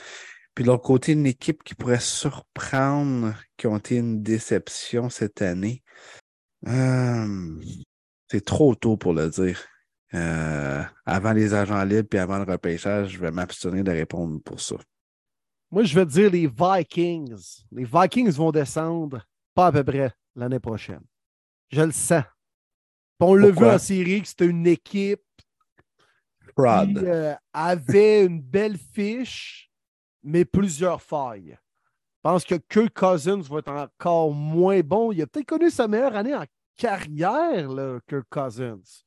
Puis de l'autre côté, une équipe qui pourrait surprendre, qui ont été une déception cette année. Euh, c'est trop tôt pour le dire. Euh, avant les agents libres et avant le repêchage, je vais m'abstenir de répondre pour ça. Moi, je vais dire les Vikings. Les Vikings vont descendre pas à peu près l'année prochaine. Je le sens. Puis on l'a vu en série que c'était une équipe qui euh, avait une belle fiche, mais plusieurs failles. Je pense que Kirk Cousins va être encore moins bon. Il a peut-être connu sa meilleure année en carrière, là, Kirk Cousins?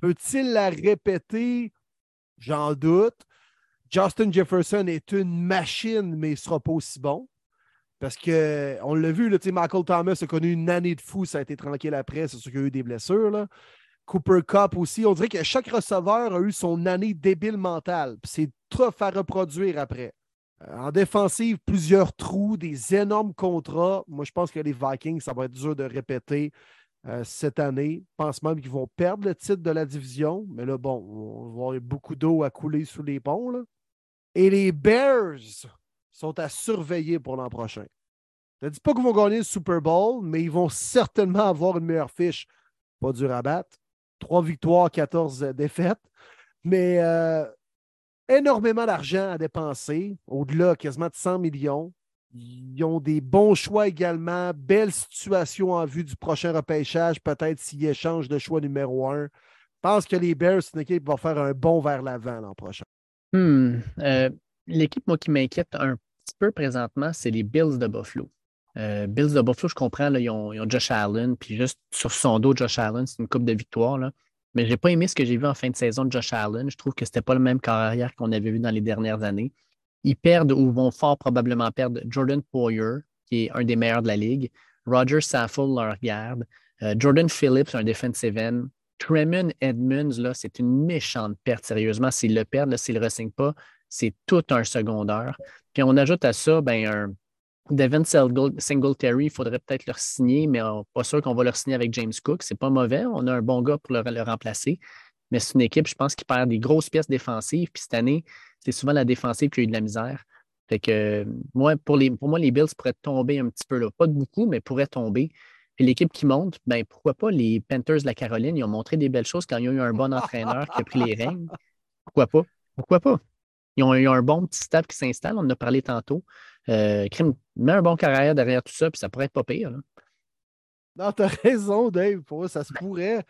Peut-il la répéter? J'en doute. Justin Jefferson est une machine, mais il ne sera pas aussi bon. Parce qu'on l'a vu, là, Michael Thomas a connu une année de fou, ça a été tranquille après, c'est sûr qu'il y a eu des blessures. Cooper Cup aussi, on dirait que chaque receveur a eu son année débile mentale. C'est tough à reproduire après. En défensive, plusieurs trous, des énormes contrats. Moi, je pense que les Vikings, ça va être dur de répéter euh, cette année. Je pense même qu'ils vont perdre le titre de la division. Mais là, bon, on va avoir beaucoup d'eau à couler sous les ponts. Et les Bears sont à surveiller pour l'an prochain. Je ne dis pas qu'ils vont gagner le Super Bowl, mais ils vont certainement avoir une meilleure fiche. Pas dur à battre. Trois victoires, 14 défaites. Mais euh, énormément d'argent à dépenser, au-delà quasiment de 100 millions. Ils ont des bons choix également, belle situation en vue du prochain repêchage, peut-être s'ils échangent de choix numéro un. Je pense que les Bears, c'est une équipe qui va faire un bond vers l'avant l'an prochain. Hmm, euh, L'équipe, moi, qui m'inquiète un petit peu présentement, c'est les Bills de Buffalo. Euh, Bills de Buffalo, je comprends, là, ils, ont, ils ont Josh Allen, puis juste sur son dos, Josh Allen, c'est une coupe de victoire. Là. Mais je n'ai pas aimé ce que j'ai vu en fin de saison de Josh Allen. Je trouve que ce n'était pas le même carrière qu'on avait vu dans les dernières années. Ils perdent ou vont fort probablement perdre Jordan Poyer, qui est un des meilleurs de la ligue. Roger Saffold leur garde. Euh, Jordan Phillips, un defensive end. Tremon Edmonds, là, c'est une méchante perte, sérieusement. S'ils le perdent, s'ils ne le re-signent pas, c'est tout un secondaire. Puis on ajoute à ça ben, un Devin Singl- Singletary, il faudrait peut-être le signer, mais on- pas sûr qu'on va le signer avec James Cook. C'est pas mauvais. On a un bon gars pour le, le remplacer. Mais c'est une équipe, je pense, qui perd des grosses pièces défensives. Puis cette année, c'est souvent la défensive qui a eu de la misère. Fait que moi, pour, les, pour moi, les Bills pourraient tomber un petit peu là. Pas de beaucoup, mais pourraient tomber. Puis l'équipe qui monte, ben pourquoi pas les Panthers de la Caroline? Ils ont montré des belles choses quand ils ont eu un bon entraîneur qui a pris les règnes. Pourquoi pas? Pourquoi pas? Ils ont eu un bon petit staff qui s'installe, on en a parlé tantôt. Euh, crime, mets un bon carrière derrière tout ça, puis ça pourrait être pas pire. là. Non, t'as raison, Dave. Pour ça se pourrait.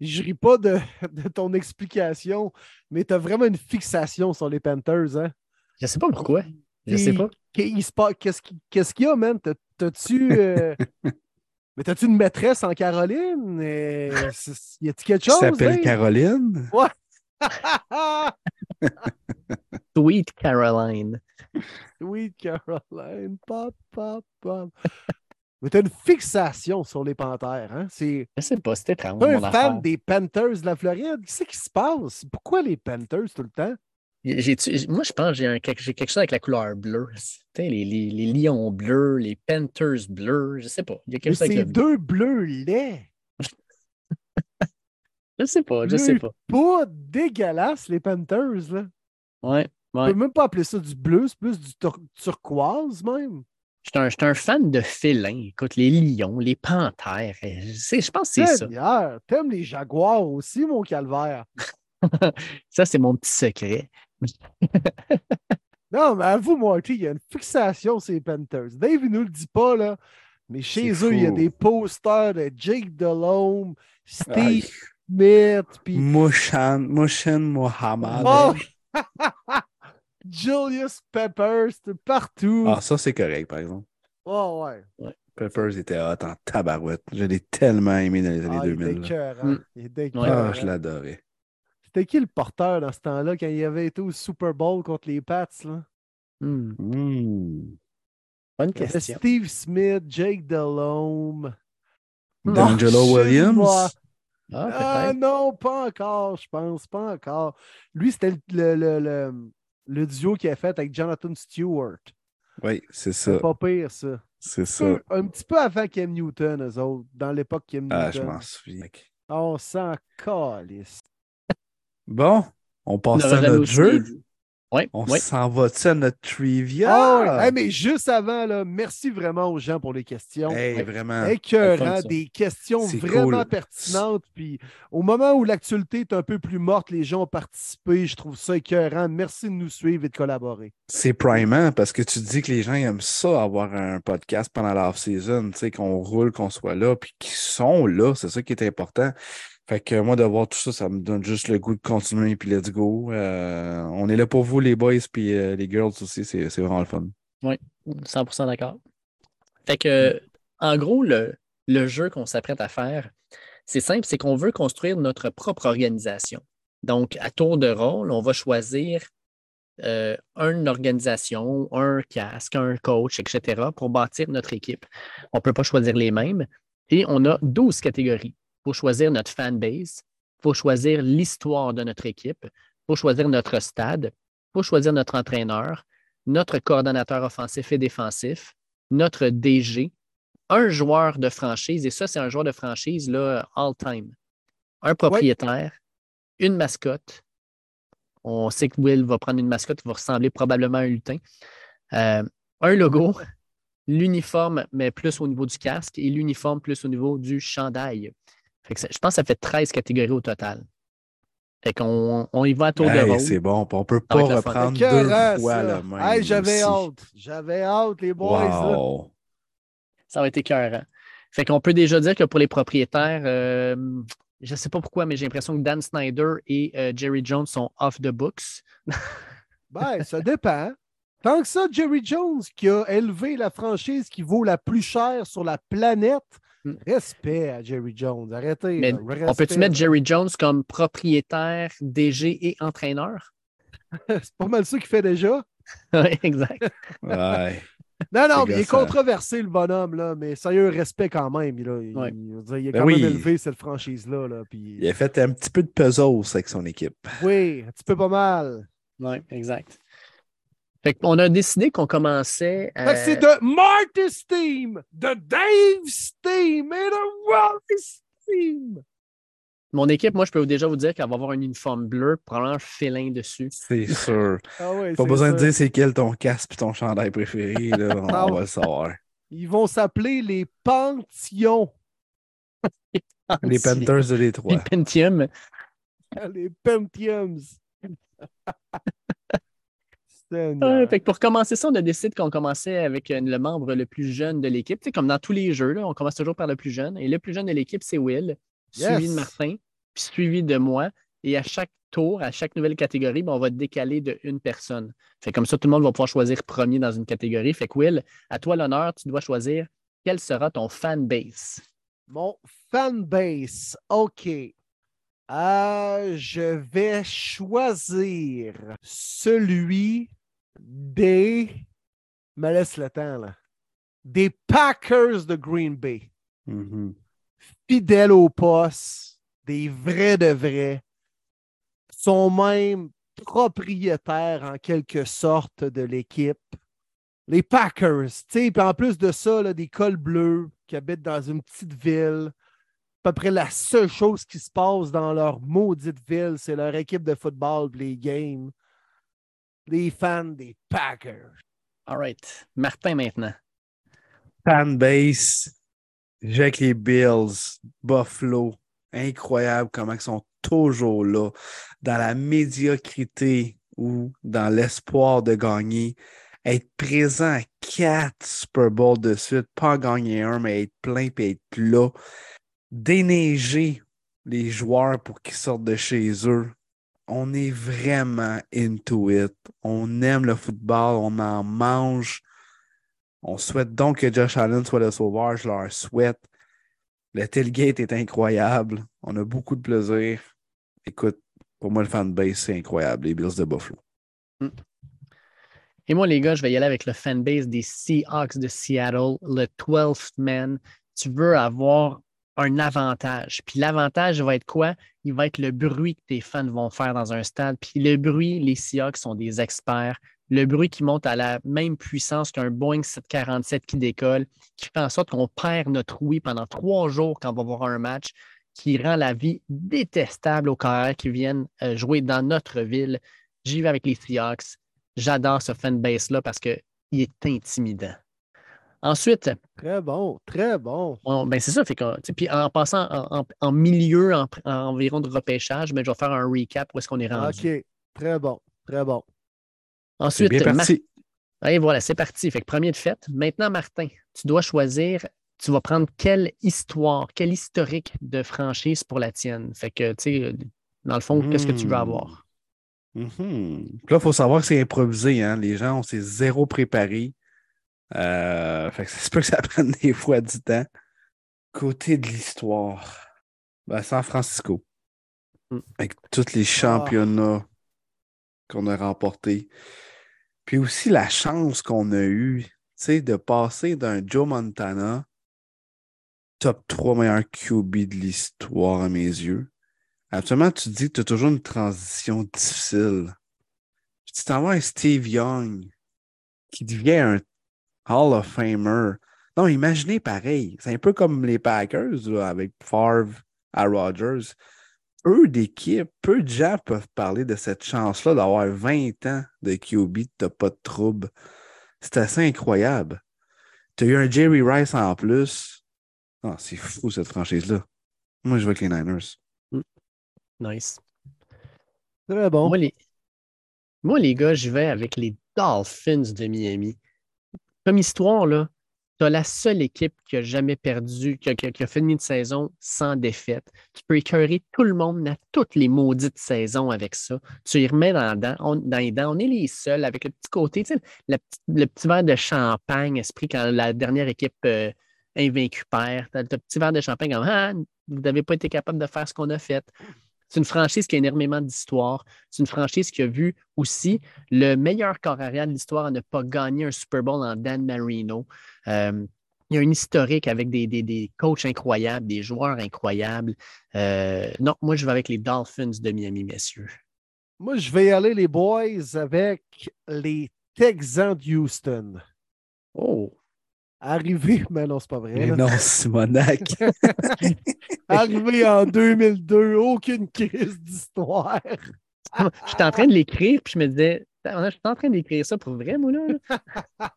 Je ris pas de, de ton explication, mais t'as vraiment une fixation sur les Panthers, hein? Je sais pas pourquoi. Je sais pas. Qu'est-ce qui- qu'il y a, man? T'as- T'as-tu. euh, Mais t'as-tu une maîtresse en Caroline? C'est- Y a-tu quelque Qui chose? s'appelle Dave? Caroline? Sweet Caroline. Sweet Caroline. Pop, pop, pop. Mais t'as une fixation sur les Panthers, hein? C'est. Je sais pas, c'est étrange. T'es un mon fan affaire. des Panthers de la Floride. Qu'est-ce qui se passe? Pourquoi les Panthers tout le temps? Moi, je pense que j'ai un- quelque, j'ai quelque chose avec la couleur bleue. Les, les, les lions bleus, les Panthers bleus, je sais pas. Il y a Mais quelque chose avec c'est le bleu. deux bleus laids. Je sais pas, je bleu. sais pas. Pas dégueulasse, les Panthers, là. Ouais, On ouais. peut même pas appeler ça du bleu, c'est plus du tur- turquoise, même. Je suis un, fan de félins. Écoute, les lions, les panthères. eh, Je, sais, je pense que c'est ça. T'aimes les jaguars aussi, mon calvaire. Ça, c'est mon petit secret. Non, mais avoue, Marty, il y a une fixation sur les Panthers. Dave, il nous le dit pas, là. Mais chez eux, il y a des posters de Jake Delhomme, Aïe. Steve Smith, puis Mushan, Mushan Mohamed. Oh! Julius Peppers, partout. Ah, ça, c'est correct, par exemple. Oh, ouais. Peppers était hot en tabarouette. Je l'ai tellement aimé dans les années Ah, il était 2000. là. écœurant. Mm. Il était Ah, je l'adorais. C'était qui le porteur dans ce temps-là quand il avait été au Super Bowl contre les Pats? Là? Hmm, Hmm. Bonne question. Steve Smith, Jake Delhomme. D'Angelo Williams? Ah, Ah non, pas encore, je pense, pas encore. Lui, c'était le, le, le, le duo qu'il a fait avec Jonathan Stewart. Oui, c'est C'est ça. pas pire, ça. C'est ça. peu- un petit peu avant Cam Newton, eux autres, dans l'époque Cam Ah, je Newton. m'en souviens. On s'en calisse. Bon, on passe à notre jeu. dit. Oui, On s'en va-tu à notre trivia? Ah ouais. Hey, mais juste avant, là, merci vraiment aux gens pour les questions. Hey, Ouais. vraiment. Écœurant, des questions vraiment cool. pertinentes. Puis au moment où l'actualité est un peu plus morte, les gens ont participé. Je trouve ça écœurant. Merci de nous suivre et de collaborer. C'est primant parce que tu dis que les gens aiment ça, avoir un podcast pendant l'off-season, tu sais, qu'on roule, qu'on soit là, puis qu'ils sont là. C'est ça qui est important. Fait que moi, de voir tout ça, ça me donne juste le goût de continuer, puis let's go. Euh, on est là pour vous, les boys, puis euh, les girls aussi. C'est vraiment le fun. 100% d'accord. Fait que, en gros, le, le jeu qu'on s'apprête à faire, c'est simple, c'est qu'on veut construire notre propre organisation. Donc, à tour de rôle, on va choisir euh, une organisation, un casque, un coach, etc., pour bâtir notre équipe. On ne peut pas choisir les mêmes. Et on a 12 catégories. Il faut choisir notre fanbase, il faut choisir l'histoire de notre équipe, il faut choisir notre stade, il faut choisir notre entraîneur, notre coordonnateur offensif et défensif, notre DG, un joueur de franchise, et ça, c'est un joueur de franchise là, all-time. Un propriétaire, une mascotte. On sait que Will va prendre une mascotte qui va ressembler probablement à un lutin. Euh, un logo, l'uniforme, mais plus au niveau du casque, et l'uniforme plus au niveau du chandail. Fait que ça- je pense que ça fait 13 catégories au total. Fait qu'on on y va à tour de rôle. c'est bon, on peut pas reprendre deux fois le même. Hey, J'avais hâte. J'avais hâte, les boys. là. Wow. Ça va être écœurant. Fait qu'on peut déjà dire que pour les propriétaires, euh, je ne sais pas pourquoi, mais j'ai l'impression que Dan Snyder et euh, Jerry Jones sont off the books. Ben, ça dépend. Tant que ça, Jerry Jones, qui a élevé la franchise qui vaut la plus chère sur la planète. Respect à Jerry Jones. Arrêtez. Mais on peut-tu mettre Jerry Jones comme propriétaire, DG et entraîneur? C'est pas mal ça qu'il fait déjà? oui, exact. Ouais. Non, non, mais il est controversé, le bonhomme, là, mais sérieux, respect quand même. Là. Il, Ouais. il veut dire, il a Ben quand oui. même élevé cette franchise-là. Là, puis... Il a fait un petit peu de puzzle avec son équipe. Oui, un petit peu pas mal. Oui, exact. Fait qu'on a décidé qu'on commençait. Fait que euh, c'est de Marty's Team, de Dave's Team et de Wally's Team. Mon équipe, moi, je peux déjà vous dire qu'elle va avoir un uniforme bleu, probablement un félin dessus. C'est sûr. Ah ouais, Pas besoin de dire c'est quel ton casque et ton chandail préféré. Là. On, Ah va le savoir. Ils vont s'appeler les Pantillons. Les Panthers de Les Détroit. Pentium. Les Pentiums. Ouais, Seigneur. fait que pour commencer ça, on a décidé qu'on commençait avec euh, le membre le plus jeune de l'équipe. Tu sais, comme dans tous les jeux, là, on commence toujours par le plus jeune. Et le plus jeune de l'équipe, c'est Will, suivi de Martin, puis suivi de moi. Et à chaque tour, à chaque nouvelle catégorie, ben, on va décaler de une personne. Fait comme ça, tout le monde va pouvoir choisir premier dans une catégorie. Fait que Will, à toi l'honneur, tu dois choisir quel sera ton fan base. Mon fanbase. OK. Euh, je vais choisir celui des. Me laisse le temps, là. Des Packers de Green Bay. Mhm. Fidèles au poste, des vrais de vrais, sont même propriétaires en quelque sorte de l'équipe. Les Packers, tu sais, puis en plus de ça, là, des cols bleus qui habitent dans une petite ville. À peu près la seule chose qui se passe dans leur maudite ville, c'est leur équipe de football, les games. Les fans des Packers. All right. Martin maintenant. Fanbase, avec les Bills, Buffalo, incroyable comment ils sont toujours là, dans la médiocrité ou dans l'espoir de gagner, être présent à quatre Super Bowls de suite, pas en gagner un, mais être plein et être là, déneiger les joueurs pour qu'ils sortent de chez eux. On est vraiment into it. On aime le football, on en mange. On souhaite donc que Josh Allen soit le sauveur. Je leur souhaite. Le tailgate est incroyable. On a beaucoup de plaisir. Écoute, pour moi, le fanbase, c'est incroyable. Les Bills de Buffalo. Et moi, les gars, je vais y aller avec le fanbase des Seahawks de Seattle, le 12th man. Tu veux avoir un avantage. Puis l'avantage va être quoi? Il va être le bruit que tes fans vont faire dans un stade. Puis le bruit, les Seahawks sont des experts. Le bruit qui monte à la même puissance qu'un Boeing 747 qui décolle, qui fait en sorte qu'on perd notre oui pendant trois jours quand on va voir un match, qui rend la vie détestable aux carrières qui viennent euh, jouer dans notre ville. J'y vais avec les Seahawks. J'adore ce fanbase-là parce qu'il est intimidant. Ensuite. Très bon, très bon. ben c'est ça. Fait que, puis en passant en, milieu, en, environ de repêchage, mais ben, je vais faire un recap où est-ce qu'on est rendu. OK. Très bon, très bon. Ensuite, bien parti. Et voilà, c'est parti. Fait que premier de fête. Maintenant, Martin, tu dois choisir, tu vas prendre quelle histoire, quel historique de franchise pour la tienne? Fait que, tu sais, dans le fond, qu'est-ce que tu veux hmm. avoir? Mm Là, il faut savoir que c'est improvisé. Hein? Les gens, on s'est zéro préparé. Euh, fait que ça se peut que ça prenne des fois du temps. Côté de l'histoire, ben, San Francisco. Hmm. Avec tous les championnats qu'on a remportés. Puis aussi la chance qu'on a eue de passer d'un Joe Montana, top 3 meilleur QB de l'histoire à mes yeux. Absolument, tu dis que tu as toujours une transition difficile. tu t'en vas un Steve Young qui devient un Hall of Famer. Non, imaginez pareil. C'est un peu comme les Packers avec Favre à Rodgers. Peu d'équipes, peu de gens peuvent parler de cette chance-là d'avoir 20 ans de QB, t'as pas de trouble. C'est assez incroyable. Tu as eu un Jerry Rice en plus. Non, c'est fou cette franchise-là. Moi, je veux avec les Niners. Mm. Nice. Très bon. Moi les... Moi, les gars, je vais avec les Dolphins de Miami comme histoire, là, tu as la seule équipe qui a jamais perdu, qui a, fini une saison sans défaite. Tu peux écœurer tout le monde à toutes les maudites saisons avec ça. Tu y remets dans, dans les dents. On est les seuls avec le petit côté, le, petit verre de champagne, esprit, quand la dernière équipe euh, invaincue perd. Tu as le petit verre de champagne comme Ah, vous n'avez pas été capable de faire ce qu'on a fait. C'est une franchise qui a énormément d'histoire. C'est une franchise qui a vu aussi le meilleur corps arrière de l'histoire à ne pas gagner un Super Bowl en Dan Marino. Euh, il y a une historique avec des, des, coachs incroyables, des joueurs incroyables. Euh, non, moi, je vais avec les Dolphins de Miami, messieurs. Moi, je vais y aller, les boys, avec les Texans de Houston. Oh! Arrivé, mais non, c'est pas vrai. Mais non, Simonac. Arrivé en 2002, aucune crise d'histoire. J'étais en train de l'écrire, puis je me disais, je suis en train d'écrire ça pour vrai, moi, là.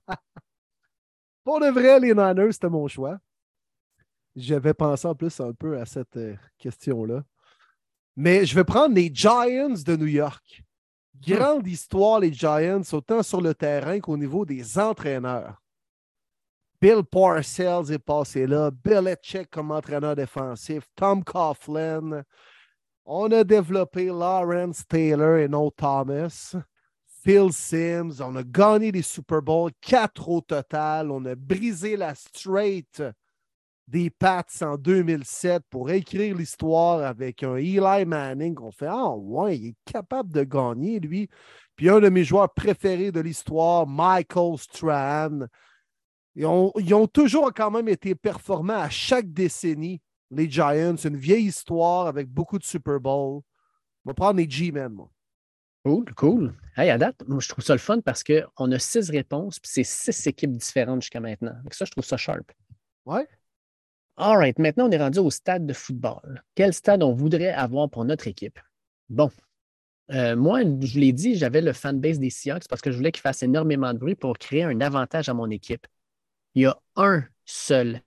pour de vrai, les Niners, c'était mon choix. J'avais pensé en plus un peu à cette euh, question-là. Mais je vais prendre les Giants de New York. Grande histoire, les Giants, autant sur le terrain qu'au niveau des entraîneurs. Bill Parcells est passé là, Bill Etchek comme entraîneur défensif, Tom Coughlin. On a développé Lawrence Taylor et No Thomas. Phil Sims, on a gagné des Super Bowls, quatre au total. On a brisé la straight des Pats en 2007 pour écrire l'histoire avec un Eli Manning. On fait Ah, ouais, il est capable de gagner, lui. Puis un de mes joueurs préférés de l'histoire, Michael Strahan. Ils ont, toujours quand même été performants à chaque décennie, les Giants. Une vieille histoire avec beaucoup de Super Bowl. On va prendre les G-Men, moi. Cool, cool. Hey, à date, moi, je trouve ça le fun parce qu'on a six réponses, puis c'est six équipes différentes jusqu'à maintenant. Avec ça, je trouve ça sharp. Ouais. All right, maintenant, on est rendu au stade de football. Quel stade on voudrait avoir pour notre équipe? Bon. Euh, moi, je l'ai dit, j'avais le fanbase des Seahawks parce que je voulais qu'ils fassent énormément de bruit pour créer un avantage à mon équipe il y a un seul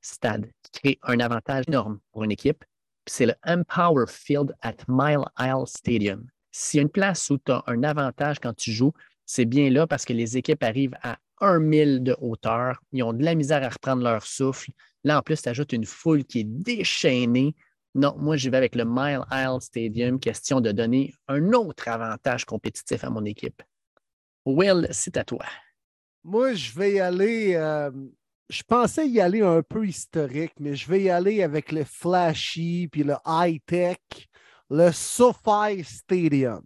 stade qui crée un avantage énorme pour une équipe, c'est le Empower Field at Mile Isle Stadium. S'il y a une place où tu as un avantage quand tu joues, c'est bien là parce que les équipes arrivent à un mille de hauteur, ils ont de la misère à reprendre leur souffle. Là, en plus, tu ajoutes une foule qui est déchaînée. Non, moi, je vais avec le Mile Isle Stadium, question de donner un autre avantage compétitif à mon équipe. Will, c'est à toi. Moi, je vais y aller. Euh, je pensais y aller un peu historique, mais je vais y aller avec le flashy puis le high-tech, le SoFi Stadium.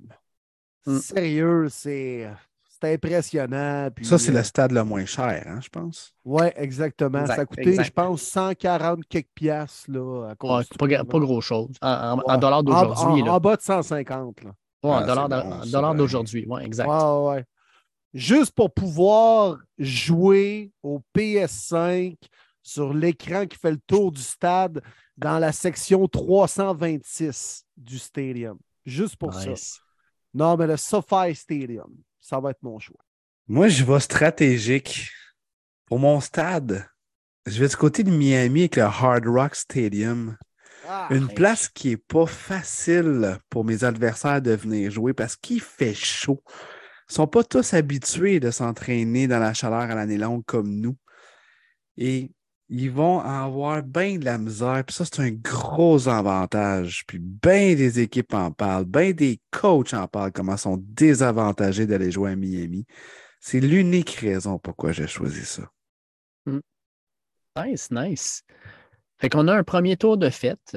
Hmm. Sérieux, c'est. impressionnant. ça, c'est le euh, stade le moins cher, hein, je pense. Oui, exactement. ça a coûté, je pense, 140 quelques piastres. Là, pas, pas gros-chose. En, dollars d'aujourd'hui. En, bas de 150. Là. en dollars d'aujourd'hui. Oui, exact. Ouais, ouais juste pour pouvoir jouer au PS5 sur l'écran qui fait le tour du stade dans la section 326 du stadium. Juste pour ça. Non, mais le SoFi Stadium, ça va être mon choix. Moi, je vais stratégique. Pour mon stade, je vais du côté de Miami avec le Hard Rock Stadium. Ah, Une hey. place qui n'est pas facile pour mes adversaires de venir jouer parce qu'il fait chaud. Sont pas tous habitués de s'entraîner dans la chaleur à l'année longue comme nous. Et ils vont avoir bien de la misère. Puis ça, c'est un gros avantage. Puis bien des équipes en parlent, bien des coachs en parlent, comment sont désavantagés d'aller jouer à Miami. C'est l'unique raison pourquoi j'ai choisi ça. Nice, nice. Fait qu'on a un premier tour de fête.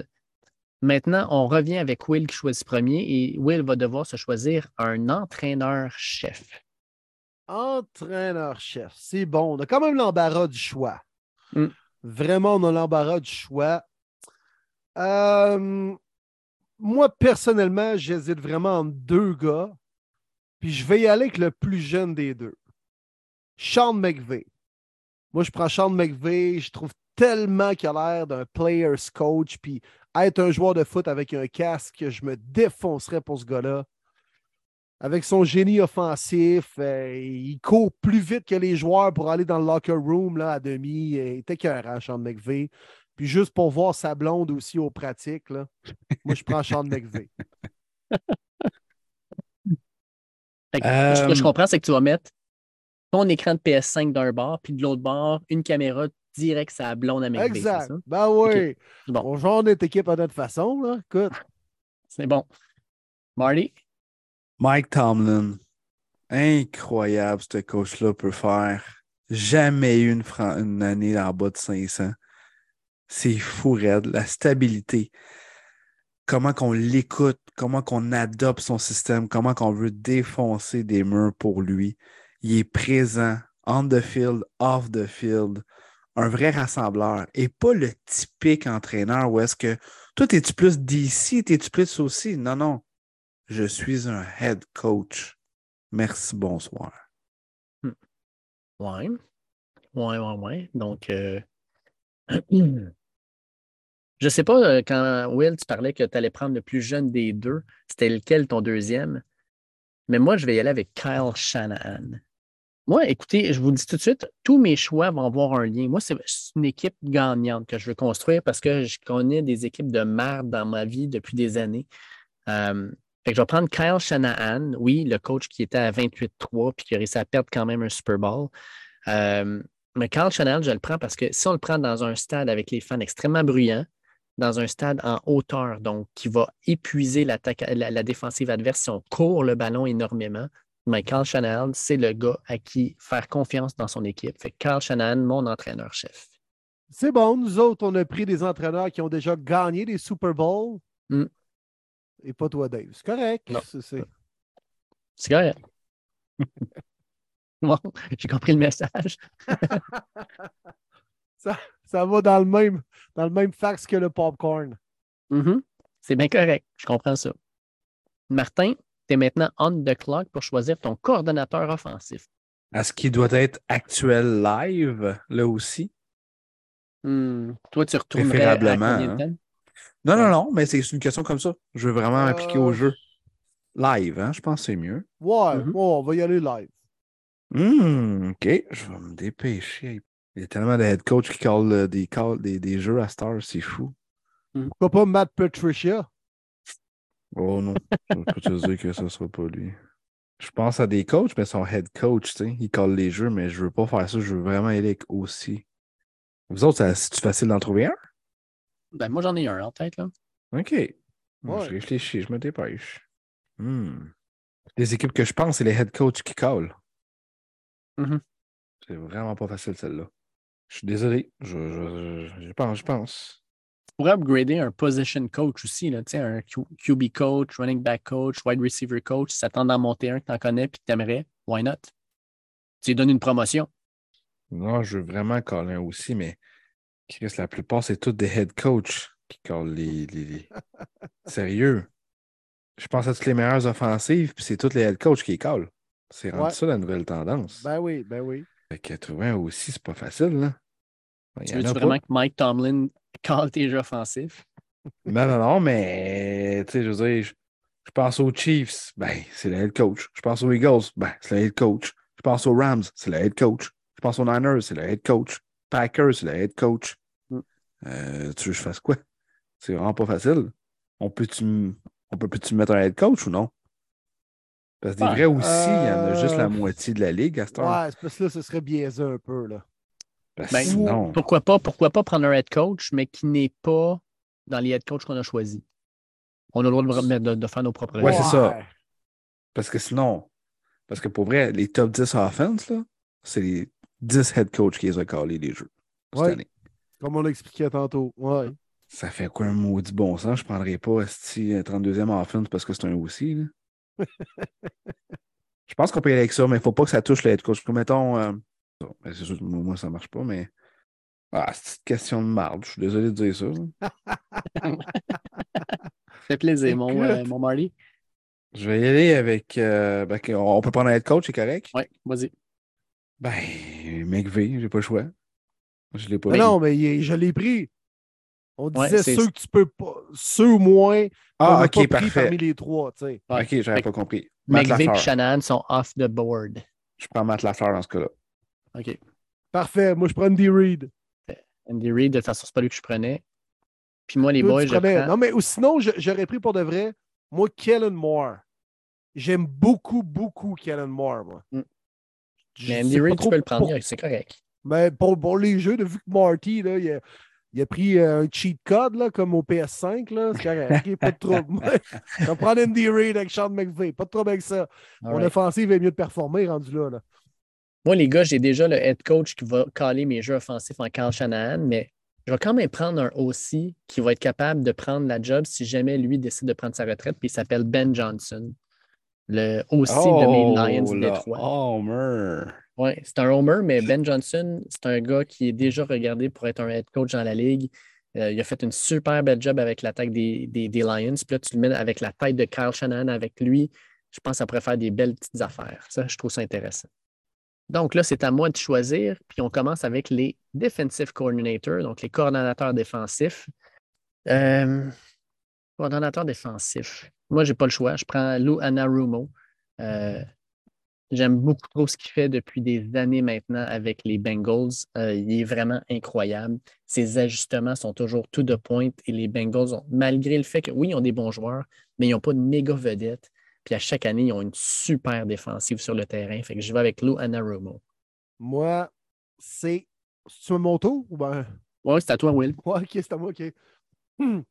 Maintenant, on revient avec Will qui choisit premier et Will va devoir se choisir un entraîneur-chef. Entraîneur-chef, c'est bon. On a quand même l'embarras du choix. Mm. Vraiment, on a l'embarras du choix. Euh, moi, personnellement, j'hésite vraiment entre deux gars. Puis je vais y aller avec le plus jeune des deux. Sean McVay. Moi, je prends Sean McVay. Je trouve tellement qu'il a l'air d'un player's coach. Puis être un joueur de foot avec un casque, je me défoncerais pour ce gars-là avec son génie offensif, euh, il court plus vite que les joueurs pour aller dans le locker room là, à demi. Il était écœurant, Sean McVay. Puis juste pour voir sa blonde aussi aux pratiques, là, moi, je prends Sean que Euh, Ce que je comprends, c'est que tu vas mettre ton écran de PS5 d'un bord, puis de l'autre bord, une caméra direct la blonde à McVay, Exact. ça? Ben oui. Bon. On joue notre équipe à notre façon. Là. Écoute, C'est bon. Marty? Mike Tomlin. Incroyable, ce coach-là peut faire. Jamais eu une, fran- une année en bas de 500. C'est fou, raide. La stabilité. Comment qu'on l'écoute, comment qu'on adopte son système, comment qu'on veut défoncer des murs pour lui. Il est présent, on the field, off the field. Un vrai rassembleur. Et pas le typique entraîneur où est-ce que toi, es-tu plus d'ici, t'es-tu plus aussi? Non, non. Je suis un head coach. Merci, bonsoir. Ouais. Ouais, ouais, ouais. Donc, euh, je sais pas, euh, quand Will, tu parlais que tu allais prendre le plus jeune des deux, c'était lequel ton deuxième? Mais moi, je vais y aller avec Kyle Shanahan. Moi, écoutez, je vous le dis tout de suite, tous mes choix vont avoir un lien. Moi, c'est une équipe gagnante que je veux construire parce que je connais des équipes de merde dans ma vie depuis des années. Euh, fait que je vais prendre Kyle Shanahan, oui, le coach qui était à 28-3 puis qui a réussi à perdre quand même un Super Bowl. Euh, mais Kyle Shanahan, je le prends parce que si on le prend dans un stade avec les fans extrêmement bruyants, dans un stade en hauteur, donc qui va épuiser la défensive adverse si on court le ballon énormément, mais Kyle Shanahan, c'est le gars à qui faire confiance dans son équipe. Fait Kyle Shanahan, mon entraîneur-chef. c'est bon. Nous autres, on a pris des entraîneurs qui ont déjà gagné des Super Bowls. Mm. Et pas toi, Dave. C'est correct. Non. C'est- correct. bon, j'ai compris le message. Ça va dans le même, dans le même fax que le popcorn. Mhm. C'est bien correct. Je comprends ça. Martin, tu es maintenant on the clock pour choisir ton coordonnateur offensif. Est-ce qu'il doit être actuel live, là aussi? Hmm, Toi, tu retournerais à Préférablement, combien de hein. Non, non, non, mais c'est une question comme ça. Je veux vraiment m'appliquer au Euh, jeu. Live, hein? Je pense que c'est mieux. Ouais, ouais, on va y aller live. Hmm, OK, je vais me dépêcher. Il y a tellement de head coach qui callent euh, des, calls- des, des jeux à Star, c'est fou. Pourquoi pas Matt Patricia? Oh non, je peux te dire que ça ne sera pas lui. Je pense à des coachs, mais son head coach, tu sais, il colle les jeux, mais je veux pas faire ça, je veux vraiment aller avec aussi. Vous autres, c'est facile d'en trouver un? Ben, moi, j'en ai un en tête. Là. OK. Bon, Ouais. Je réfléchis, je me dépêche. Hmm. Les équipes que je pense, c'est les head coachs qui collent. Mhm. C'est vraiment pas facile, celle-là. Je suis désolé. Je, je, je, je pense, je pense. Tu pourrais upgrader un position coach aussi, là, tu sais, un QB coach, running back coach, wide receiver coach. Si ça tente d'en monter un que tu en connais et que tu aimerais, why not? Tu lui donnes une promotion. Non, je veux vraiment coller un aussi, mais Chris, la plupart, c'est tous des head coachs qui collent les, les- les- Sérieux. Je pense à toutes les meilleures offensives, puis c'est tous les head coachs qui les collent. C'est rendu Ouais. ça la nouvelle tendance. Ben oui, ben oui. Fait que trouver un aussi, c'est pas facile, là. Il Tu y en veux a pas. vraiment que Mike Tomlin call tes jeux offensifs? Non, non, non, mais tu sais, je veux dire, je- Je pense aux Chiefs, ben, c'est le head coach. Je pense aux Eagles, ben, c'est le head coach. Je pense aux Rams, c'est le head coach. Je pense aux Niners, c'est le head coach. Packers, c'est le head coach. Mm. Euh, tu veux que je fasse quoi? C'est vraiment pas facile. On peut-tu on peut tu mettre un head coach ou non? Parce que des Ouais. vrais aussi, il y en a juste la Euh, moitié de la ligue à cette heure. Ouais, c'est parce que là, ce serait biaisé un peu. Là. Ben, sinon, Pourquoi pas, pourquoi pas prendre un head coach, mais qui n'est pas dans les head coachs qu'on a choisis? On a le droit de, de- de faire nos propres Ouais, choix. c'est ça. parce que sinon, parce que pour vrai, les top 10 offense, là, c'est les 10 head coachs qui les ont collés les jeux cette Ouais. année. Comme on l'expliquait tantôt. Ouais. Ça fait quoi un maudit bon sens? Je prendrais pas esti, un 32e offense parce que c'est un aussi. là. je pense qu'on peut y aller avec ça, mais il faut pas que ça touche le head coach. Comme mettons, euh, ben, c'est sûr que moi, ça marche pas, mais. Ah, c'est une question de marde. Je suis désolé de dire ça. fait plaisir, mon, euh, mon Marty. Je vais y aller avec. euh, ben, on peut prendre un head coach, c'est correct? Oui, vas-y. Ben, McVeigh, j'ai pas le choix. Je l'ai pas Mais non, mais je l'ai pris. On Ouais, disait ceux que tu peux pas. Ceux au moins. Ah, ok, pas pris parfait. parmi les trois, tu sais. Ok, j'avais pas compris. McVeigh et. Shanahan sont off the board. Je prends Matt Lafleur dans ce cas-là. OK. Parfait. Moi, je prends Andy Reid. Andy Reid, de toute façon, c'est pas lui que je prenais. Puis moi, les boys, je prends... Non, mais ou sinon, j'aurais pris pour de vrai, moi, Kellen Moore. J'aime beaucoup, beaucoup Kellen Moore, moi. Mm. Mais Andy Reid, tu peux le prendre, pour- c'est correct. Mais pour, pour les jeux, de vu que Marty, là, il, a, il a pris euh, un cheat code là, comme au PS5, là, c'est correct. Pas de trouble. Vais prendre Andy Reid avec Sean McVay. Pas de trouble avec ça. Mon Alright. offensive est mieux de performer rendu là. là. Moi, les gars, j'ai déjà le head coach qui va caler mes jeux offensifs en Carl Shanahan, mais je vais quand même prendre un OC qui va être capable de prendre la job si jamais lui décide de prendre sa retraite, puis il s'appelle Ben Johnson, le OC de mes Lions de Oh, Détroit. Homer. Oui, c'est un homer, mais Ben Johnson, c'est un gars qui est déjà regardé pour être un head coach dans la ligue. Euh, il a fait une super belle job avec l'attaque des, des, des Lions. Puis là, tu le mets avec la tête de Kyle Shanahan avec lui. Je pense que ça pourrait faire des belles petites affaires. Ça, je trouve ça intéressant. Donc là, c'est à moi de choisir. Puis on commence avec les defensive coordinators, donc les coordonnateurs défensifs. Euh, coordonnateur défensif. Moi, je n'ai pas le choix. Je prends Lou Anarumo. Euh, J'aime beaucoup trop ce qu'il fait depuis des années maintenant avec les Bengals. Euh, il est vraiment incroyable. Ses ajustements sont toujours tout de pointe et les Bengals, malgré le fait que oui, ils ont des bons joueurs, mais ils n'ont pas de méga vedettes. Puis à chaque année, ils ont une super défensive sur le terrain. Fait que je vais avec Lou Anarumo. Moi, c'est. C'est mon tour ou ben? Ouais, c'est à toi, Will. Ouais, ok, c'est à moi, ok. Hmm.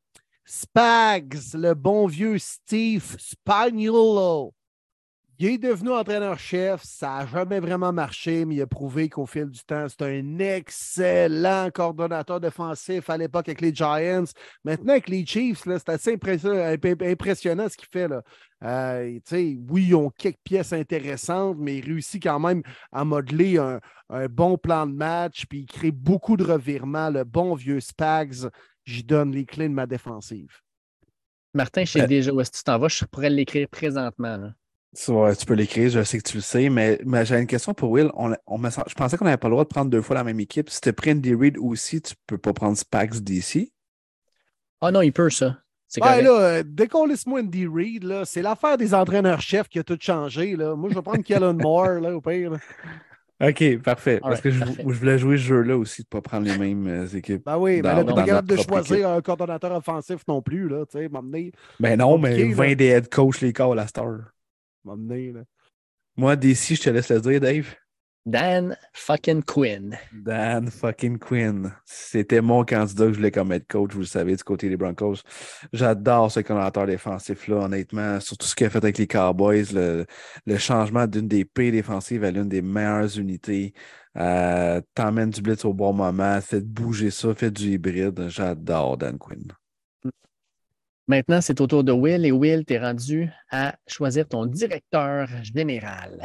Spags, le bon vieux Steve Spagnuolo. Il est devenu entraîneur-chef. Ça n'a jamais vraiment marché, mais il a prouvé qu'au fil du temps, c'est un excellent coordonnateur défensif à l'époque avec les Giants. Maintenant, avec les Chiefs, là, c'est assez impressionnant, imp- impressionnant ce qu'il fait. Là. Euh, oui, ils ont quelques pièces intéressantes, mais il réussit quand même à modeler un, un bon plan de match, puis il crée beaucoup de revirements. Le bon vieux Spags, j'y donne les clés de ma défensive. Martin, je sais Euh, déjà où est-ce que tu t'en vas. Je pourrais l'écrire présentement. là. Tu peux l'écrire, je sais que tu le sais, mais, mais j'ai une question pour Will. On, on me je pensais qu'on n'avait pas le droit de prendre deux fois la même équipe. Si tu pris Andy Reid aussi, tu peux pas prendre Spags d'ici. Ah non, il peut, ça. Ouais, là, euh, décollez-moi Andy Reid, là, c'est l'affaire des entraîneurs-chefs qui a tout changé. Là. Moi, je vais prendre Kellen Moore, là, au pire. là. OK, parfait. Parce que je, parfait. je voulais jouer ce jeu-là aussi, de ne pas prendre les mêmes euh, équipes. Ben oui, mais Dans- là, pas capable de choisir équipe. un coordonnateur offensif non plus, là, tu sais, m'emmener, Ben non, mais Compliqué, 20 là. des head coach les calls à la star. M'emmener, là. Moi, d'ici, je te laisse le dire, Dave. Dan fucking Quinn. Dan fucking Quinn. C'était mon candidat que je voulais comme head coach, vous le savez, du côté des Broncos. J'adore ce coordinateur défensif-là, honnêtement. Surtout ce qu'il a fait avec les Cowboys, le, le changement d'une des pires défensives à l'une des meilleures unités. Euh, T'emmènes du blitz au bon moment, fait bouger ça, fait du hybride. J'adore Dan Quinn. Maintenant, c'est au tour de Will et Will, tu es rendu à choisir ton directeur général.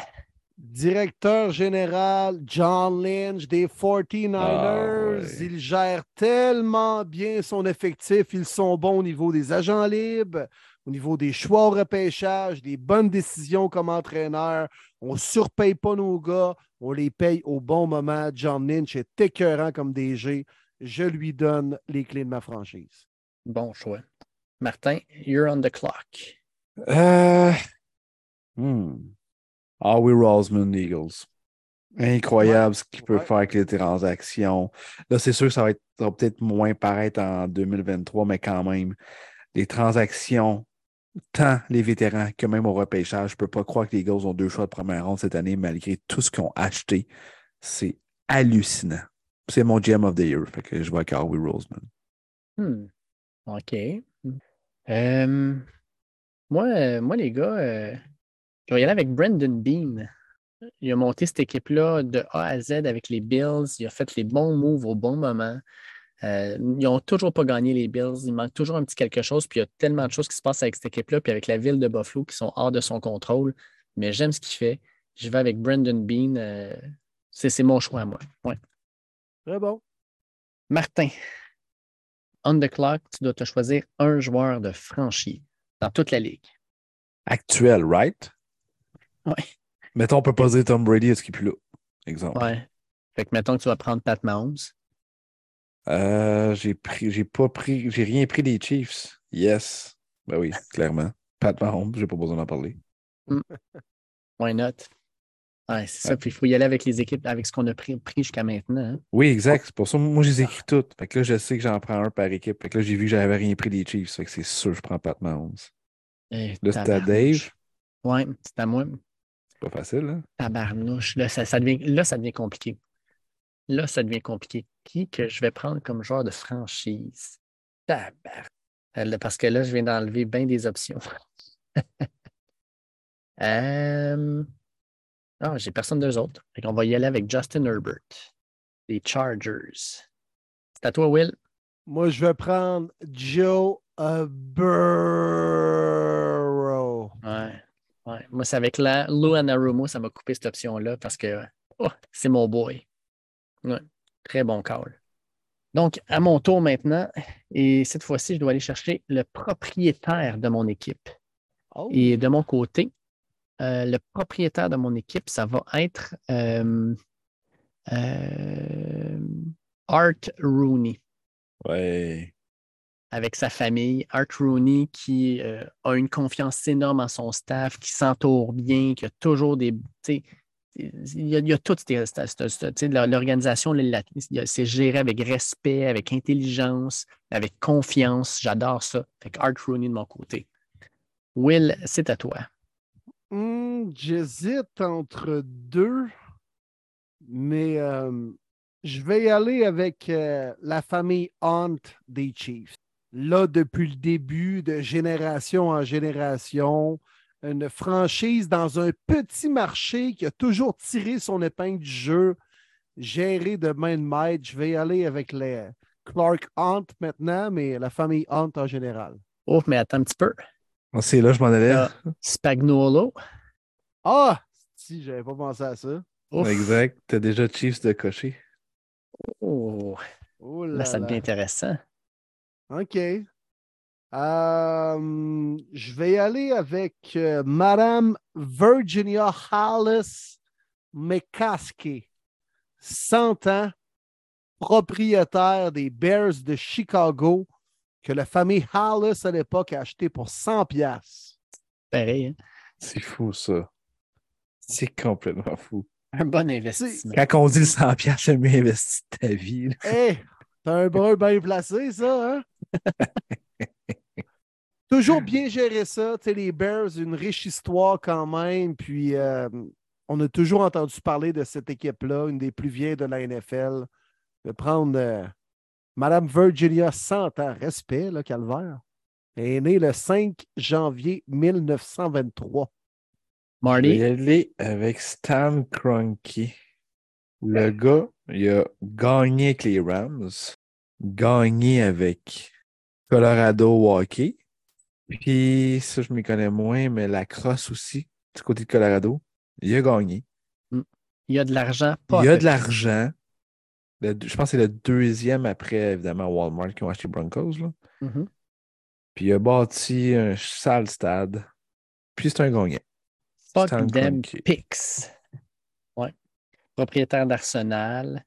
Directeur général John Lynch des 49ers. Ah, ouais. Il gère tellement bien son effectif. Ils sont bons au niveau des agents libres, au niveau des choix au repêchage, des bonnes décisions comme entraîneur. On ne surpaye pas nos gars. On les paye au bon moment. John Lynch est écœurant comme DG. Je lui donne les clés de ma franchise. Bon choix. Martin, you're on the clock. Euh... Hmm. Howie Roseman, Eagles. Incroyable ce qu'il peut Ouais. faire avec les transactions. Là, c'est sûr que ça va, être, ça va peut-être moins paraître en 2023, mais quand même, les transactions, tant les vétérans que même au repêchage, je ne peux pas croire que les Eagles ont deux choix de première ronde cette année, malgré tout ce qu'ils ont acheté. C'est hallucinant. C'est mon GM of the Year. Fait que je vois avec Howie Roseman. Hmm. OK. Euh, moi, euh, moi, les gars, euh, je vais y aller avec Brandon Bean. Il a monté cette équipe-là de A à Z avec les Bills. Il a fait les bons moves au bon moment. Euh, ils n'ont toujours pas gagné les Bills. Il manque toujours un petit quelque chose. Puis il y a tellement de choses qui se passent avec cette équipe-là, puis avec la ville de Buffalo qui sont hors de son contrôle. Mais j'aime ce qu'il fait. Je vais avec Brandon Bean. euh, c'est mon choix, moi. Ouais. Très bon. Martin, on the clock, tu dois te choisir un joueur de franchise dans toute la ligue. Actuel, right? Ouais. Mettons, on peut pas dire Tom Brady, est-ce qu'il est plus là? Exemple. Ouais. Fait que mettons que tu vas prendre Pat Mahomes. Euh, j'ai pris, j'ai pas pris, j'ai rien pris des Chiefs. Yes. Ben oui, clairement. Pat Mahomes, j'ai pas besoin d'en parler. Why not? Ouais, c'est ça. Puis il faut y aller avec les équipes, avec ce qu'on a pris, pris jusqu'à maintenant. hein. Oui, exact. C'est pour ça, moi, je les écris toutes. Fait que là, je sais que j'en prends un par équipe. Fait que là, j'ai vu que j'avais rien pris des Chiefs. Fait que c'est sûr je prends Pat Mahomes. Eh, Là, c'est à tabarnouche. Dave. Ouais, c'est à moi. C'est pas facile, hein? Tabarnouche. Là ça, ça devient, là, ça devient compliqué. Là, ça devient compliqué. Qui que je vais prendre comme joueur de franchise? Tabar. Là, Parce que là, je viens d'enlever bien des options. Euh, Ah, j'ai personne d'eux autres. Fait qu'on va y aller avec Justin Herbert. Les Chargers. C'est à toi, Will. Moi, je vais prendre Joe Burrow. Ouais. ouais. Moi, c'est avec la Lou Anarumo, ça m'a coupé cette option-là parce que oh, c'est mon boy. Ouais. Très bon call. Donc, à mon tour maintenant, et cette fois-ci, je dois aller chercher le propriétaire de mon équipe. Oh. Et de mon côté, euh, le propriétaire de mon équipe, ça va être euh, euh, Art Rooney Ouais. avec sa famille. Art Rooney qui a une confiance énorme en son staff, qui s'entoure bien, qui a toujours des. Il y, a, il y a tout. L'organisation, c'est géré avec respect, avec intelligence, avec confiance. J'adore ça. Fait que Art Rooney de mon côté. Will, c'est à toi. Hmm, J'hésite entre deux, mais euh, je vais y aller avec euh, la famille Hunt des Chiefs. Là, depuis le début, de génération en génération, une franchise dans un petit marché qui a toujours tiré son épingle du jeu, géré de main de maître. Je vais y aller avec les Clark Hunt maintenant, mais la famille Hunt en général. Oh, mais attends un petit peu. Ah, C'est là, je m'en allais. Ah. Spagnuolo. Ah! Si, j'avais pas pensé à ça. Ouf. Exact. T'as déjà Chiefs de cocher. Oh, Oh là, ça là. devient intéressant. OK. Euh, je vais y aller avec euh, Madame Virginia Hollis McCaskey, 100 ans, propriétaire des Bears de Chicago, que la famille Hollis à l'époque a acheté pour 100 pièces. Pareil. hein? C'est fou, ça. C'est complètement fou. Un bon investissement. Quand on dit le 100$, piastres, c'est mieux investi de ta vie. là. Hey, t'as un brun bien placé, ça, hein? Toujours bien gérer ça. Tu sais, les Bears, une riche histoire quand même. Puis, euh, on a toujours entendu parler de cette équipe-là, une des plus vieilles de la NFL. De prendre euh, Madame Virginia 100 ans. Respect, là, Calvaire. Elle est née le 5 janvier 1923. Je vais Marty, y aller avec Stan Kroenke. Le gars, il a gagné avec les Rams, gagné avec Colorado Hockey. Puis, ça, je m'y connais moins, mais la crosse aussi, du côté de Colorado. Il a gagné. il y a de l'argent. pas il à a de l'argent. Le- je pense que c'est le deuxième après, évidemment, Walmart qui ont acheté Broncos. Là. Mhm. Puis il a bâti un sale stade. Puis c'est un gagnant. Fuck Stan them picks. Ouais. Propriétaire d'Arsenal.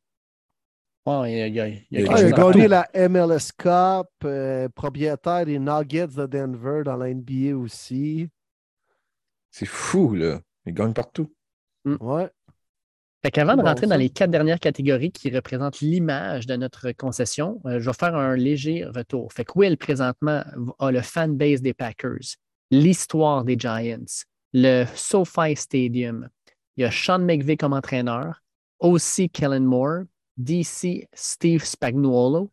Ouais, il y a, il y a- il y a Il a quelque Ah, il gagné la MLS Cup, euh, propriétaire des Nuggets de Denver dans la NBA aussi. C'est fou, là. Ils gagnent partout. Ouais. Fait qu'avant de rentrer dans les quatre dernières catégories qui représentent l'image de notre concession, euh, je vais faire un léger retour. Fait que Will, présentement, a le fanbase des Packers, l'histoire des Giants, le SoFi Stadium. Il y a Sean McVay comme entraîneur, aussi Kellen Moore, DC Steve Spagnuolo,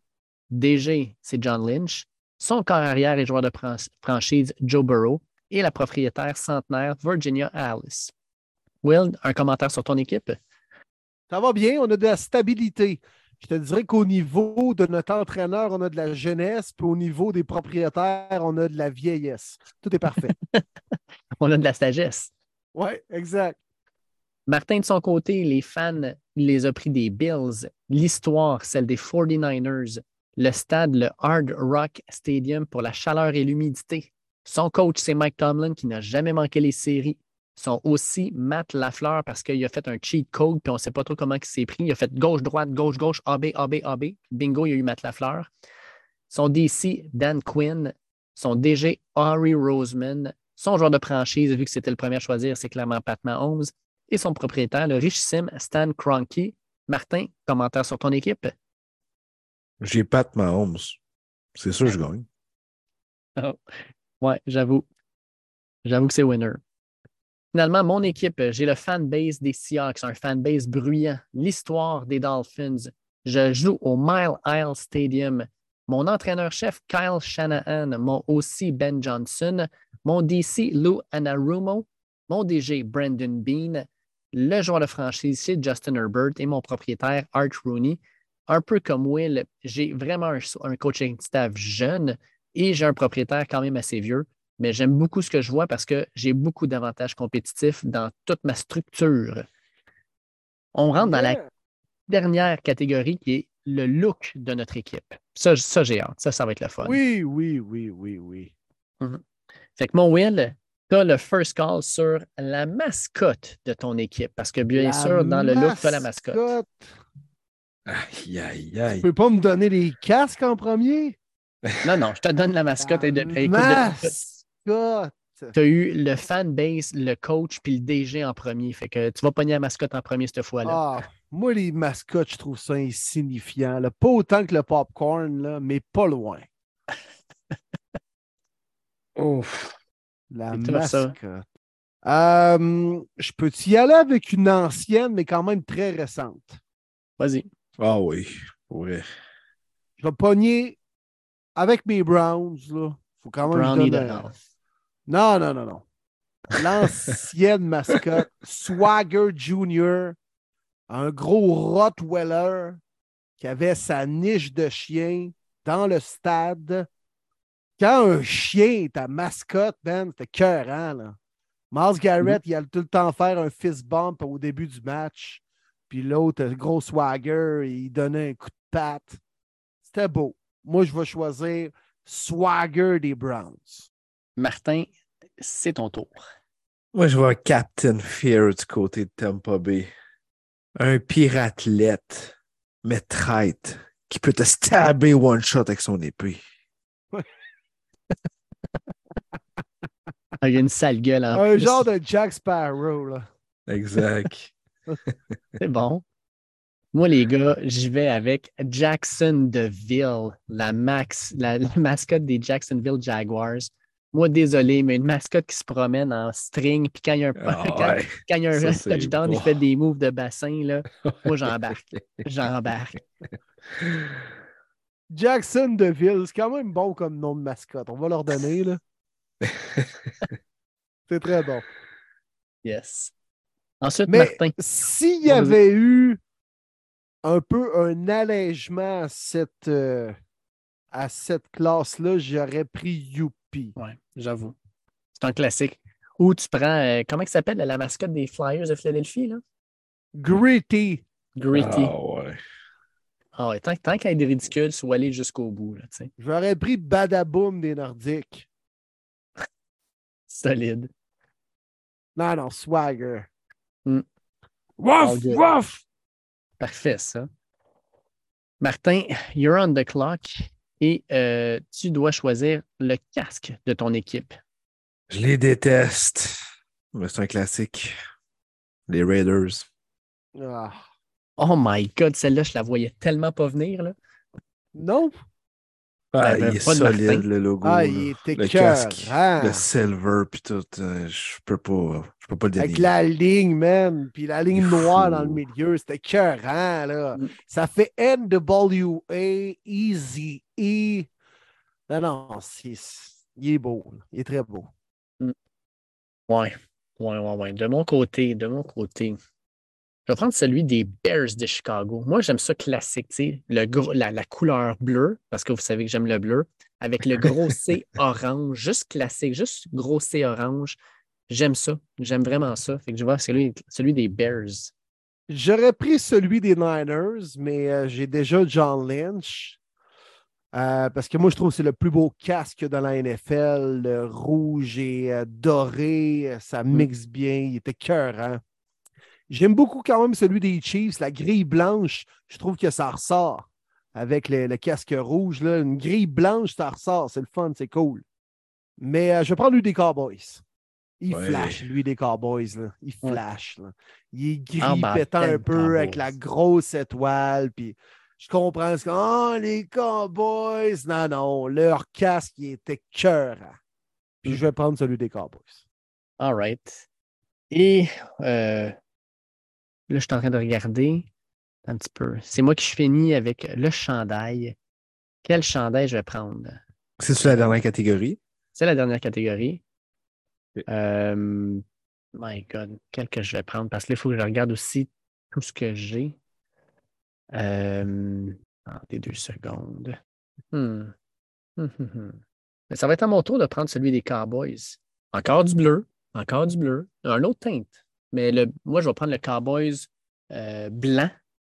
DG, c'est John Lynch, son corps arrière et joueur de fran- franchise Joe Burrow et la propriétaire centenaire Virginia Alice. Will, un commentaire sur ton équipe? Ça va bien, on a de la stabilité. Je te dirais qu'au niveau de notre entraîneur, on a de la jeunesse, puis au niveau des propriétaires, on a de la vieillesse. Tout est parfait. On a de la sagesse. Oui, exact. Martin, de son côté, les fans, il les a pris des Bills. L'histoire, celle des 49ers. Le stade, le Hard Rock Stadium pour la chaleur et l'humidité. Son coach, c'est Mike Tomlin qui n'a jamais manqué les séries. Son aussi Matt Lafleur parce qu'il a fait un cheat code puis on ne sait pas trop comment il s'est pris. Il a fait gauche-droite, gauche-gauche, AB, AB, AB. Bingo, il y a eu Matt Lafleur. Son DC, Dan Quinn. Son DG, Harry Roseman. Son joueur de franchise, vu que c'était le premier à choisir, c'est clairement Pat Mahomes et son propriétaire, le richissime Stan Kroenke. Martin, commentaire sur ton équipe? J'ai Pat Mahomes. C'est sûr que je gagne. Ouais, j'avoue. J'avoue que c'est winner. Finalement, mon équipe, j'ai le fanbase des Seahawks, un fanbase bruyant, l'histoire des Dolphins. Je joue au Mile Isle Stadium. Mon entraîneur-chef, Kyle Shanahan, mon aussi Ben Johnson, mon DC, Lou Anarumo, mon DG, Brandon Bean, le joueur de franchise, c'est Justin Herbert et mon propriétaire, Art Rooney. Un peu comme Will, j'ai vraiment un, un coaching staff jeune et j'ai un propriétaire quand même assez vieux, mais j'aime beaucoup ce que je vois parce que j'ai beaucoup d'avantages compétitifs dans toute ma structure. On rentre dans la dernière catégorie qui est le look de notre équipe. Ça, ça j'ai hâte. Ça, ça va être le fun. Oui, oui, oui, oui, oui. Fait que mon Will, tu as le first call sur la mascotte de ton équipe. Parce que bien La sûr, dans le look, tu as la mascotte. mascotte. Aïe, aïe, Tu aïe. peux pas me donner les casques en premier? Non, non, je te donne la mascotte. et de- écoute, mascotte. tu as eu le fanbase, le coach, puis le DG en premier. Fait que tu vas pogner la mascotte en premier cette fois-là. Ah, moi, les mascottes, je trouve ça insignifiant. là. Pas autant que le popcorn, là, mais pas loin. Ouf. La mascotte. Euh, je peux y aller avec une ancienne, mais quand même très récente? Vas-y. Ah oui. vrai. Je vais pogner avec mes Browns. Là. Faut quand même je Brownie donne. Non, non, non, non. L'ancienne mascotte, Swagger Jr., un gros Rottweiler qui avait sa niche de chien dans le stade. Quand un chien est ta mascotte, Ben, c'était cœurant, là. Miles Garrett, il allait tout le temps faire un fist bump au début du match. Puis l'autre, le gros swagger, il donnait un coup de patte. C'était beau. Moi, je vais choisir Swagger des Browns. Martin, c'est ton tour. Moi, je vois Captain Fear du côté de Tampa Bay. Un pirathlète, mais traite, qui peut te stabber one shot avec son épée. Ah, Il y a une sale gueule en Un plus. genre de Jack Sparrow, là. Exact. C'est bon. Moi, les gars, j'y vais avec Jacksonville, la, max, la, la mascotte des Jacksonville Jaguars. Moi, désolé, mais une mascotte qui se promène en string, puis quand il y a un, Ah quand, ouais. quand il y a un Ça, touchdown, il bon. fait des moves de bassin, là. Moi, j'embarque. J'embarque. Jackson de Ville, c'est quand même bon comme nom de mascotte. On va leur donner, là. C'est très bon. Yes. Ensuite, Mais Martin. s'il y avait eu un peu un allègement à cette, euh, à cette classe-là, j'aurais pris Youpi. Ouais, j'avoue. C'est un classique. Ou tu prends, euh, comment il s'appelle la mascotte des Flyers de Philadelphie, là? Gritty. Gritty. Ah ouais. Ah ouais, tant, tant qu'à être ridicule, soit aller jusqu'au bout, là, tu sais. J'aurais pris Badaboom des Nordiques. Solide. Non, non, Swagger. Hmm. Wouf, All good. wouf! Parfait, ça. Martin, you're on the clock et euh, tu dois choisir le casque de ton équipe. Je les déteste. Mais c'est un classique. Les Raiders. Ah. Oh my God, celle-là, je la voyais tellement pas venir. Là. Non. Ah, il est solide, Martin. le logo. Ah, il était le cœur. casque, le silver, puis tout. euh, je peux pas, je peux pas le Avec la ligne, man. Puis la ligne noire fou. dans le milieu. C'était cœurant, là. Mm. Ça fait NWA, Easy E. Non, non, il est beau. là. Il est très beau. Ouais. Ouais, ouais, ouais. De mon côté, de mon côté, je vais prendre celui des Bears de Chicago. Moi, j'aime ça classique, tu sais, le gros, la, la couleur bleue, parce que vous savez que j'aime le bleu, avec le gros C orange, juste classique, juste gros C orange. J'aime ça. J'aime vraiment ça. Fait que je vois celui, celui des Bears. J'aurais pris celui des Niners, mais euh, j'ai déjà John Lynch. Euh, parce que moi, je trouve que c'est le plus beau casque dans la NFL. Le rouge et euh, doré, ça mixe bien. Il était cœur. J'aime beaucoup quand même celui des Chiefs, la grille blanche. Je trouve que ça ressort avec le, le casque rouge. Là. Une grille blanche, ça ressort. C'est le fun, c'est cool. Mais euh, je vais prendre lui des Cowboys. Il Ouais. flash, lui, des Cowboys. Là. Il flash. là. Il est gris, Ah, pétant un peu, avec la grosse étoile. Puis je comprends ce que. Oh, les Cowboys! Non, non, leur casque, il était cœur. Puis je vais prendre celui des Cowboys. All right. Et euh, là, je suis en train de regarder un petit peu. C'est moi qui finis avec le chandail. Quel chandail je vais prendre? C'est sur la dernière catégorie. C'est la dernière catégorie. Euh, my God, quel que je vais prendre? Parce que là, il faut que je regarde aussi tout ce que j'ai. Euh, attendez deux secondes. Hmm. Hum, hum, hum. Mais ça va être à mon tour de prendre celui des Cowboys. Encore du bleu, encore du bleu, un autre teinte. Mais le, moi, je vais prendre le Cowboys euh, blanc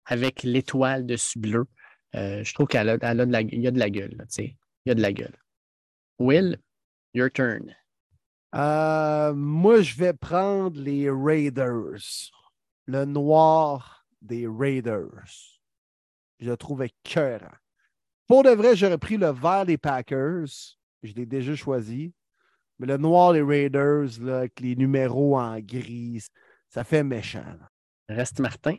avec l'étoile dessus bleu. Euh, je trouve qu'elle a, a de la, il y a de la gueule. là. Il y a de la gueule. Will, your turn. Euh, moi, je vais prendre les Raiders. Le noir des Raiders. Je le trouve cœur. Pour de vrai, j'aurais pris le vert des Packers. Je l'ai déjà choisi. Mais le noir des Raiders, là, avec les numéros en gris, ça fait méchant. là. Reste Martin.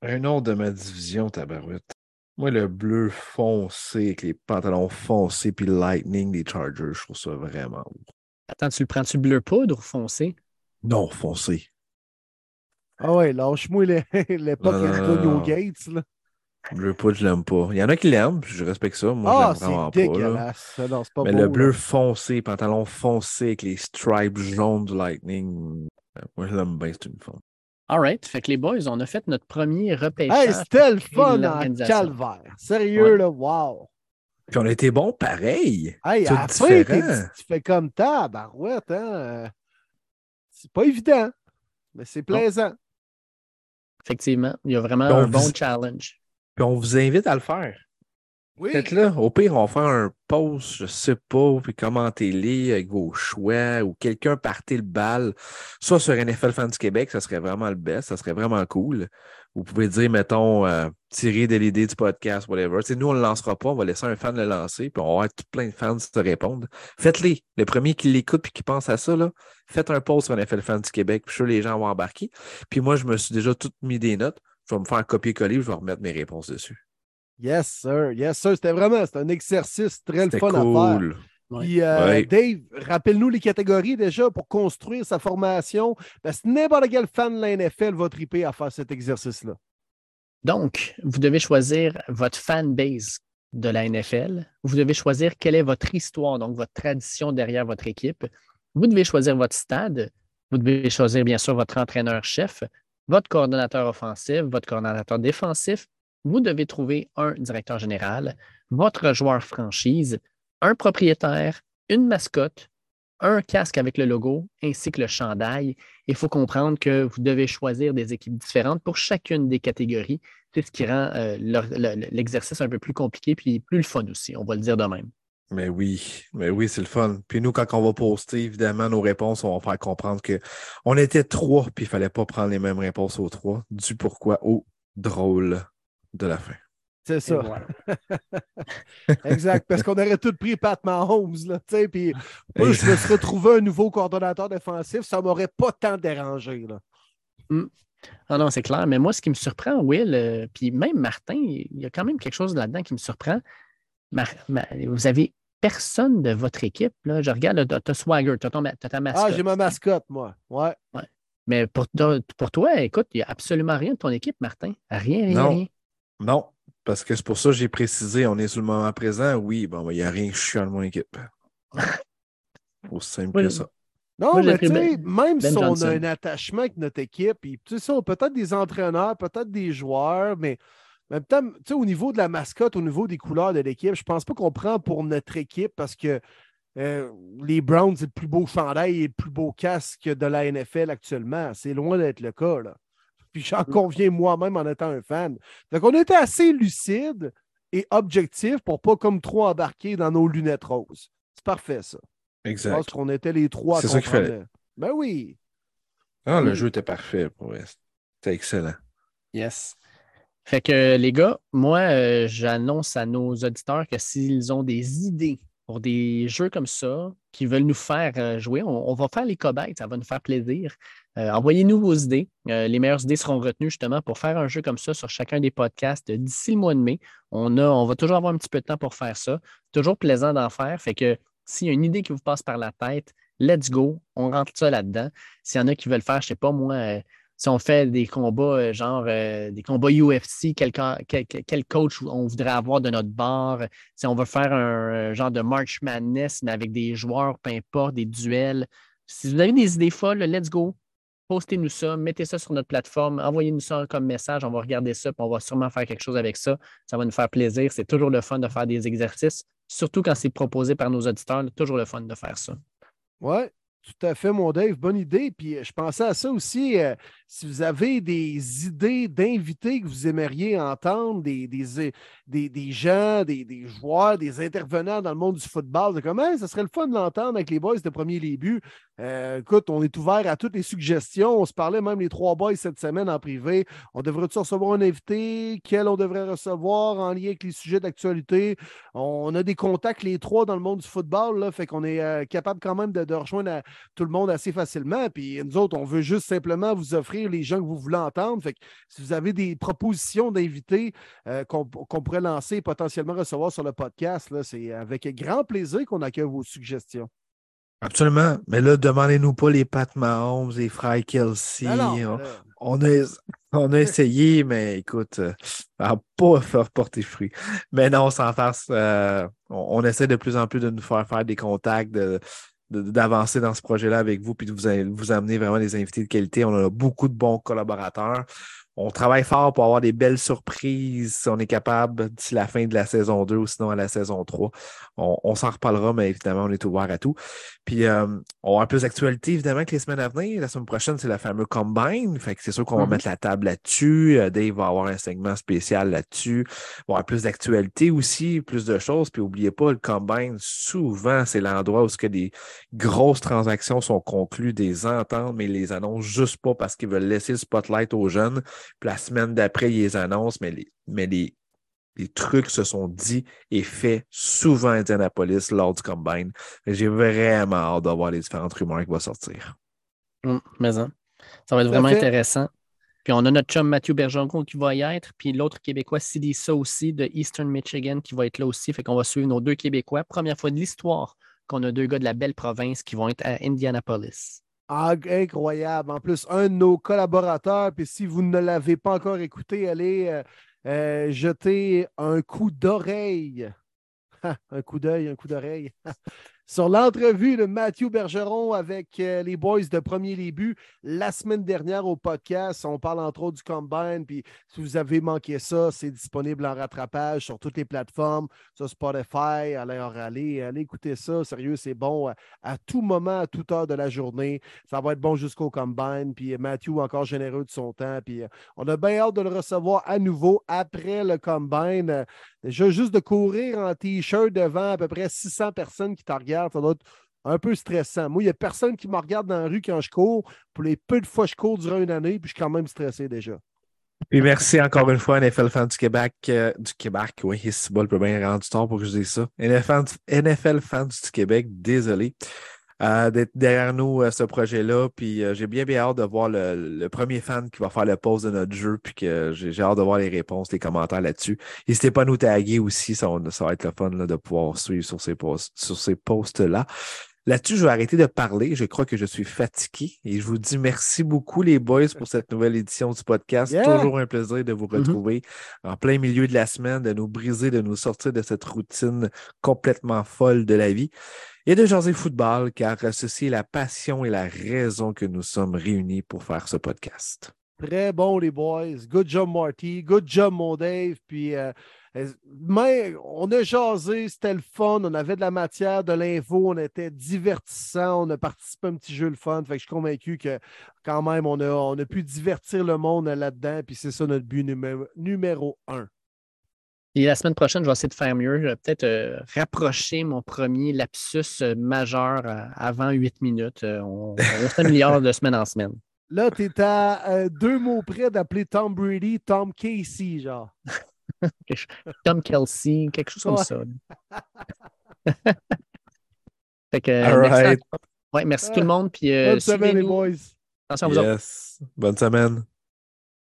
Un autre de ma division, tabarouette. Moi, le bleu foncé avec les pantalons foncés puis le lightning des Chargers, je trouve ça vraiment beau. Attends, tu le prends-tu bleu poudre ou foncé? Non, foncé. Ah ouais, lâche-moi les- Antonio non. Gates. Là. Bleu poudre, je l'aime pas. Il y en a qui l'aiment, puis je respecte ça. Moi, Ah, je l'aime vraiment pas. Non, Mais beau, le là. bleu foncé, pantalon foncé avec les stripes jaunes du lightning, euh, moi, je l'aime bien, c'est une forme. All right. Fait que les boys, on a fait notre premier repêchage. Hey, c'était le fun en l'organisation. calvaire. Sérieux, Ouais. là, wow. Puis on a été bons pareil. Hey, Tout différent. tu fais comme ta barouette, hein? euh, C'est pas évident, mais c'est plaisant. Effectivement, il y a vraiment un bon challenge. Puis on vous invite à le faire. Oui. Faites-le. Au pire, on va faire un post, je sais pas, puis commentez-les avec vos choix ou quelqu'un partez le bal. Soit sur NFL Fans du Québec, ça serait vraiment le best, ça serait vraiment cool. Vous pouvez dire, mettons, euh, tirer de l'idée du podcast, whatever. Tu sais, nous, on ne le lancera pas, on va laisser un fan le lancer, puis on va avoir tout plein de fans te répondre. Faites-les. Le premier qui l'écoute puis qui pense à ça, là, faites un post sur NFL Fans du Québec, puis je suis sûr que les gens vont embarquer. Puis moi, je me suis déjà tout mis des notes. Je vais me faire un copier-coller, je vais remettre mes réponses dessus. Yes, sir. Yes, sir. C'était vraiment c'était un exercice très le fun à faire. cool. Ouais. Puis, euh, Ouais. Dave, rappelle-nous les catégories déjà pour construire sa formation. Parce que n'importe quel fan de la NFL va triper à faire cet exercice-là. Donc, vous devez choisir votre fan base de la NFL. Vous devez choisir quelle est votre histoire, donc votre tradition derrière votre équipe. Vous devez choisir votre stade. Vous devez choisir, bien sûr, votre entraîneur-chef, votre coordonnateur offensif, votre coordonnateur défensif. Vous devez trouver un directeur général, votre joueur franchise, un propriétaire, une mascotte, un casque avec le logo ainsi que le chandail. Il faut comprendre que vous devez choisir des équipes différentes pour chacune des catégories. C'est ce qui rend euh, l'exercice un peu plus compliqué puis plus le fun aussi, on va le dire de même. Mais oui, mais oui, c'est le fun. Puis nous, quand on va poster, évidemment, nos réponses, on va faire comprendre que on était trois, puis il fallait pas prendre les mêmes réponses aux trois, du pourquoi au drôle de la fin. C'est ça. voilà. exact. Parce qu'on aurait tout pris Pat Mahomes, là, tu sais, puis moi, je me serais trouvé un nouveau coordonnateur défensif, ça m'aurait pas tant dérangé, là. Ah non, c'est clair. Mais moi, ce qui me surprend, Will, euh, puis même Martin, il y a quand même quelque chose là-dedans qui me surprend. Mar- vous avez personne de votre équipe. Là. Je regarde, tu as Swagger, tu as, ta mascotte. Ah, j'ai ma mascotte, moi. Ouais. Mais pour, pour toi, écoute, il n'y a absolument rien de ton équipe, Martin. Rien, rien, Non. rien. Non, parce que c'est pour ça que j'ai précisé, on est sur le moment présent. Oui, bon, ben, il n'y a rien que je suis dans mon équipe. Aussi simple Oui. que ça. Non, Moi, mais tu sais, Ben- même Ben si on Johnson. a un attachement avec notre équipe, puis tu sais, ça, on a peut-être des entraîneurs, peut-être des joueurs, mais en même temps, tu sais, au niveau de la mascotte, au niveau des couleurs de l'équipe, je pense pas qu'on prend pour notre équipe parce que euh, les Browns, c'est le plus beau chandail et le plus beau casque de la NFL actuellement. C'est loin d'être le cas, là. Puis j'en Mm. conviens moi-même en étant un fan. Donc, on était assez lucide et objectif pour pas comme trop embarquer dans nos lunettes roses. C'est parfait, ça. Je pense Exact. qu'on était les trois C'est ça qu'il fallait. Ben oui. Ah, le Oui. jeu était parfait. pour. C'était excellent. Yes. Fait que les gars, moi, euh, j'annonce à nos auditeurs que s'ils ont des idées pour des jeux comme ça, qui veulent nous faire euh, jouer, on, va faire les cobayes, ça va nous faire plaisir. Euh, Envoyez-nous vos idées. Les meilleures idées seront retenues justement pour faire un jeu comme ça sur chacun des podcasts d'ici le mois de mai. On, a, on va toujours avoir un petit peu de temps pour faire ça. Toujours plaisant d'en faire. Fait que s'il y a une idée qui vous passe par la tête, let's go, on rentre ça là-dedans. S'il y en a qui veulent faire, je sais pas moi, si on fait des combats, euh, genre euh, des combats UFC, quel, coach on voudrait avoir de notre bar, si on veut faire un euh, genre de March Madness, mais avec des joueurs, peu importe, des duels. Si vous avez des idées folles, let's go. Postez-nous ça, mettez ça sur notre plateforme, envoyez-nous ça comme message, on va regarder ça, puis on va sûrement faire quelque chose avec ça. Ça va nous faire plaisir. C'est toujours le fun de faire des exercices, surtout quand c'est proposé par nos auditeurs. Toujours le fun de faire ça. Oui, tout à fait, mon Dave. Bonne idée. Puis euh, je pensais à ça aussi. euh, si vous avez des idées d'invités que vous aimeriez entendre, des, des, des, des gens, des, des joueurs, des intervenants dans le monde du football, c'est comme, Hey, ça serait le fun de l'entendre avec les boys de premier début. Euh, écoute, on est ouvert à toutes les suggestions. On se parlait même les trois boys cette semaine en privé. On devrait-tu recevoir un invité? Quel on devrait recevoir en lien avec les sujets d'actualité? On a des contacts, les trois, dans le monde du football. Là, fait qu'on est euh, capable quand même de, de rejoindre à- tout le monde assez facilement. Puis nous autres, on veut juste simplement vous offrir les gens que vous voulez entendre. Fait que si vous avez des propositions d'invités euh, qu'on pourrait lancer et potentiellement recevoir sur le podcast, c'est avec grand plaisir qu'on accueille vos suggestions. Absolument. Mais là, demandez-nous pas les Pat Mahomes, les frères Kelsey. On, a, on a essayé, mais écoute, euh, pas faire porter fruit. Mais non, sans farce, euh, on, on essaie de plus en plus de nous faire faire des contacts, de- d'avancer dans ce projet-là avec vous, puis de vous, vous amener vraiment des invités de qualité. On a beaucoup de bons collaborateurs. On travaille fort pour avoir des belles surprises si on est capable d'ici la fin de la saison 2 ou sinon à la saison 3. On, on s'en reparlera, mais évidemment, on est ouvert à tout. Puis, euh, on va un peu d'actualité, évidemment, que les semaines à venir. La semaine prochaine, c'est la fameuse Combine. Fait que c'est sûr qu'on va Mhm. mettre la table là-dessus. Euh, Dave va avoir un segment spécial là-dessus. Y avoir plus d'actualité aussi, plus de choses. Puis, n'oubliez pas, le Combine, souvent, c'est l'endroit où ce que des grosses transactions sont conclues, des ententes, mais ils les annoncent juste pas parce qu'ils veulent laisser le spotlight aux jeunes. Puis, la semaine d'après, ils les annoncent, mais les, mais les, les trucs se sont dits et faits souvent à Indianapolis lors du Combine. J'ai vraiment hâte de voir les différentes rumeurs qui vont sortir. Hum, mais hein, ça va être vraiment fait. intéressant. Puis on a notre chum Mathieu Bergeron qui va y être, puis l'autre Québécois, Sidissa aussi, de Eastern Michigan, qui va être là aussi. Fait qu'on va suivre nos deux Québécois. Première fois de l'histoire qu'on a deux gars de la belle province qui vont être à Indianapolis. Ah, incroyable. En plus, un de nos collaborateurs, puis si vous ne l'avez pas encore écouté, allez euh, euh, jeter un coup d'oreille. Un coup d'œil, un coup d'oreille. Sur l'entrevue de Mathieu Bergeron avec euh, les boys de Premier Début la semaine dernière au podcast. On parle entre autres du Combine. Puis si vous avez manqué ça, c'est disponible en rattrapage sur toutes les plateformes, sur Spotify. Alors, allez, allez écouter ça. Sérieux, c'est bon à, à tout moment, à toute heure de la journée. Ça va être bon jusqu'au Combine. Puis euh, Mathieu, encore généreux de son temps. Puis euh, on a bien hâte de le recevoir à nouveau après le Combine. Euh, Déjà, juste de courir en T-shirt devant à peu près 600 personnes qui te regardent, ça doit être un peu stressant. Moi, il n'y a personne qui me regarde dans la rue quand je cours. Pour les peu de fois que je cours durant une année, puis je suis quand même stressé déjà. Et merci encore une fois, NFL Fans du Québec. euh, du Québec, oui, c'est bon, peut bien rendre du temps pour que je dise ça. NFL, NFL Fans du Québec, désolé. Euh, d'être derrière nous euh, ce projet-là. Puis euh, j'ai bien, bien hâte de voir le, le premier fan qui va faire le post de notre jeu. Puis que j'ai j'ai hâte de voir les réponses, les commentaires là-dessus. N'hésitez pas à nous taguer aussi. Ça, va- ça va être le fun là, de pouvoir suivre sur ces posts, sur ces posts-là. Là-dessus, je vais arrêter de parler. Je crois que je suis fatigué et je vous dis merci beaucoup, les boys, pour cette nouvelle édition du podcast. Yeah. Toujours un plaisir de vous retrouver en plein milieu de la semaine, de nous briser, de nous sortir de cette routine complètement folle de la vie et de jaser football, car ceci est la passion et la raison que nous sommes réunis pour faire ce podcast. Très bon, les boys. Good job, Marty. Good job, mon Dave. Puis, euh, mais on a jasé, c'était le fun. On avait de la matière, de l'info. On était divertissant. On a participé à un petit jeu le fun. Fait je suis convaincu que quand même, on a, pu divertir le monde là-dedans. Puis c'est ça notre but numéro un. Et la semaine prochaine, je vais essayer de faire mieux. Je vais peut-être euh, rapprocher mon premier lapsus euh, majeur euh, avant 8 minutes. Euh, on, on s'améliore de semaine en semaine. Là, tu es à euh, deux mots près d'appeler Tom Brady Tom Casey, genre. Tom Kelsey, quelque chose comme Ouais. ça. fait que, All merci, right. Ouais, merci tout le monde. Puis, euh, Bonne semaine, les boys. Attention à vous autres. Yes. Bonne semaine.